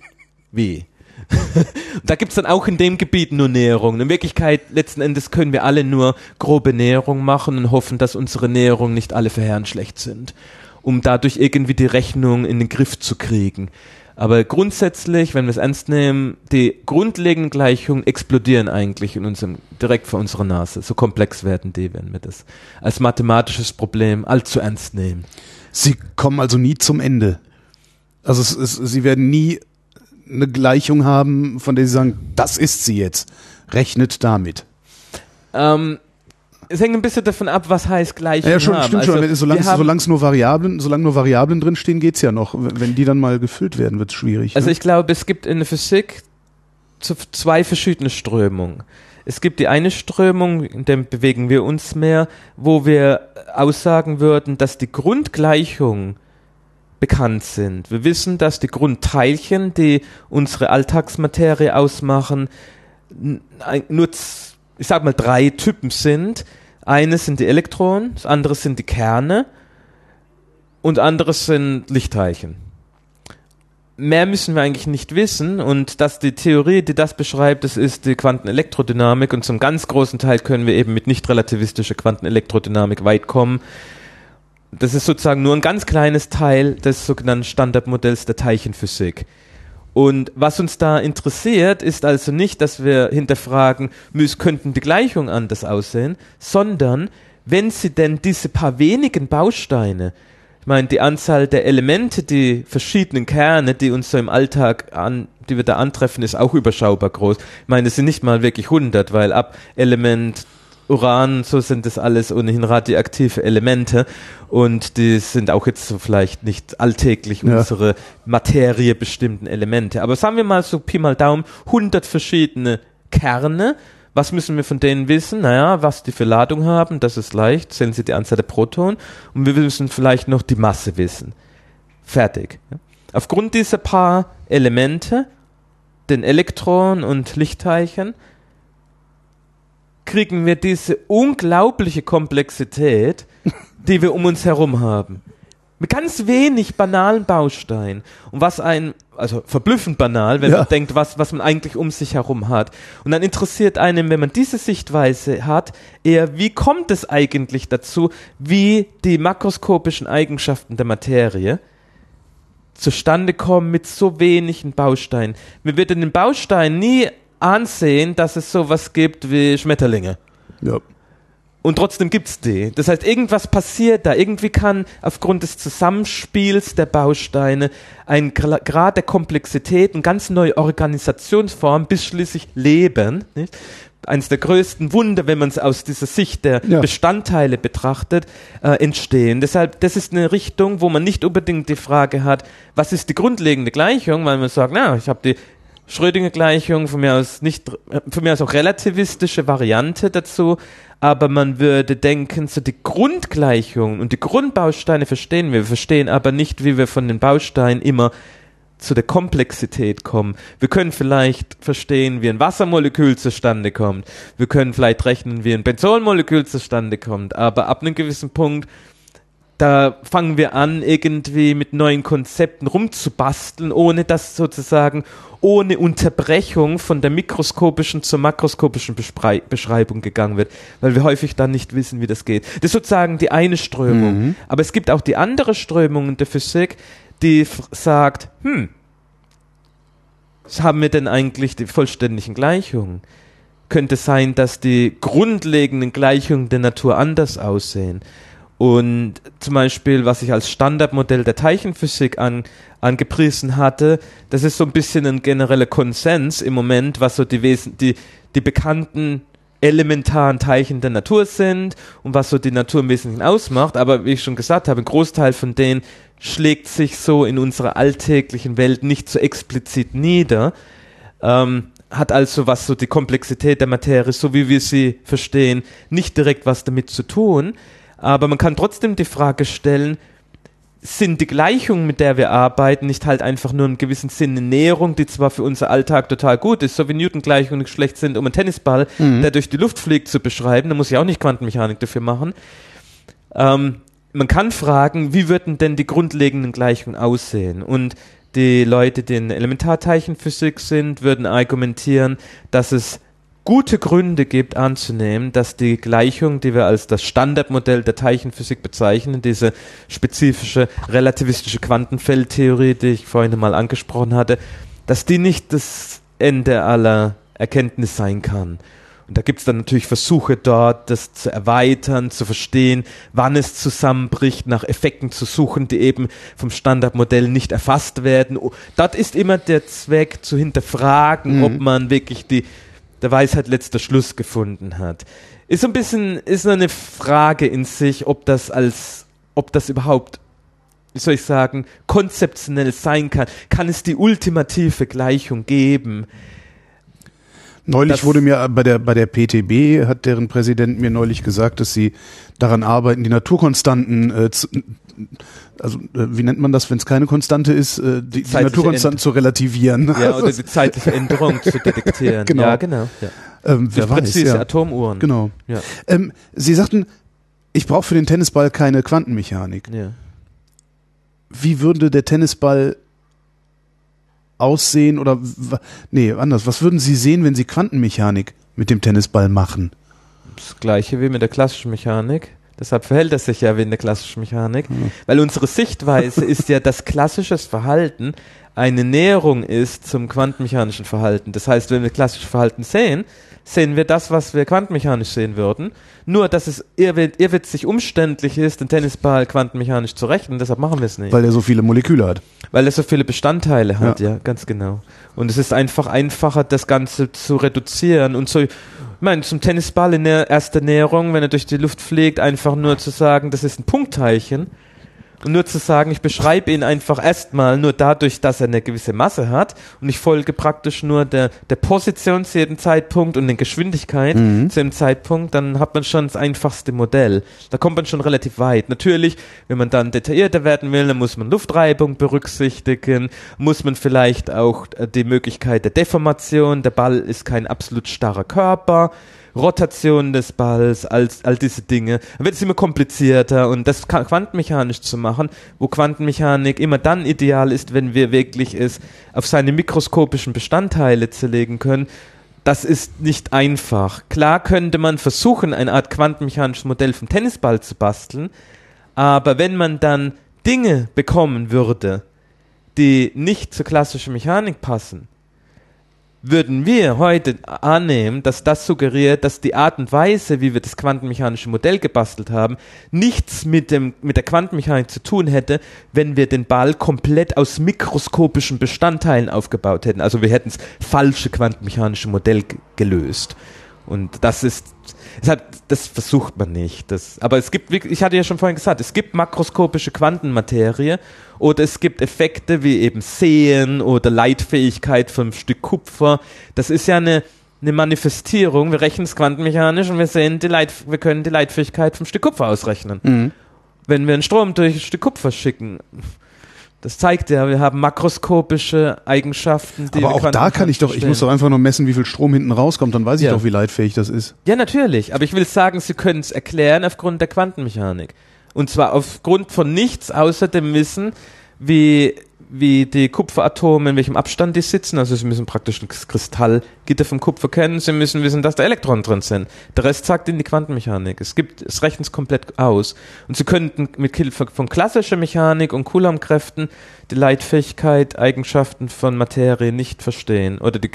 Speaker 2: wie. da gibt's dann auch in dem Gebiet nur Näherungen. In Wirklichkeit, letzten Endes können wir alle nur grobe Näherung machen und hoffen, dass unsere Näherungen nicht alle verheerend schlecht sind, um dadurch irgendwie die Rechnung in den Griff zu kriegen. Aber grundsätzlich, wenn wir es ernst nehmen, die grundlegenden Gleichungen explodieren eigentlich in unserem, direkt vor unserer Nase. So komplex werden die, wenn wir das als mathematisches Problem allzu ernst nehmen.
Speaker 1: Sie kommen also nie zum Ende. Also es, es, sie werden nie eine Gleichung haben, von der Sie sagen, das ist sie jetzt. Rechnet damit.
Speaker 2: Ähm, es hängt ein bisschen davon ab, was heißt Gleichung
Speaker 1: ja, schon,
Speaker 2: haben.
Speaker 1: Stimmt also, schon, solange, solange es nur Variablen, solange nur Variablen drinstehen, geht's ja noch. Wenn die dann mal gefüllt werden, wird's schwierig.
Speaker 2: Also
Speaker 1: ne?
Speaker 2: ich glaube, es gibt in der Physik zwei verschiedene Strömungen. Es gibt die eine Strömung, in der bewegen wir uns mehr, wo wir aussagen würden, dass die Grundgleichung bekannt sind. Wir wissen, dass die Grundteilchen, die unsere Alltagsmaterie ausmachen, nur, ich sag mal, drei Typen sind. Eines sind die Elektronen, das andere sind die Kerne und anderes sind Lichtteilchen. Mehr müssen wir eigentlich nicht wissen und dass die Theorie, die das beschreibt, das ist die Quantenelektrodynamik und zum ganz großen Teil können wir eben mit nicht relativistischer Quantenelektrodynamik weit kommen das ist sozusagen nur ein ganz kleines Teil des sogenannten Standardmodells der Teilchenphysik. Und was uns da interessiert, ist also nicht, dass wir hinterfragen, könnten die Gleichungen anders aussehen, sondern wenn sie denn diese paar wenigen Bausteine, ich meine, die Anzahl der Elemente, die verschiedenen Kerne, die uns so im Alltag an, die wir da antreffen, ist auch überschaubar groß. Ich meine, es sind nicht mal wirklich 100, weil ab Element Uran, so sind das alles ohnehin radioaktive Elemente und die sind auch jetzt so vielleicht nicht alltäglich ja. unsere Materie bestimmten Elemente. Aber sagen wir mal so Pi mal Daumen, 100 verschiedene Kerne. Was müssen wir von denen wissen? Naja, was die für Ladung haben, das ist leicht, sehen Sie die Anzahl der Protonen und wir müssen vielleicht noch die Masse wissen. Fertig. Aufgrund dieser paar Elemente, den Elektronen und Lichtteilchen, kriegen wir diese unglaubliche Komplexität, die wir um uns herum haben. Mit ganz wenig banalen Bausteinen. Und was ein, also verblüffend banal, wenn ja. man denkt, was, was man eigentlich um sich herum hat. Und dann interessiert einem, wenn man diese Sichtweise hat, eher, wie kommt es eigentlich dazu, wie die makroskopischen Eigenschaften der Materie zustande kommen mit so wenigen Bausteinen. Mir wird in den Bausteinen nie ansehen, dass es sowas gibt wie Schmetterlinge. Ja. Und trotzdem gibt's die. Das heißt, irgendwas passiert da. Irgendwie kann aufgrund des Zusammenspiels der Bausteine ein Grad der Komplexität, eine ganz neue Organisationsform bis schließlich Leben, nicht? eines der größten Wunder, wenn man es aus dieser Sicht der ja. Bestandteile betrachtet, äh, entstehen. Deshalb, das ist eine Richtung, wo man nicht unbedingt die Frage hat, was ist die grundlegende Gleichung, weil man sagt, na, ich habe die Schrödinger-Gleichung, von mir aus nicht, von mir aus auch relativistische Variante dazu, aber man würde denken, so die Grundgleichung und die Grundbausteine verstehen wir, wir verstehen aber nicht, wie wir von den Bausteinen immer zu der Komplexität kommen. Wir können vielleicht verstehen, wie ein Wassermolekül zustande kommt. Wir können vielleicht rechnen, wie ein Benzolmolekül zustande kommt. Aber ab einem gewissen Punkt da fangen wir an, irgendwie mit neuen Konzepten rumzubasteln, ohne dass sozusagen ohne Unterbrechung von der mikroskopischen zur makroskopischen Besprei Beschreibung gegangen wird, weil wir häufig dann nicht wissen, wie das geht. Das ist sozusagen die eine Strömung.
Speaker 1: Mhm.
Speaker 2: Aber es gibt auch die andere Strömung in der Physik, die sagt, hm, was haben wir denn eigentlich die vollständigen Gleichungen? Könnte sein, dass die grundlegenden Gleichungen der Natur anders aussehen. Und zum Beispiel, was ich als Standardmodell der Teilchenphysik an, angepriesen hatte, das ist so ein bisschen ein genereller Konsens im Moment, was so die, Wesen, die, die bekannten elementaren Teilchen der Natur sind und was so die Natur im Wesentlichen ausmacht. Aber wie ich schon gesagt habe, ein Großteil von denen schlägt sich so in unserer alltäglichen Welt nicht so explizit nieder. Ähm, hat also, was so die Komplexität der Materie, so wie wir sie verstehen, nicht direkt was damit zu tun. Aber man kann trotzdem die Frage stellen, sind die Gleichungen, mit der wir arbeiten, nicht halt einfach nur in gewissem Sinne Näherung, die zwar für unser Alltag total gut ist, so wie Newton-Gleichungen nicht schlecht sind, um einen Tennisball, der durch die Luft fliegt, zu beschreiben. Da muss ich auch nicht Quantenmechanik dafür machen. Ähm, man kann fragen, wie würden denn die grundlegenden Gleichungen aussehen? Und die Leute, die in Elementarteilchenphysik sind, würden argumentieren, dass es gute Gründe gibt anzunehmen, dass die Gleichung, die wir als das Standardmodell der Teilchenphysik bezeichnen, diese spezifische relativistische Quantenfeldtheorie, die ich vorhin mal angesprochen hatte, dass die nicht das Ende aller Erkenntnis sein kann. Und da gibt es dann natürlich Versuche dort, das zu erweitern, zu verstehen, wann es zusammenbricht, nach Effekten zu suchen, die eben vom Standardmodell nicht erfasst werden. Dort ist immer der Zweck zu hinterfragen,
Speaker 1: Mhm.
Speaker 2: ob man wirklich die der Weisheit letzter Schluss gefunden hat. Ist so ein bisschen, ist eine Frage in sich, ob das als, ob das überhaupt, wie soll ich sagen, konzeptionell sein kann. Kann es die ultimative Gleichung geben?
Speaker 1: Neulich wurde mir bei der, bei der PTB, hat deren Präsident mir neulich gesagt, dass sie daran arbeiten, die Naturkonstanten, äh, zu, also äh, wie nennt man das, wenn es keine Konstante ist, äh, die, die Naturkonstanten
Speaker 2: End-
Speaker 1: zu relativieren.
Speaker 2: Ja, oder
Speaker 1: Also,
Speaker 2: die zeitliche Änderung zu detektieren.
Speaker 1: Genau.
Speaker 2: Ja, genau. Ja.
Speaker 1: ähm, wer
Speaker 2: Durch
Speaker 1: weiß,
Speaker 2: präzise
Speaker 1: ja.
Speaker 2: Atomuhren.
Speaker 1: Genau.
Speaker 2: Ja.
Speaker 1: Ähm, sie sagten, ich brauche für den Tennisball keine Quantenmechanik.
Speaker 2: Ja.
Speaker 1: Wie würde der Tennisball aussehen oder nee, anders. Was würden Sie sehen, wenn Sie Quantenmechanik mit dem Tennisball machen?
Speaker 2: Das gleiche wie mit der klassischen Mechanik. Deshalb verhält es sich ja wie in der klassischen Mechanik. Weil unsere Sichtweise ist ja, dass klassisches Verhalten eine Näherung ist zum quantenmechanischen Verhalten. Das heißt, wenn wir klassisches Verhalten sehen, sehen wir das, was wir quantenmechanisch sehen würden. Nur, dass es irrwi- irrwitzig umständlich ist, den Tennisball quantenmechanisch zu rechnen. Deshalb machen wir es nicht.
Speaker 1: Weil er so viele Moleküle hat.
Speaker 2: Weil er so viele Bestandteile hat, ja. ganz genau. Und es ist einfach einfacher, das Ganze zu reduzieren und so, ich meine, zum Tennisball in der ersten Näherung, wenn er durch die Luft fliegt, einfach nur zu sagen, das ist ein Punktteilchen. Und nur zu sagen, ich beschreibe ihn einfach erstmal nur dadurch, dass er eine gewisse Masse hat und ich folge praktisch nur der, der Position zu jedem Zeitpunkt und der Geschwindigkeit
Speaker 1: Mhm.
Speaker 2: zu jedem Zeitpunkt, dann hat man schon das einfachste Modell. Da kommt man schon relativ weit. Natürlich, wenn man dann detaillierter werden will, dann muss man Luftreibung berücksichtigen, muss man vielleicht auch äh, die Möglichkeit der Deformation, der Ball ist kein absolut starrer Körper, Rotation des Balls, all, all diese Dinge. Dann wird es immer komplizierter und das quantenmechanisch zu machen, wo Quantenmechanik immer dann ideal ist, wenn wir wirklich es auf seine mikroskopischen Bestandteile zerlegen können. Das ist nicht einfach. Klar könnte man versuchen, eine Art quantenmechanisches Modell vom Tennisball zu basteln, aber wenn man dann Dinge bekommen würde, die nicht zur klassischen Mechanik passen, würden wir heute annehmen, dass das suggeriert, dass die Art und Weise, wie wir das quantenmechanische Modell gebastelt haben, nichts mit, dem, mit der Quantenmechanik zu tun hätte, wenn wir den Ball komplett aus mikroskopischen Bestandteilen aufgebaut hätten. Also wir hätten das falsche quantenmechanische Modell gelöst. Und das ist, es hat, das versucht man nicht. Das, aber es gibt, ich hatte ja schon vorhin gesagt, es gibt makroskopische Quantenmaterie oder es gibt Effekte wie eben Sehen oder Leitfähigkeit vom Stück Kupfer. Das ist ja eine, eine Manifestierung. Wir rechnen es quantenmechanisch und wir sehen die Leit, wir können die Leitfähigkeit vom Stück Kupfer ausrechnen.
Speaker 1: Mhm.
Speaker 2: Wenn wir einen Strom durch ein Stück Kupfer schicken, das zeigt ja, wir haben makroskopische Eigenschaften, die
Speaker 1: Aber auch da kann ich doch, ich muss doch einfach nur messen, wie viel Strom hinten rauskommt, dann weiß ich
Speaker 2: Ja.
Speaker 1: doch, wie leitfähig das ist.
Speaker 2: Ja, natürlich. Aber ich will sagen, Sie können es erklären aufgrund der Quantenmechanik. Und zwar aufgrund von nichts außer dem Wissen, wie wie die Kupferatome, in welchem Abstand die sitzen. Also sie müssen praktisch das Kristallgitter vom Kupfer kennen. Sie müssen wissen, dass da Elektronen drin sind. Der Rest sagt ihnen die Quantenmechanik. Es gibt, es rechnet es komplett aus. Und sie könnten mit Hilfe von klassischer Mechanik und Coulomb-Kräften die Leitfähigkeit, Eigenschaften von Materie nicht verstehen. Oder die,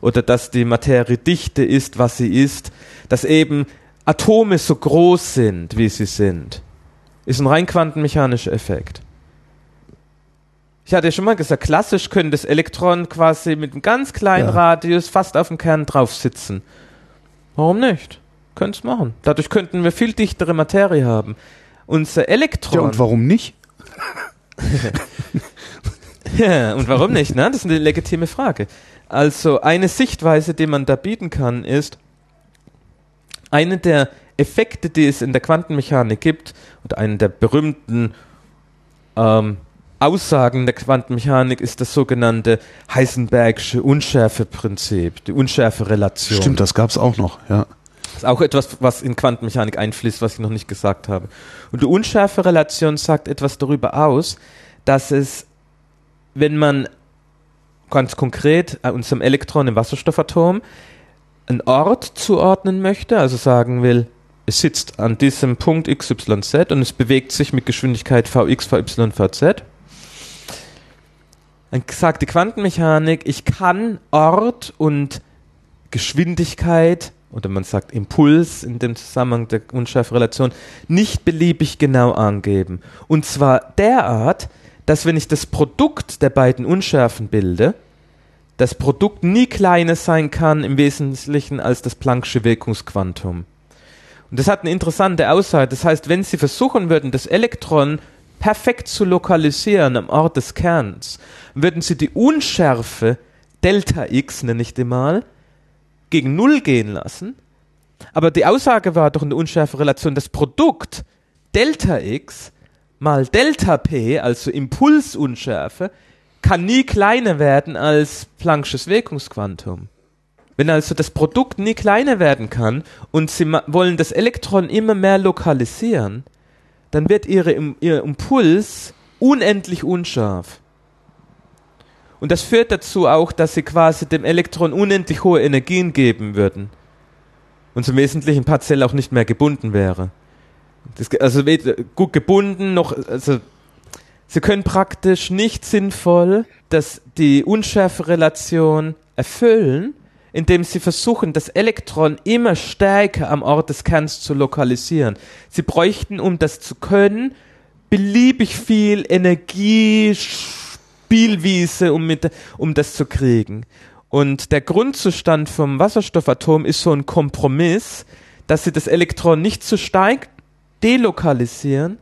Speaker 2: oder dass die Materie dichte ist, was sie ist. Dass eben Atome so groß sind, wie sie sind. Ist ein rein quantenmechanischer Effekt. Ich hatte ja schon mal gesagt, klassisch können das Elektron quasi mit einem ganz kleinen ja. Radius fast auf dem Kern drauf sitzen. Warum nicht? Können es machen. Dadurch könnten wir viel dichtere Materie haben. Unser Elektron. Ja,
Speaker 1: und warum nicht?
Speaker 2: ja, und warum nicht? Ne? Das ist eine legitime Frage. Also eine Sichtweise, die man da bieten kann, ist, eine der Effekte, die es in der Quantenmechanik gibt, und einen der berühmten ähm, Aussagen der Quantenmechanik ist das sogenannte Heisenbergsche Unschärfeprinzip, die Unschärferelation.
Speaker 1: Stimmt, das gab es auch noch, ja.
Speaker 2: Das ist auch etwas, was in Quantenmechanik einfließt, was ich noch nicht gesagt habe. Und die Unschärferelation sagt etwas darüber aus, dass es, wenn man ganz konkret unserem Elektron im Wasserstoffatom einen Ort zuordnen möchte, also sagen will, es sitzt an diesem Punkt XYZ und es bewegt sich mit Geschwindigkeit Vx, Vy, Vz, die Quantenmechanik, ich kann Ort und Geschwindigkeit oder man sagt Impuls in dem Zusammenhang der Unschärferelation nicht beliebig genau angeben. Und zwar derart, dass wenn ich das Produkt der beiden Unschärfen bilde, das Produkt nie kleiner sein kann im Wesentlichen als das Planck'sche Wirkungsquantum. Und das hat eine interessante Aussage. Das heißt, wenn Sie versuchen würden, das Elektron perfekt zu lokalisieren am Ort des Kerns, würden sie die Unschärfe Delta X, nenne ich die mal, gegen Null gehen lassen. Aber die Aussage war doch in der Unschärferelation, das Produkt Delta X mal Delta P, also Impulsunschärfe, kann nie kleiner werden als Planck'sches Wirkungsquantum. Wenn also das Produkt nie kleiner werden kann und Sie wollen das Elektron immer mehr lokalisieren, dann wird ihre, ihr Impuls unendlich unscharf. Und das führt dazu auch, dass sie quasi dem Elektron unendlich hohe Energien geben würden. Und zum Wesentlichen partiell auch nicht mehr gebunden wäre. Das, also gut gebunden, noch, also sie können praktisch nicht sinnvoll dass die Unschärferelation erfüllen, indem sie versuchen, das Elektron immer stärker am Ort des Kerns zu lokalisieren. Sie bräuchten, um das zu können, beliebig viel Energie, Spielwiese, um, mit, um das zu kriegen. Und der Grundzustand vom Wasserstoffatom ist so ein Kompromiss, dass sie das Elektron nicht zu stark delokalisieren,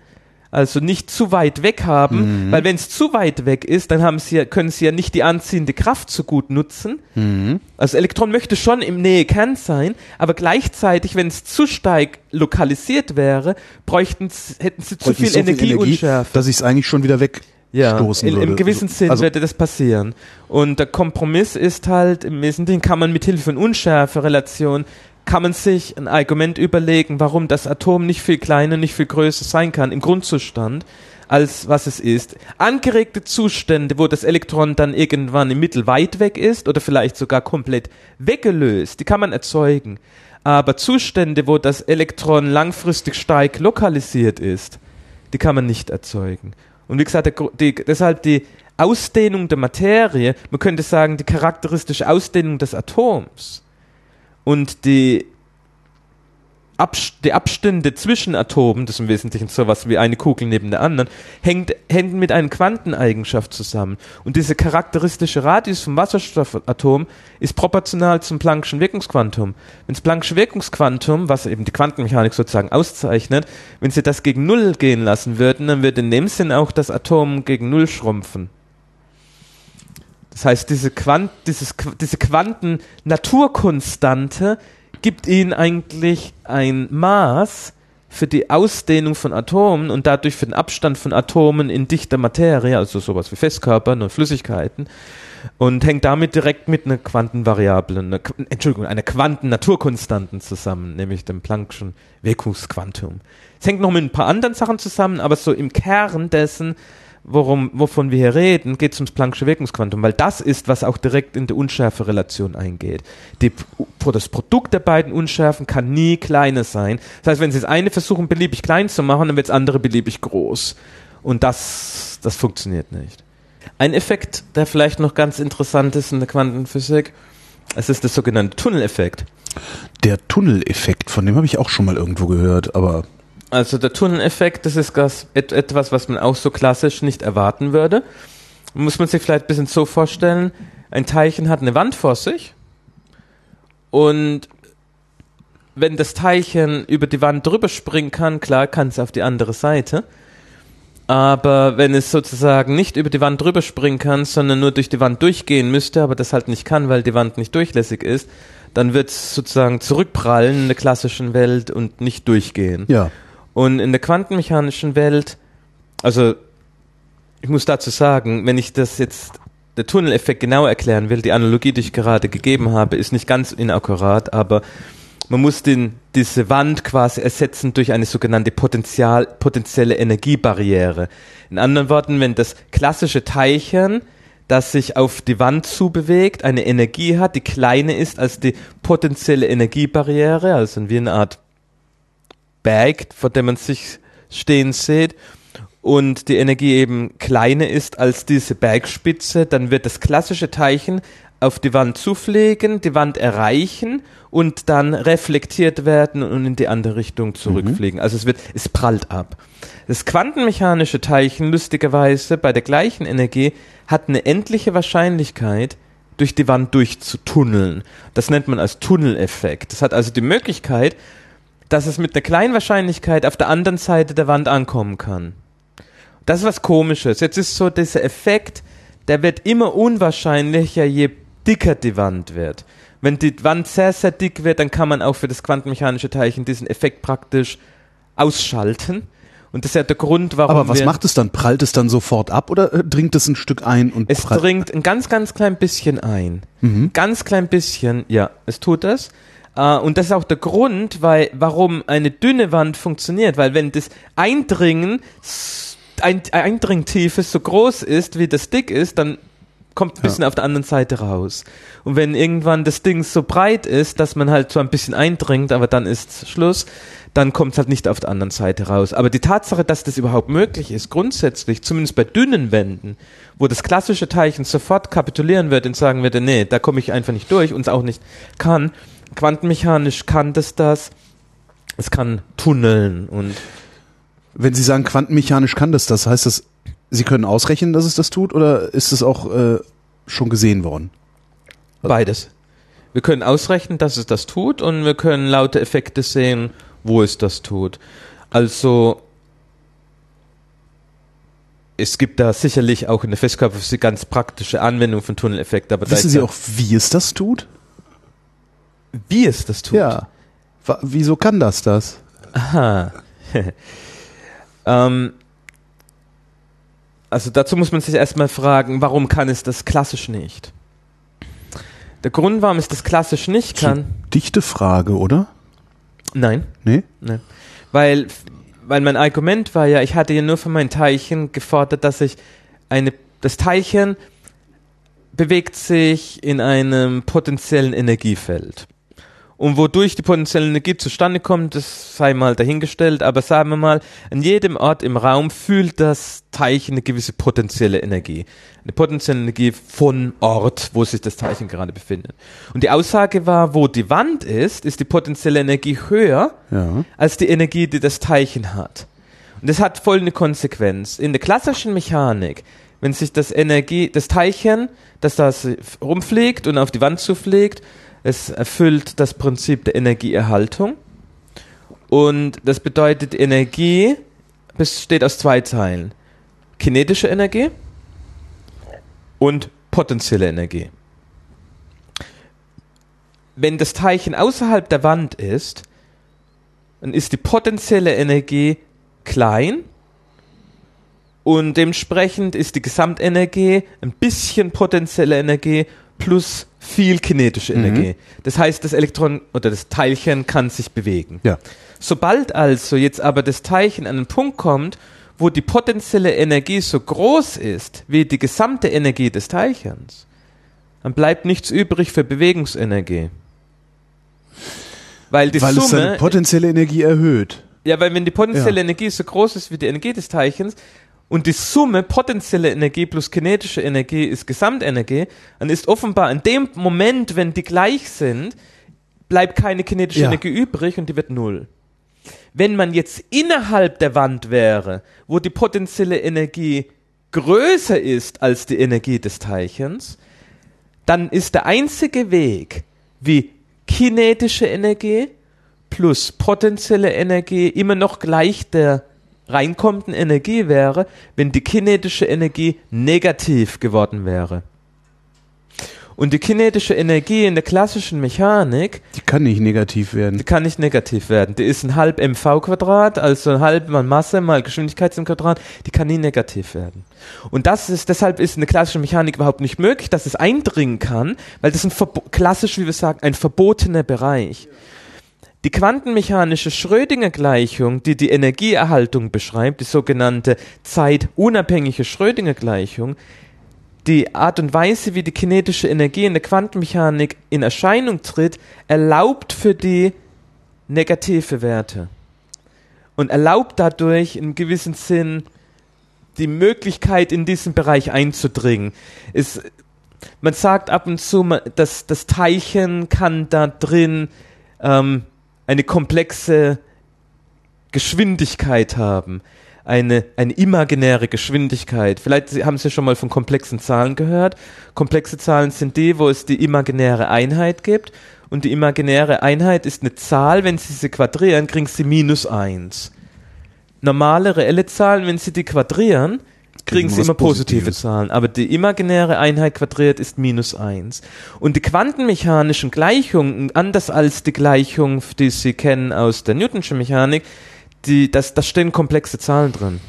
Speaker 2: also nicht zu weit weg haben, mhm. weil wenn es zu weit weg ist, dann haben sie ja, können sie ja nicht die anziehende Kraft so gut nutzen. Mhm. Also Elektron möchte schon im Nähe Kern sein, aber gleichzeitig, wenn es zu stark lokalisiert wäre, bräuchten hätten sie zu viel, so Energie, Energie unschärfe.
Speaker 1: Dass ich es eigentlich schon wieder weg
Speaker 2: ja, in, im gewissen Sinn also, würde das passieren. Und der Kompromiss ist halt, im Wesentlichen kann man mit Hilfe von Unschärferelation kann man sich ein Argument überlegen, warum das Atom nicht viel kleiner, nicht viel größer sein kann im Grundzustand, als was es ist. Angeregte Zustände, wo das Elektron dann irgendwann im Mittel weit weg ist oder vielleicht sogar komplett weggelöst, die kann man erzeugen. Aber Zustände, wo das Elektron langfristig stark lokalisiert ist, die kann man nicht erzeugen. Und wie gesagt, die, deshalb die Ausdehnung der Materie, man könnte sagen, die charakteristische Ausdehnung des Atoms und die, Abst die Abstände zwischen Atomen, das ist im Wesentlichen sowas wie eine Kugel neben der anderen, hängt, hängt mit einer Quanteneigenschaft zusammen. Und diese charakteristische Radius vom Wasserstoffatom ist proportional zum Planck'schen Wirkungsquantum. Wenn das Planck'sche Wirkungsquantum, was eben die Quantenmechanik sozusagen auszeichnet, wenn Sie das gegen Null gehen lassen würden, dann würde in dem Sinn auch das Atom gegen Null schrumpfen. Das heißt, diese, Quant, dieses, diese Quanten-Naturkonstante gibt ihnen eigentlich ein Maß für die Ausdehnung von Atomen und dadurch für den Abstand von Atomen in dichter Materie, also sowas wie Festkörpern und Flüssigkeiten. und hängt damit direkt mit einer Quantenvariable, einer, Entschuldigung, einer Quantennaturkonstanten zusammen, nämlich dem Planck'schen Wirkungsquantum. Es hängt noch mit ein paar anderen Sachen zusammen, aber so im Kern dessen worum, wovon wir hier reden, geht es ums Planck'sche Wirkungsquantum, weil das ist, was auch direkt in die Unschärferelation eingeht. Die, das Produkt der beiden Unschärfen kann nie kleiner sein. Das heißt, wenn Sie das eine versuchen, beliebig klein zu machen, dann wird das andere beliebig groß. Und das, das funktioniert nicht. Ein Effekt, der vielleicht noch ganz interessant ist in der Quantenphysik, es ist der sogenannte Tunneleffekt.
Speaker 1: Der Tunneleffekt, von dem habe ich auch schon mal irgendwo gehört, aber
Speaker 2: also der Tunneleffekt, das ist etwas, was man auch so klassisch nicht erwarten würde. Muss man sich vielleicht ein bisschen so vorstellen, ein Teilchen hat eine Wand vor sich und wenn das Teilchen über die Wand drüber springen kann, klar, kann es auf die andere Seite. Aber wenn es sozusagen nicht über die Wand drüber springen kann, sondern nur durch die Wand durchgehen müsste, aber das halt nicht kann, weil die Wand nicht durchlässig ist, dann wird es sozusagen zurückprallen in der klassischen Welt und nicht durchgehen.
Speaker 1: Ja.
Speaker 2: Und in der quantenmechanischen Welt, also ich muss dazu sagen, wenn ich das jetzt, der Tunneleffekt genau erklären will, die Analogie, die ich gerade gegeben habe, ist nicht ganz inakkurat, aber man muss den, diese Wand quasi ersetzen durch eine sogenannte Potenzial, potenzielle Energiebarriere. In anderen Worten, wenn das klassische Teilchen, das sich auf die Wand zubewegt, eine Energie hat, die kleiner ist als die potenzielle Energiebarriere, also wie eine Art Berg, vor dem man sich stehen sieht, und die Energie eben kleiner ist als diese Bergspitze, dann wird das klassische Teilchen auf die Wand zufliegen, die Wand erreichen und dann reflektiert werden und in die andere Richtung zurückfliegen. Mhm. Also es wird, es prallt ab. Das quantenmechanische Teilchen, lustigerweise, bei der gleichen Energie, hat eine endliche Wahrscheinlichkeit, durch die Wand durchzutunneln. Das nennt man als Tunneleffekt. Das hat also die Möglichkeit, dass es mit einer kleinen Wahrscheinlichkeit auf der anderen Seite der Wand ankommen kann. Das ist was Komisches. Jetzt ist so dieser Effekt, der wird immer unwahrscheinlicher, je dicker die Wand wird. Wenn die Wand sehr, sehr dick wird, dann kann man auch für das quantenmechanische Teilchen diesen Effekt praktisch ausschalten. Und das ist ja der Grund, warum.
Speaker 1: Aber was macht es dann? Prallt es dann sofort ab oder äh, dringt es ein Stück ein und
Speaker 2: Es dringt ein ganz, ganz klein bisschen ein. Mhm. Ganz klein bisschen, ja, es tut es. Uh, und das ist auch der Grund, weil, warum eine dünne Wand funktioniert, weil wenn das Eindringen, ein, Eindringtiefe so groß ist, wie das dick ist, dann kommt ein bisschen ja. auf der anderen Seite raus. Und wenn irgendwann das Ding so breit ist, dass man halt so ein bisschen eindringt, aber dann ist Schluss, dann kommt es halt nicht auf der anderen Seite raus. Aber die Tatsache, dass das überhaupt möglich ist, grundsätzlich, zumindest bei dünnen Wänden, wo das klassische Teilchen sofort kapitulieren wird und sagen würde, nee, da komme ich einfach nicht durch und es auch nicht kann, quantenmechanisch kann das das. Es kann tunneln und.
Speaker 1: Wenn Sie sagen, quantenmechanisch kann das das, heißt das, Sie können ausrechnen, dass es das tut, oder ist es auch äh, schon gesehen worden?
Speaker 2: Beides. Wir können ausrechnen, dass es das tut, und wir können laute Effekte sehen, wo es das tut. Also es gibt da sicherlich auch in der Festkörperphysik ganz praktische Anwendung von Tunneleffekten. Aber
Speaker 1: Wissen Sie auch, wie es das tut?
Speaker 2: Wie es das tut.
Speaker 1: Ja. Wieso kann das das?
Speaker 2: Aha. ähm, also dazu muss man sich erstmal fragen, warum kann es das klassisch nicht? Der Grund, warum es das klassisch nicht kann.
Speaker 1: Dichte Frage, oder?
Speaker 2: Nein.
Speaker 1: Nee?
Speaker 2: Nein. Weil, weil mein Argument war ja, ich hatte ja nur von meinen Teilchen gefordert, dass ich eine, das Teilchen bewegt sich in einem potenziellen Energiefeld. Und wodurch die potenzielle Energie zustande kommt, das sei mal dahingestellt, aber sagen wir mal, an jedem Ort im Raum fühlt das Teilchen eine gewisse potenzielle Energie. Eine potenzielle Energie von Ort, wo sich das Teilchen gerade befindet. Und die Aussage war, wo die Wand ist, ist die potenzielle Energie höher ja. als die Energie, die das Teilchen hat. Und das hat folgende Konsequenz. In der klassischen Mechanik, wenn sich das Energie, das Teilchen, das da rumfliegt und auf die Wand zufliegt, es erfüllt das Prinzip der Energieerhaltung. Und das bedeutet, Energie besteht aus zwei Teilen. Kinetische Energie und potenzielle Energie. Wenn das Teilchen außerhalb der Wand ist, dann ist die potenzielle Energie klein Und dementsprechend ist die Gesamtenergie ein bisschen potenzielle Energie plus viel kinetische
Speaker 1: Mhm.
Speaker 2: Energie. Das heißt, das Elektron oder das Teilchen kann sich bewegen.
Speaker 1: Ja.
Speaker 2: Sobald also jetzt aber das Teilchen an einen Punkt kommt, wo die potenzielle Energie so groß ist wie die gesamte Energie des Teilchens, dann bleibt nichts übrig für Bewegungsenergie. Weil die
Speaker 1: Weil es seine
Speaker 2: Summe,
Speaker 1: potenzielle Energie erhöht.
Speaker 2: ja, weil wenn die potenzielle
Speaker 1: Ja.
Speaker 2: Energie so groß ist wie die Energie des Teilchens und die Summe potenzielle Energie plus kinetische Energie ist Gesamtenergie, dann ist offenbar in dem Moment, wenn die gleich sind, bleibt keine kinetische
Speaker 1: Ja.
Speaker 2: Energie übrig und die wird null. Wenn man jetzt innerhalb der Wand wäre, wo die potenzielle Energie größer ist als die Energie des Teilchens, dann ist der einzige Weg, wie kinetische Energie plus potenzielle Energie immer noch gleich der reinkommenden Energie wäre, wenn die kinetische Energie negativ geworden wäre. Und die kinetische Energie in der klassischen Mechanik
Speaker 1: Die kann nicht negativ
Speaker 2: die
Speaker 1: werden.
Speaker 2: kann nicht negativ werden. Die ist ein halb mv Quadrat, also ein halb mal Masse mal Geschwindigkeit im Quadrat. Die kann nie negativ werden. Und das ist, deshalb ist eine klassische Mechanik überhaupt nicht möglich, dass es eindringen kann, weil das ein verbo- klassisch, wie wir sagen, ein verbotener Bereich. Die quantenmechanische Schrödinger-Gleichung, die die Energieerhaltung beschreibt, die sogenannte zeitunabhängige Schrödinger-Gleichung, die Art und Weise, wie die kinetische Energie in der Quantenmechanik in Erscheinung tritt, erlaubt für die negative Werte und erlaubt dadurch in gewissem Sinn die Möglichkeit, in diesen Bereich einzudringen. Es, man sagt ab und zu, dass das Teilchen kann da drin ähm, eine komplexe Geschwindigkeit haben. Eine, eine imaginäre Geschwindigkeit. Vielleicht haben Sie schon mal von komplexen Zahlen gehört. Komplexe Zahlen sind die, wo es die imaginäre Einheit gibt. Und die imaginäre Einheit ist eine Zahl, wenn Sie sie quadrieren, kriegen Sie minus eins. Normale, reelle Zahlen, wenn Sie die quadrieren, kriegen
Speaker 1: Kriegen
Speaker 2: Sie immer positive
Speaker 1: Positives.
Speaker 2: Zahlen. Aber die imaginäre Einheit quadriert ist minus eins. Und die quantenmechanischen Gleichungen, anders als die Gleichung, die Sie kennen aus der Newtonschen Mechanik, die, das, da stehen komplexe Zahlen drin.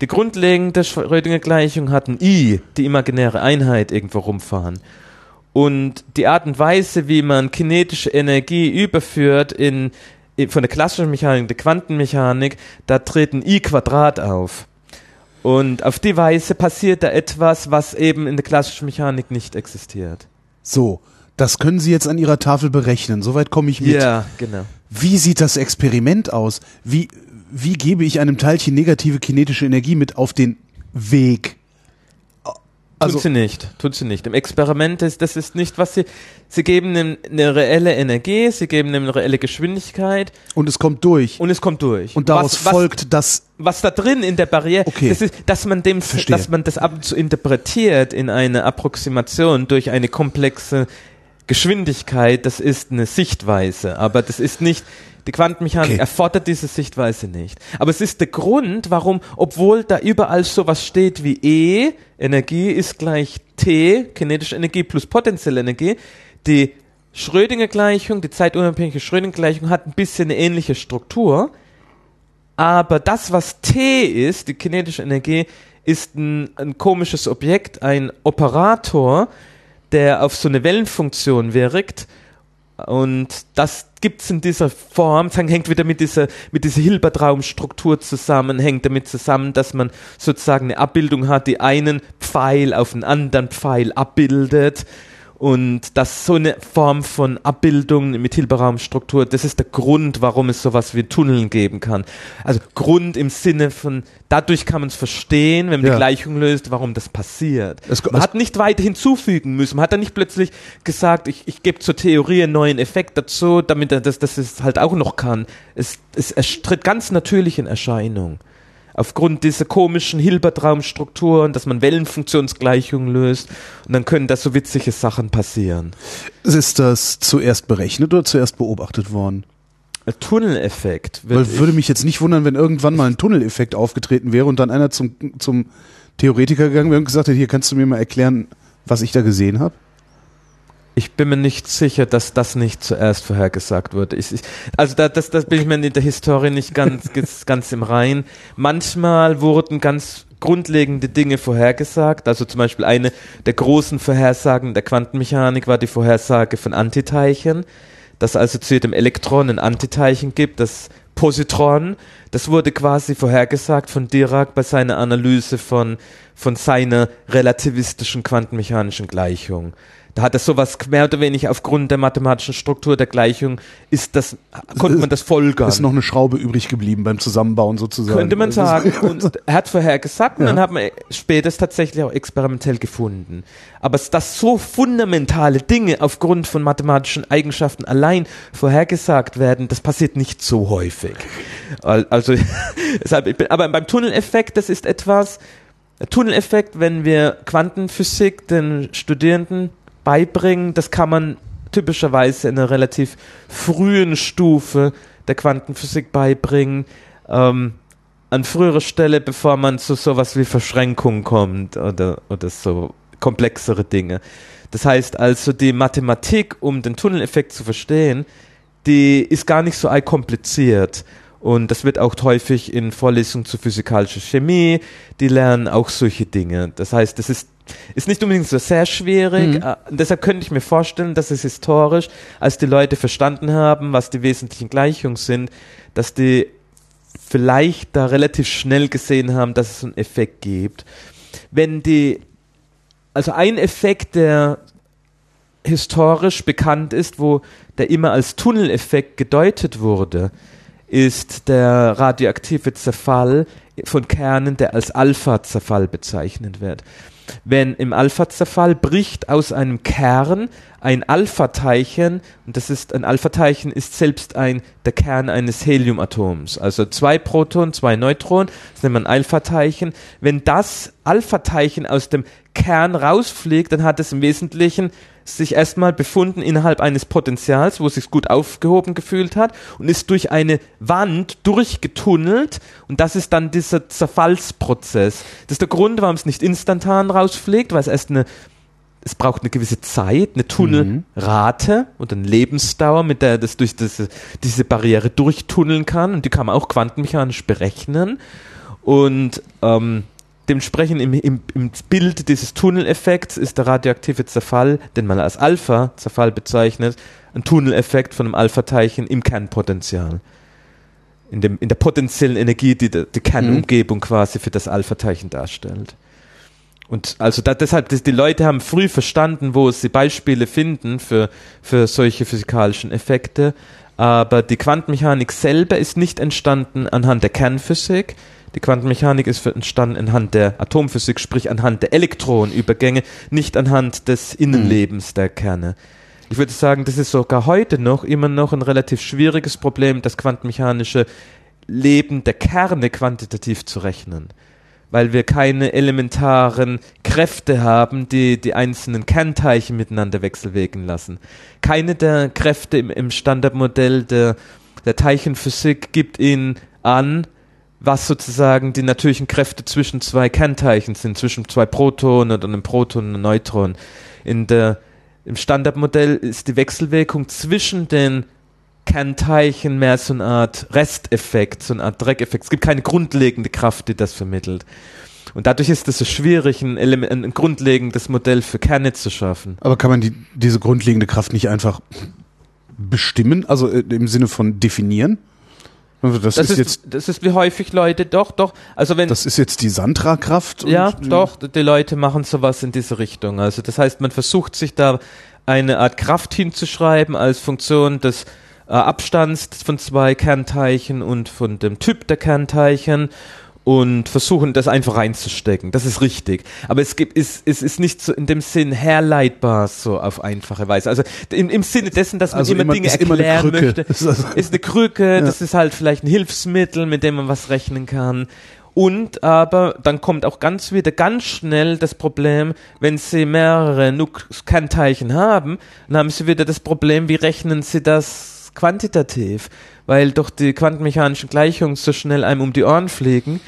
Speaker 2: Die grundlegende Schrödinger-Gleichung hat ein i, die imaginäre Einheit, irgendwo rumfahren. Und die Art und Weise, wie man kinetische Energie überführt in, in von der klassischen Mechanik, der Quantenmechanik, da tritt ein i Quadrat auf. Und auf die Weise passiert da etwas, was eben in der klassischen Mechanik nicht existiert.
Speaker 1: So, das können Sie jetzt an Ihrer Tafel berechnen. Soweit komme ich mit.
Speaker 2: Ja, genau.
Speaker 1: Wie sieht das Experiment aus? Wie, wie gebe ich einem Teilchen negative kinetische Energie mit auf den Weg? Also,
Speaker 2: tut sie nicht, tut sie nicht. Im Experiment ist, das ist nicht, was sie, sie geben ihm eine reelle Energie, sie geben eine reelle Geschwindigkeit
Speaker 1: und es kommt durch.
Speaker 2: und es kommt durch.
Speaker 1: Und daraus
Speaker 2: was, was,
Speaker 1: folgt, dass
Speaker 2: was da drin in der Barriere,
Speaker 1: Okay.
Speaker 2: das ist, dass man dem,
Speaker 1: Verstehe.
Speaker 2: dass man das ab und zu interpretiert in eine Approximation durch eine komplexe Geschwindigkeit, das ist eine Sichtweise, aber das ist nicht, die Quantenmechanik
Speaker 1: Okay.
Speaker 2: erfordert diese Sichtweise nicht. Aber es ist der Grund, warum, obwohl da überall sowas steht wie E, Energie ist gleich T, kinetische Energie plus potenzielle Energie, die Schrödinger-Gleichung, die zeitunabhängige Schrödinger-Gleichung hat ein bisschen eine ähnliche Struktur, aber das, was T ist, die kinetische Energie, ist ein, ein komisches Objekt, ein Operator, der auf so eine Wellenfunktion wirkt. Und das gibt's in dieser Form, das hängt wieder mit dieser, mit dieser Hilbert-Raumstruktur zusammen, hängt damit zusammen, dass man sozusagen eine Abbildung hat, die einen Pfeil auf einen anderen Pfeil abbildet. Und das so eine Form von Abbildung mit Hilberraumstruktur, das ist der Grund, warum es sowas wie Tunneln geben kann. Also Grund im Sinne von, dadurch kann man es verstehen, wenn man
Speaker 1: Ja.
Speaker 2: die Gleichung löst, warum das passiert.
Speaker 1: Es-
Speaker 2: man
Speaker 1: es-
Speaker 2: hat nicht weiter hinzufügen müssen. Man hat dann nicht plötzlich gesagt, ich, ich gebe zur Theorie einen neuen Effekt dazu, damit er das, das es halt auch noch kann. Es, es tritt ganz natürlich in Erscheinung. Aufgrund dieser komischen Hilbert-Raumstrukturen, dass man Wellenfunktionsgleichungen löst und dann können da so witzige Sachen passieren.
Speaker 1: ist das zuerst berechnet oder zuerst beobachtet worden?
Speaker 2: Ein Tunneleffekt.
Speaker 1: Weil würde mich jetzt nicht wundern, wenn irgendwann mal ein Tunneleffekt aufgetreten wäre und dann einer zum, zum Theoretiker gegangen wäre und gesagt hätte, hier kannst du mir mal erklären, was ich da gesehen habe.
Speaker 2: Ich bin mir nicht sicher, dass das nicht zuerst vorhergesagt wurde. Ich, ich, also da, das, das bin ich mir in der Historie nicht ganz, ganz, im Rein. Manchmal wurden ganz grundlegende Dinge vorhergesagt. Also zum Beispiel eine der großen Vorhersagen der Quantenmechanik war die Vorhersage von Antiteilchen, dass also zu jedem Elektron ein Antiteilchen gibt, das Positron. Das wurde quasi vorhergesagt von Dirac bei seiner Analyse von, von seiner relativistischen quantenmechanischen Gleichung. Da hat er sowas mehr oder weniger aufgrund der mathematischen Struktur der Gleichung ist das, konnte man das folgern.
Speaker 1: Ist noch eine Schraube übrig geblieben beim Zusammenbauen sozusagen.
Speaker 2: Könnte man sagen. Und er hat vorher gesagt und ja. dann hat man später es tatsächlich auch experimentell gefunden. Aber dass so fundamentale Dinge aufgrund von mathematischen Eigenschaften allein vorhergesagt werden, das passiert nicht so häufig. Also, aber beim Tunneleffekt, das ist etwas, Tunneleffekt, wenn wir Quantenphysik den Studierenden beibringen. Das kann man typischerweise in einer relativ frühen Stufe der Quantenphysik beibringen. Ähm, an früherer Stelle, bevor man zu sowas wie Verschränkung kommt oder, oder so komplexere Dinge. Das heißt also, die Mathematik, um den Tunneleffekt zu verstehen, die ist gar nicht so kompliziert. Und das wird auch häufig in Vorlesungen zu physikalischer Chemie, die lernen auch solche Dinge. Das heißt, es ist ist nicht unbedingt so sehr schwierig. Mhm. Äh, deshalb könnte ich mir vorstellen, dass es historisch, als die Leute verstanden haben, was die wesentlichen Gleichungen sind, dass die vielleicht da relativ schnell gesehen haben, dass es einen Effekt gibt. Wenn die, also ein Effekt, der historisch bekannt ist, wo der immer als Tunneleffekt gedeutet wurde, ist der radioaktive Zerfall von Kernen, der als Alpha-Zerfall bezeichnet wird wenn im Alpha-Zerfall bricht aus einem Kern ein Alpha-Teilchen, und das ist ein Alpha-Teilchen ist selbst ein der Kern eines Heliumatoms. Also zwei Protonen, zwei Neutronen, das nennt man Alpha-Teilchen. Wenn das Alpha-Teilchen aus dem Kern rausfliegt, dann hat es im Wesentlichen sich erstmal befunden innerhalb eines Potenzials, wo es sich gut aufgehoben gefühlt hat und ist durch eine Wand durchgetunnelt und das ist dann dieser Zerfallsprozess. Das ist der Grund, warum es nicht instantan rausfliegt, weil es erst eine es braucht eine gewisse Zeit, eine Tunnelrate mhm. und eine Lebensdauer, mit der das durch diese, diese Barriere durchtunneln kann und die kann man auch quantenmechanisch berechnen und ähm, Dementsprechend im, im, im Bild dieses Tunneleffekts ist der radioaktive Zerfall, den man als Alpha-Zerfall bezeichnet, ein Tunneleffekt von einem Alpha-Teilchen im Kernpotential. In, dem, in der potenziellen Energie, die die Kernumgebung mhm. quasi für das Alpha-Teilchen darstellt. Und also da, deshalb, die Leute haben früh verstanden, wo sie Beispiele finden für, für solche physikalischen Effekte. Aber die Quantenmechanik selber ist nicht entstanden anhand der Kernphysik, die Quantenmechanik ist entstanden anhand der Atomphysik, sprich anhand der Elektronenübergänge, nicht anhand des Innenlebens der Kerne. Ich würde sagen, das ist sogar heute noch immer noch ein relativ schwieriges Problem, das quantenmechanische Leben der Kerne quantitativ zu rechnen. Weil wir keine elementaren Kräfte haben, die die einzelnen Kernteilchen miteinander wechselwirken lassen. Keine der Kräfte im, im Standardmodell der, der Teilchenphysik gibt ihnen an, was sozusagen die natürlichen Kräfte zwischen zwei Kernteilchen sind, zwischen zwei Protonen oder einem Proton und einem Neutron. In der, Im Standardmodell ist die Wechselwirkung zwischen den Kernteilchen mehr so eine Art Resteffekt, so eine Art Dreckeffekt. Es gibt keine grundlegende Kraft, die das vermittelt. Und dadurch ist es so schwierig, ein, Element, ein grundlegendes Modell für Kerne zu schaffen.
Speaker 1: Aber kann man die, diese grundlegende Kraft nicht einfach bestimmen, also äh, im Sinne von definieren?
Speaker 2: Also das, das, ist, jetzt, das ist wie häufig Leute, doch, doch. Also wenn
Speaker 1: das ist jetzt die Sandra-Kraft.
Speaker 2: Ja, doch. Die Leute machen sowas in diese Richtung. Also das heißt, man versucht sich da eine Art Kraft hinzuschreiben als Funktion des äh, Abstands von zwei Kernteilchen und von dem Typ der Kernteilchen und versuchen das einfach reinzustecken. Das ist richtig. Aber es gibt, es, es ist nicht so in dem Sinn herleitbar so auf einfache Weise. Also im, im Sinne dessen, dass man also immer, immer Dinge erklären immer möchte, ist eine Krücke, ja. das ist halt vielleicht ein Hilfsmittel, mit dem man was rechnen kann. Und aber dann kommt auch ganz wieder ganz schnell das Problem, wenn Sie mehrere Kernteilchen haben, dann haben Sie wieder das Problem, wie rechnen Sie das quantitativ? weil doch die quantenmechanischen Gleichungen so schnell einem um die Ohren fliegen,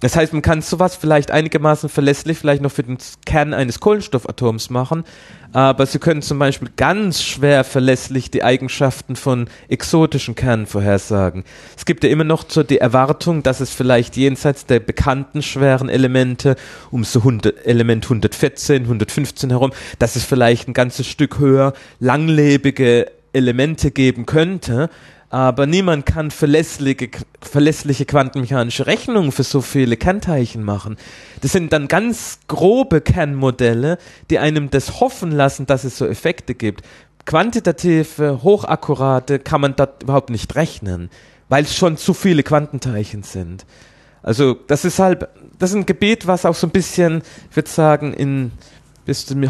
Speaker 2: das heißt, man kann sowas vielleicht einigermaßen verlässlich vielleicht noch für den Kern eines Kohlenstoffatoms machen, aber sie können zum Beispiel ganz schwer verlässlich die Eigenschaften von exotischen Kernen vorhersagen. Es gibt ja immer noch so die Erwartung, dass es vielleicht jenseits der bekannten schweren Elemente, um so 100, Element 114, 115 herum, dass es vielleicht ein ganzes Stück höher langlebige Elemente geben könnte, aber niemand kann verlässliche, verlässliche quantenmechanische Rechnungen für so viele Kernteilchen machen. Das sind dann ganz grobe Kernmodelle, die einem das hoffen lassen, dass es so Effekte gibt. Quantitative, hochakkurate kann man dort überhaupt nicht rechnen, weil es schon zu viele Quantenteilchen sind. Also das ist halt, das ist ein Gebiet, was auch so ein bisschen, ich würde sagen, in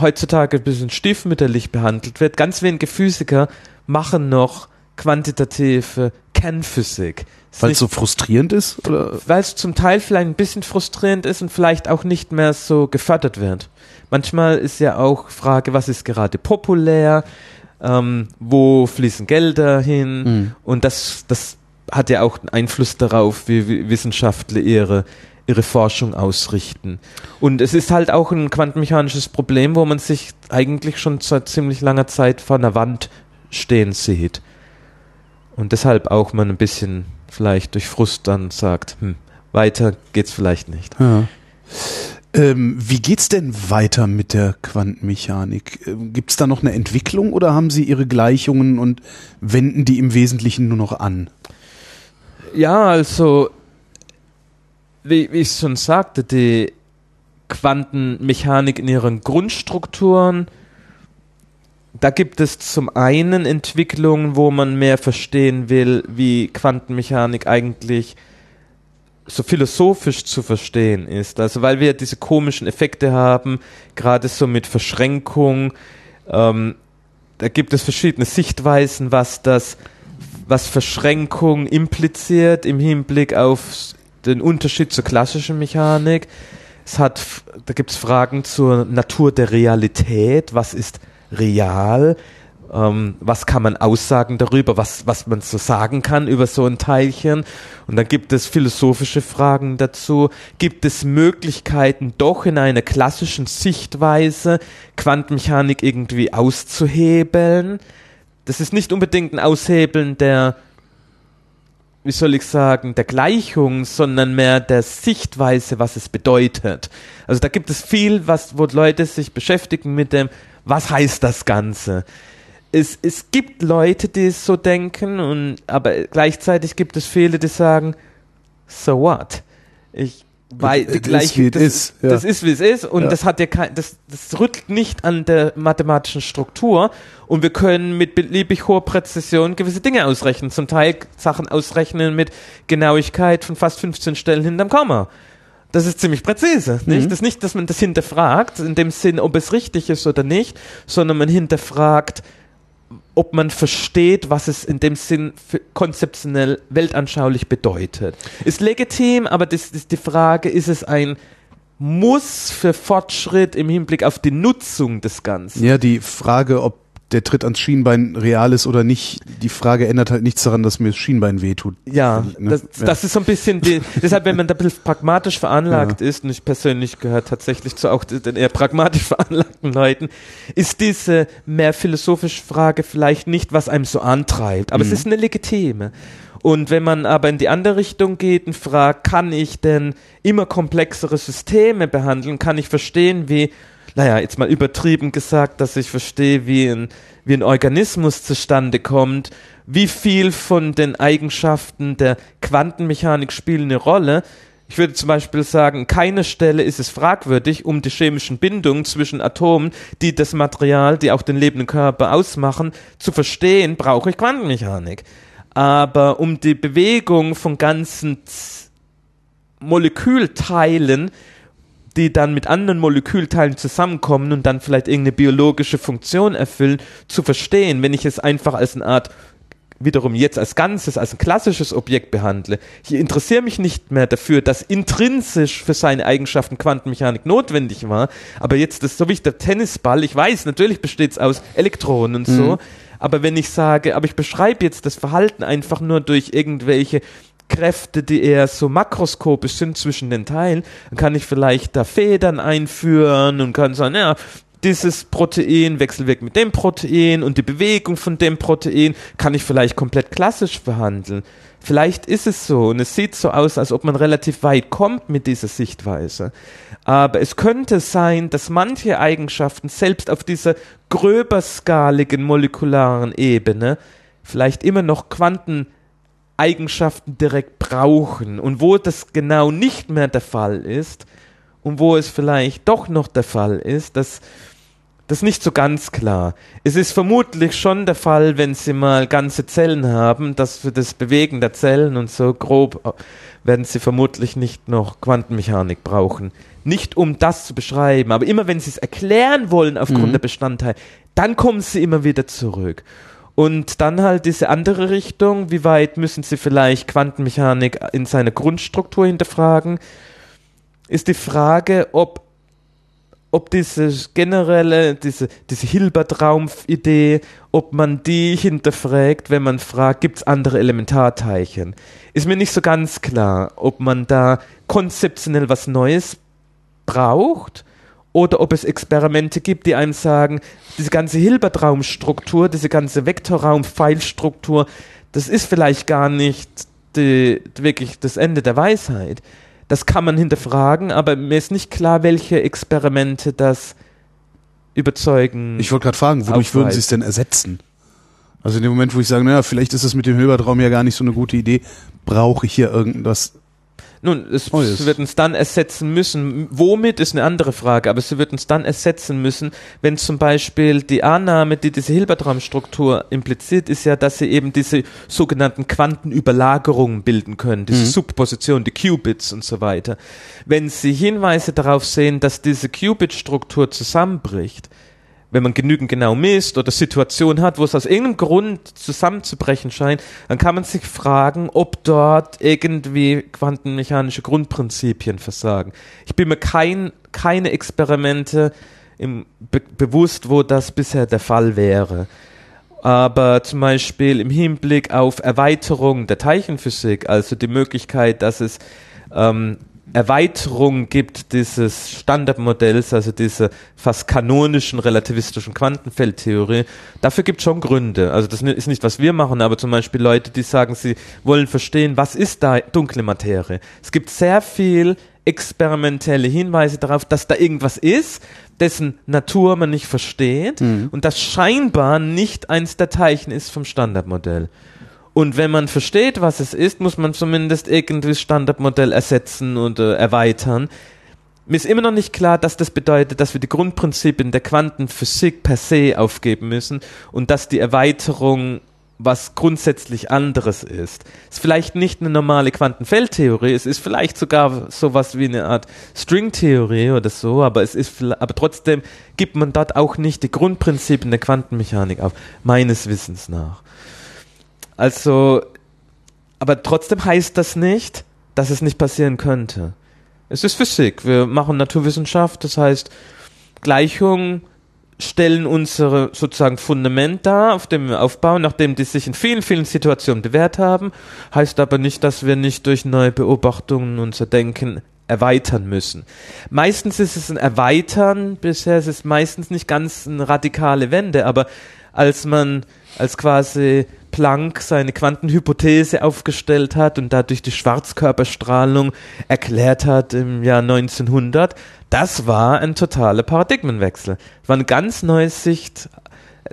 Speaker 2: heutzutage ein bisschen stiefmütterlich behandelt wird. Ganz wenige Physiker machen noch quantitative Kernphysik.
Speaker 1: Weil es so frustrierend ist?
Speaker 2: Weil es zum Teil vielleicht ein bisschen frustrierend ist und vielleicht auch nicht mehr so gefördert wird. Manchmal ist ja auch Frage, was ist gerade populär, ähm, wo fließen Gelder hin mhm. und das, das hat ja auch einen Einfluss darauf, wie Wissenschaftler ihre, ihre Forschung ausrichten. Und es ist halt auch ein quantenmechanisches Problem, wo man sich eigentlich schon seit ziemlich langer Zeit vor einer Wand stehen sieht. Und deshalb auch man ein bisschen vielleicht durch Frust dann sagt, hm, weiter geht's vielleicht nicht.
Speaker 1: Ja. Ähm, wie geht's denn weiter mit der Quantenmechanik? Ähm, gibt's da noch eine Entwicklung oder haben Sie Ihre Gleichungen und wenden die im Wesentlichen nur noch an?
Speaker 2: Ja, also wie, wie ich schon sagte, die Quantenmechanik in ihren Grundstrukturen da gibt es zum einen Entwicklungen, wo man mehr verstehen will, wie Quantenmechanik eigentlich so philosophisch zu verstehen ist. Also weil wir diese komischen Effekte haben, gerade so mit Verschränkung. Ähm, da gibt es verschiedene Sichtweisen, was das, was Verschränkung impliziert im Hinblick auf den Unterschied zur klassischen Mechanik. Es hat, da gibt es Fragen zur Natur der Realität. Was ist real? Ähm, was kann man aussagen darüber, was, was man so sagen kann über so ein Teilchen? Und dann gibt es philosophische Fragen dazu. Gibt es Möglichkeiten, doch in einer klassischen Sichtweise Quantenmechanik irgendwie auszuhebeln? Das ist nicht unbedingt ein Aushebeln der wie soll ich sagen, der Gleichung, sondern mehr der Sichtweise, was es bedeutet. Also da gibt es viel, was, wo Leute sich beschäftigen mit dem, was heißt das Ganze? Es, es gibt Leute, die es so denken, und, aber gleichzeitig gibt es viele, die sagen, so what? Ich weil die gleiche, das, ist, ja. das ist wie es ist und ja. das hat ja kein, das, das rüttelt nicht an der mathematischen Struktur und wir können mit beliebig hoher Präzision gewisse Dinge ausrechnen, zum Teil Sachen ausrechnen mit Genauigkeit von fast 15 Stellen hinterm Komma. Das ist ziemlich präzise, nicht? Mhm. Das ist nicht, dass man das hinterfragt, in dem Sinn, ob es richtig ist oder nicht, sondern man hinterfragt, ob man versteht, was es in dem Sinn konzeptionell weltanschaulich bedeutet. Ist legitim, aber das ist die Frage, ist es ein Muss für Fortschritt im Hinblick auf die Nutzung des Ganzen?
Speaker 1: Ja, die Frage, ob der Tritt ans Schienbein real ist oder nicht, die Frage ändert halt nichts daran, dass mir das Schienbein wehtut.
Speaker 2: Ja, ne? das, ja. das ist so ein bisschen die, deshalb, wenn man da ein bisschen pragmatisch veranlagt ja. ist, und ich persönlich gehöre tatsächlich zu auch den eher pragmatisch veranlagten Leuten, ist diese mehr philosophische Frage vielleicht nicht, was einem so antreibt, aber mhm. es ist eine legitime. Und wenn man aber in die andere Richtung geht und fragt, kann ich denn immer komplexere Systeme behandeln, kann ich verstehen, wie naja, jetzt mal übertrieben gesagt, dass ich verstehe, wie ein, wie ein Organismus zustande kommt, wie viel von den Eigenschaften der Quantenmechanik spielen eine Rolle. Ich würde zum Beispiel sagen, keine Stelle ist es fragwürdig, um die chemischen Bindungen zwischen Atomen, die das Material, die auch den lebenden Körper ausmachen, zu verstehen, brauche ich Quantenmechanik. Aber um die Bewegung von ganzen Molekülteilen die dann mit anderen Molekülteilen zusammenkommen und dann vielleicht irgendeine biologische Funktion erfüllen, zu verstehen, wenn ich es einfach als eine Art wiederum jetzt als Ganzes, als ein klassisches Objekt behandle. Ich interessiere mich nicht mehr dafür, dass intrinsisch für seine Eigenschaften Quantenmechanik notwendig war, aber jetzt ist so wie der Tennisball, ich weiß, natürlich besteht es aus Elektronen und so, mhm. aber wenn ich sage, aber ich beschreibe jetzt das Verhalten einfach nur durch irgendwelche Kräfte, die eher so makroskopisch sind zwischen den Teilen, dann kann ich vielleicht da Federn einführen und kann sagen, ja, dieses Protein wechselwirkt mit dem Protein und die Bewegung von dem Protein kann ich vielleicht komplett klassisch behandeln. Vielleicht ist es so und es sieht so aus, als ob man relativ weit kommt mit dieser Sichtweise. Aber es könnte sein, dass manche Eigenschaften selbst auf dieser gröberskaligen molekularen Ebene vielleicht immer noch Quanteneigenschaften direkt brauchen. Und wo das genau nicht mehr der Fall ist und wo es vielleicht doch noch der Fall ist, dass das ist nicht so ganz klar. Es ist vermutlich schon der Fall, wenn Sie mal ganze Zellen haben, dass für das Bewegen der Zellen und so grob äh, werden Sie vermutlich nicht noch Quantenmechanik brauchen. Nicht um das zu beschreiben, aber immer wenn Sie es erklären wollen aufgrund mhm. der Bestandteile, dann kommen Sie immer wieder zurück. Und dann halt diese andere Richtung, wie weit müssen Sie vielleicht Quantenmechanik in seiner Grundstruktur hinterfragen, ist die Frage, ob ob diese generelle, diese, diese Hilbert-Raum-Idee, ob man die hinterfragt, wenn man fragt, gibt es andere Elementarteilchen? Ist mir nicht so ganz klar, ob man da konzeptionell was Neues braucht oder ob es Experimente gibt, die einem sagen, diese ganze Hilbert-Raum-Struktur, diese ganze Vektorraum-Pfeilstruktur, das ist vielleicht gar nicht die, wirklich das Ende der Weisheit. Das kann man hinterfragen, aber mir ist nicht klar, welche Experimente das überzeugen.
Speaker 1: Ich wollte gerade fragen, wodurch aufweist. würden Sie es denn ersetzen? Also in dem Moment, wo ich sage, naja, vielleicht ist es mit dem Hilbertraum ja gar nicht so eine gute Idee, brauche ich hier irgendwas
Speaker 2: nun, es, oh, yes. wird uns dann ersetzen müssen. Womit ist eine andere Frage, aber sie wird uns dann ersetzen müssen, wenn zum Beispiel die Annahme, die diese Hilbertraum-Struktur impliziert, ist ja, dass sie eben diese sogenannten Quantenüberlagerungen bilden können, diese mhm. Subposition, die Qubits und so weiter. Wenn sie Hinweise darauf sehen, dass diese Qubit-Struktur zusammenbricht, wenn man genügend genau misst oder Situationen hat, wo es aus irgendeinem Grund zusammenzubrechen scheint, dann kann man sich fragen, ob dort irgendwie quantenmechanische Grundprinzipien versagen. Ich bin mir kein, keine Experimente im, be, bewusst, wo das bisher der Fall wäre. Aber zum Beispiel im Hinblick auf Erweiterung der Teilchenphysik, also die Möglichkeit, dass es ähm, Erweiterung gibt dieses Standardmodells, also diese fast kanonischen relativistischen Quantenfeldtheorie, dafür gibt es schon Gründe. Also das ist nicht, was wir machen, aber zum Beispiel Leute, die sagen, sie wollen verstehen, was ist da dunkle Materie. Es gibt sehr viel experimentelle Hinweise darauf, dass da irgendwas ist, dessen Natur man nicht versteht mhm. und das scheinbar nicht eins der Teilchen ist vom Standardmodell. Und wenn man versteht, was es ist, muss man zumindest irgendwie das Standardmodell ersetzen und äh, erweitern. Mir ist immer noch nicht klar, dass das bedeutet, dass wir die Grundprinzipien der Quantenphysik per se aufgeben müssen und dass die Erweiterung was grundsätzlich anderes ist. Es ist vielleicht nicht eine normale Quantenfeldtheorie, es ist vielleicht sogar sowas wie eine Art Stringtheorie oder so, aber es ist aber trotzdem gibt man dort auch nicht die Grundprinzipien der Quantenmechanik auf, meines Wissens nach. Also, aber trotzdem heißt das nicht, dass es nicht passieren könnte. Es ist Physik. Wir machen Naturwissenschaft, das heißt, Gleichungen stellen unsere sozusagen Fundament dar, auf dem wir aufbauen, nachdem die sich in vielen, vielen Situationen bewährt haben. Heißt aber nicht, dass wir nicht durch neue Beobachtungen unser Denken erweitern müssen. Meistens ist es ein Erweitern, bisher ist es meistens nicht ganz eine radikale Wende, aber als man, als quasi Planck seine Quantenhypothese aufgestellt hat und dadurch die Schwarzkörperstrahlung erklärt hat im Jahr 1900, das war ein totaler Paradigmenwechsel. Es war eine ganz neue Sicht.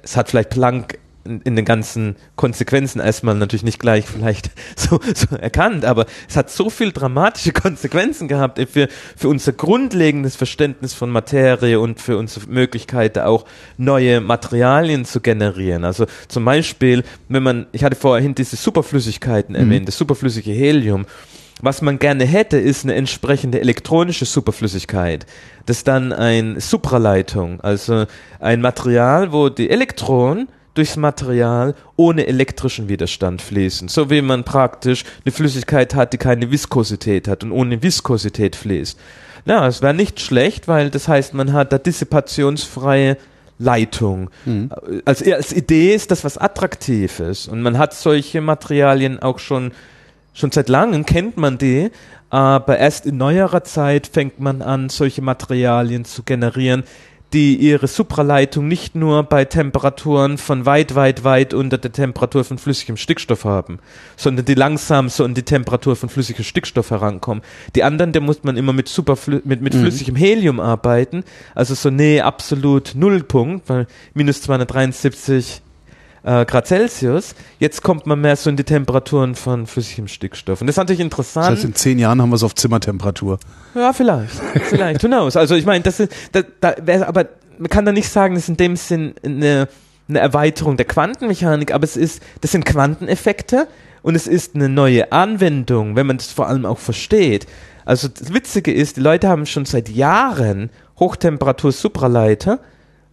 Speaker 2: Es hat vielleicht Planck in, in, den ganzen Konsequenzen erstmal natürlich nicht gleich vielleicht so, so erkannt, aber es hat so viel dramatische Konsequenzen gehabt für, für unser grundlegendes Verständnis von Materie und für unsere Möglichkeit auch neue Materialien zu generieren. Also zum Beispiel, wenn man, ich hatte vorhin diese Superflüssigkeiten mhm. erwähnt, das superflüssige Helium. Was man gerne hätte, ist eine entsprechende elektronische Superflüssigkeit. Das ist dann eine Supraleitung, also ein Material, wo die Elektronen durchs Material ohne elektrischen Widerstand fließen. So wie man praktisch eine Flüssigkeit hat, die keine Viskosität hat und ohne Viskosität fließt. Ja, es wäre nicht schlecht, weil das heißt, man hat da dissipationsfreie Leitung. Mhm. Als, als Idee ist das was Attraktives und man hat solche Materialien auch schon Schon seit langem kennt man die, aber erst in neuerer Zeit fängt man an, solche Materialien zu generieren, die ihre Supraleitung nicht nur bei Temperaturen von weit, weit, weit unter der Temperatur von flüssigem Stickstoff haben, sondern die langsam so an die Temperatur von flüssigem Stickstoff herankommen. Die anderen, da muss man immer mit Superflü mit, mit mhm. flüssigem Helium arbeiten, also so nee, absolut Nullpunkt, weil minus 273 äh, Grad Celsius. Jetzt kommt man mehr so in die Temperaturen von flüssigem Stickstoff. Und das ist natürlich interessant. Das
Speaker 1: heißt, in zehn Jahren haben wir es auf Zimmertemperatur.
Speaker 2: Ja, vielleicht. vielleicht. Who knows? Also ich meine, das ist, da, da wäre, aber man kann da nicht sagen, das ist in dem Sinn eine, eine Erweiterung der Quantenmechanik, aber es ist, das sind Quanteneffekte und es ist eine neue Anwendung, wenn man das vor allem auch versteht. Also das Witzige ist, die Leute haben schon seit Jahren Hochtemperatur-Supraleiter,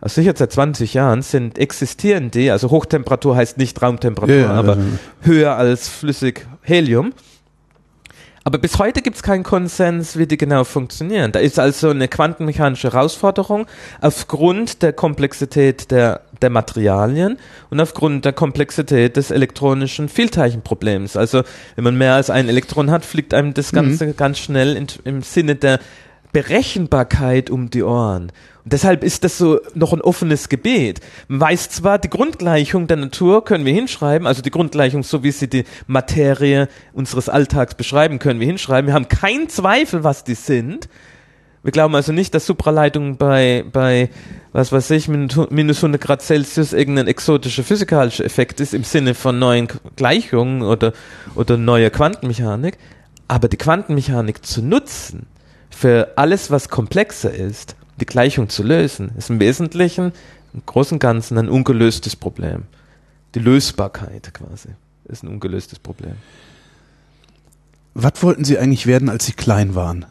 Speaker 2: also sicher seit 20 Jahren sind existieren die, also Hochtemperatur heißt nicht Raumtemperatur, ja, aber ja. höher als flüssig Helium. Aber bis heute gibt es keinen Konsens, wie die genau funktionieren. Da ist also eine quantenmechanische Herausforderung aufgrund der Komplexität der, der Materialien und aufgrund der Komplexität des elektronischen Vielteilchenproblems. Also wenn man mehr als ein Elektron hat, fliegt einem das Ganze mhm. ganz schnell in, im Sinne der Berechenbarkeit um die Ohren. Und deshalb ist das so noch ein offenes Gebet. Man weiß zwar, die Grundgleichung der Natur können wir hinschreiben, also die Grundgleichung, so wie sie die Materie unseres Alltags beschreiben, können wir hinschreiben. Wir haben keinen Zweifel, was die sind. Wir glauben also nicht, dass Supraleitungen bei, bei, was weiß ich, minus 100 Grad Celsius irgendein exotischer physikalischer Effekt ist im Sinne von neuen Gleichungen oder, oder neuer Quantenmechanik. Aber die Quantenmechanik zu nutzen für alles, was komplexer ist, die Gleichung zu lösen, ist im Wesentlichen im Großen und Ganzen ein ungelöstes Problem. Die Lösbarkeit quasi ist ein ungelöstes Problem.
Speaker 1: Was wollten Sie eigentlich werden, als Sie klein waren?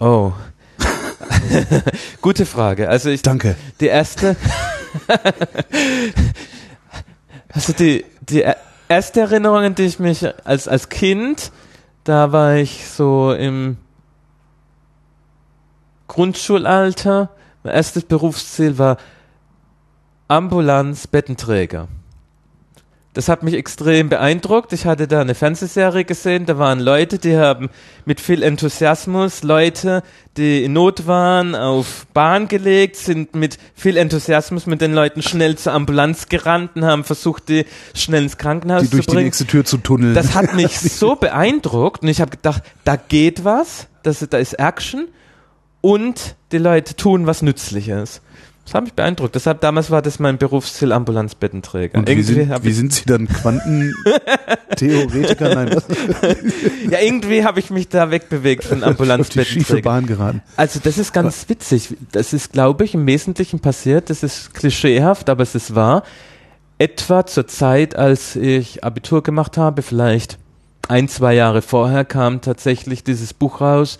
Speaker 2: Oh. Gute Frage. Also ich.
Speaker 1: Danke.
Speaker 2: Die erste. also die, die erste Erinnerung, an die ich mich als, als Kind, da war ich so im Grundschulalter, mein erstes Berufsziel war Ambulanz-Bettenträger. Das hat mich extrem beeindruckt. Ich hatte da eine Fernsehserie gesehen, da waren Leute, die haben mit viel Enthusiasmus Leute, die in Not waren, auf Bahn gelegt, sind mit viel Enthusiasmus mit den Leuten schnell zur Ambulanz gerannt und haben versucht, die schnell ins Krankenhaus die
Speaker 1: zu bringen. durch die nächste Tür zu tunneln.
Speaker 2: Das hat mich so beeindruckt und ich habe gedacht, da geht was, das, da ist Action und die Leute tun was Nützliches. Das hat mich beeindruckt. Deshalb damals war das mein Berufsziel Ambulanzbettenträger.
Speaker 1: Und wie sind, wie sind Sie dann Quantentheoretiker? Nein, was?
Speaker 2: ja, irgendwie habe ich mich da wegbewegt von Ambulanzbettenträger.
Speaker 1: Auf die schiefe Bahn geraten.
Speaker 2: Also das ist ganz was? witzig. Das ist, glaube ich, im Wesentlichen passiert. Das ist klischeehaft, aber es ist wahr. Etwa zur Zeit, als ich Abitur gemacht habe, vielleicht ein, zwei Jahre vorher, kam tatsächlich dieses Buch raus,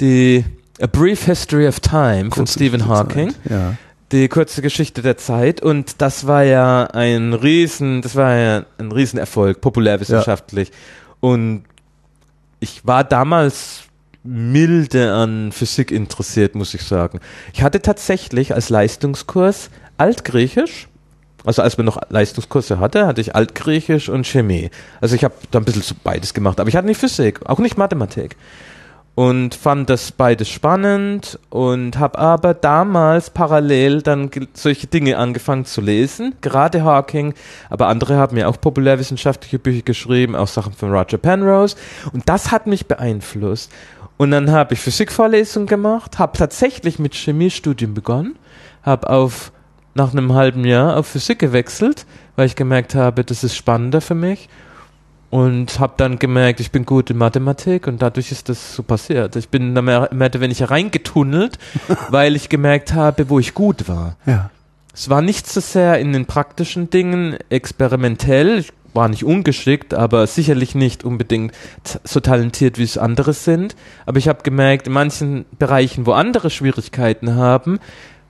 Speaker 2: die A Brief History of Time Kurze von Stephen Hawking.
Speaker 1: Ja.
Speaker 2: Die kurze Geschichte der Zeit und das war ja ein riesen, das war ja ein Riesenerfolg, populärwissenschaftlich. Ja. Und ich war damals milde an Physik interessiert, muss ich sagen. Ich hatte tatsächlich als Leistungskurs Altgriechisch, also als man noch Leistungskurse hatte, hatte ich Altgriechisch und Chemie. Also ich habe da ein bisschen so beides gemacht, aber ich hatte nicht Physik, auch nicht Mathematik und fand das beides spannend und habe aber damals parallel dann solche Dinge angefangen zu lesen, gerade Hawking, aber andere haben ja auch populärwissenschaftliche Bücher geschrieben, auch Sachen von Roger Penrose und das hat mich beeinflusst. Und dann habe ich Physikvorlesungen gemacht, habe tatsächlich mit Chemiestudium begonnen, habe auf nach einem halben Jahr auf Physik gewechselt, weil ich gemerkt habe, das ist spannender für mich und habe dann gemerkt, ich bin gut in Mathematik und dadurch ist das so passiert. Ich bin da mehr, mehr wenn ich reingetunnelt, weil ich gemerkt habe, wo ich gut war.
Speaker 1: Ja.
Speaker 2: Es war nicht so sehr in den praktischen Dingen experimentell. Ich war nicht ungeschickt, aber sicherlich nicht unbedingt so talentiert, wie es andere sind. Aber ich habe gemerkt, in manchen Bereichen, wo andere Schwierigkeiten haben,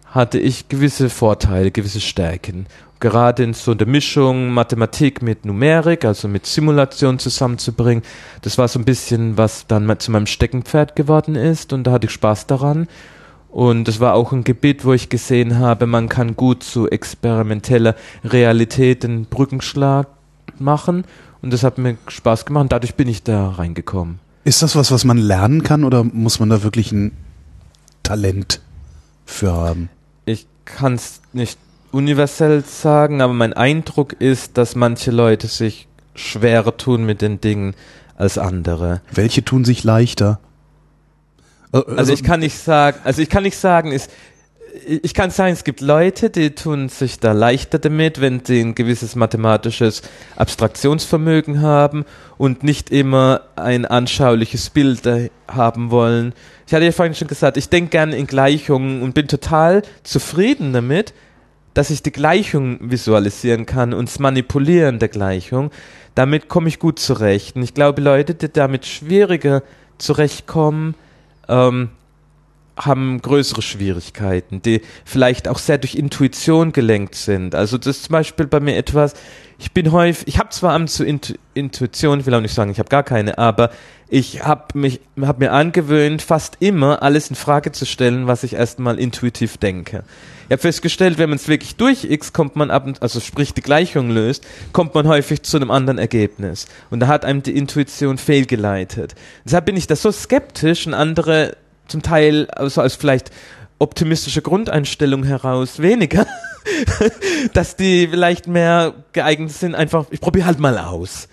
Speaker 2: hatte ich gewisse Vorteile, gewisse Stärken gerade in so der Mischung Mathematik mit Numerik, also mit Simulation zusammenzubringen. Das war so ein bisschen, was dann zu meinem Steckenpferd geworden ist und da hatte ich Spaß daran. Und das war auch ein Gebiet, wo ich gesehen habe, man kann gut zu experimenteller Realität einen Brückenschlag machen. Und das hat mir Spaß gemacht und dadurch bin ich da reingekommen.
Speaker 1: Ist das was, was man lernen kann oder muss man da wirklich ein Talent für haben?
Speaker 2: Ich kann es nicht universell sagen, aber mein Eindruck ist, dass manche Leute sich schwerer tun mit den Dingen als andere.
Speaker 1: Welche tun sich leichter?
Speaker 2: Also, also ich kann nicht sagen, also ich kann nicht sagen, ist ich kann sagen, es gibt Leute, die tun sich da leichter damit, wenn sie ein gewisses mathematisches Abstraktionsvermögen haben und nicht immer ein anschauliches Bild haben wollen. Ich hatte ja vorhin schon gesagt, ich denke gerne in Gleichungen und bin total zufrieden damit, dass ich die Gleichung visualisieren kann und das Manipulieren der Gleichung. Damit komme ich gut zurecht. Und ich glaube, Leute, die damit schwieriger zurechtkommen, ähm, haben größere Schwierigkeiten, die vielleicht auch sehr durch Intuition gelenkt sind. Also das ist zum Beispiel bei mir etwas, ich bin häufig, ich habe zwar Amt zur Intu Intuition, ich will auch nicht sagen, ich habe gar keine, aber ich habe mich, habe mir angewöhnt, fast immer alles in Frage zu stellen, was ich erstmal intuitiv denke. Habe festgestellt, wenn man es wirklich durch X kommt man ab, also sprich die Gleichung löst, kommt man häufig zu einem anderen Ergebnis. Und da hat einem die Intuition fehlgeleitet. Deshalb bin ich da so skeptisch und andere zum Teil also als vielleicht optimistische Grundeinstellung heraus weniger, dass die vielleicht mehr geeignet sind, einfach, ich probiere halt mal aus.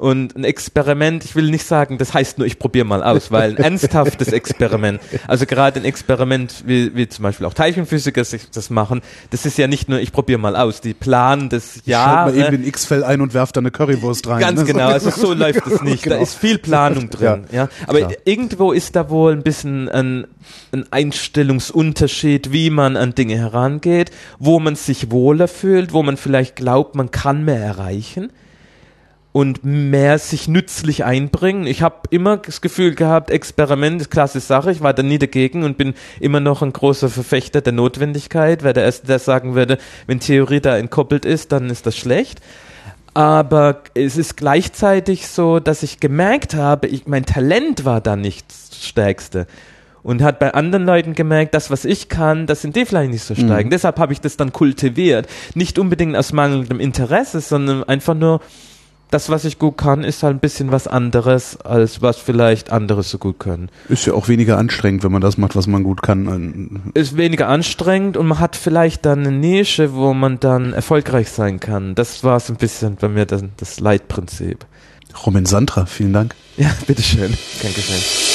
Speaker 2: Und ein Experiment, ich will nicht sagen, das heißt nur, ich probiere mal aus, weil ein ernsthaftes Experiment, also gerade ein Experiment, wie, wie zum Beispiel auch Teilchenphysiker sich das machen, das ist ja nicht nur, ich probiere mal aus, die planen das
Speaker 1: Jahr. Schaut mal eben den X-Fell ein und werft da eine Currywurst rein.
Speaker 2: Ganz ne? genau, also so läuft es nicht. Genau. Da ist viel Planung drin. Ja, ja. Aber Klar. irgendwo ist da wohl ein bisschen ein, ein Einstellungsunterschied, wie man an Dinge herangeht, wo man sich wohler fühlt, wo man vielleicht glaubt, man kann mehr erreichen und mehr sich nützlich einbringen. Ich habe immer das Gefühl gehabt, Experiment ist klasse Sache. Ich war da nie dagegen und bin immer noch ein großer Verfechter der Notwendigkeit, weil der Erste, der sagen würde, wenn Theorie da entkoppelt ist, dann ist das schlecht. Aber es ist gleichzeitig so, dass ich gemerkt habe, ich, mein Talent war da nicht das Stärkste und hat bei anderen Leuten gemerkt, das, was ich kann, das sind die vielleicht nicht so stark. Mhm. Deshalb habe ich das dann kultiviert. Nicht unbedingt aus mangelndem Interesse, sondern einfach nur, das, was ich gut kann, ist halt ein bisschen was anderes, als was vielleicht andere so gut können.
Speaker 1: Ist ja auch weniger anstrengend, wenn man das macht, was man gut kann.
Speaker 2: Ist weniger anstrengend und man hat vielleicht dann eine Nische, wo man dann erfolgreich sein kann. Das war so ein bisschen bei mir das, das Leitprinzip.
Speaker 1: Roman Santra, vielen Dank.
Speaker 2: Ja, bitteschön. Dankeschön.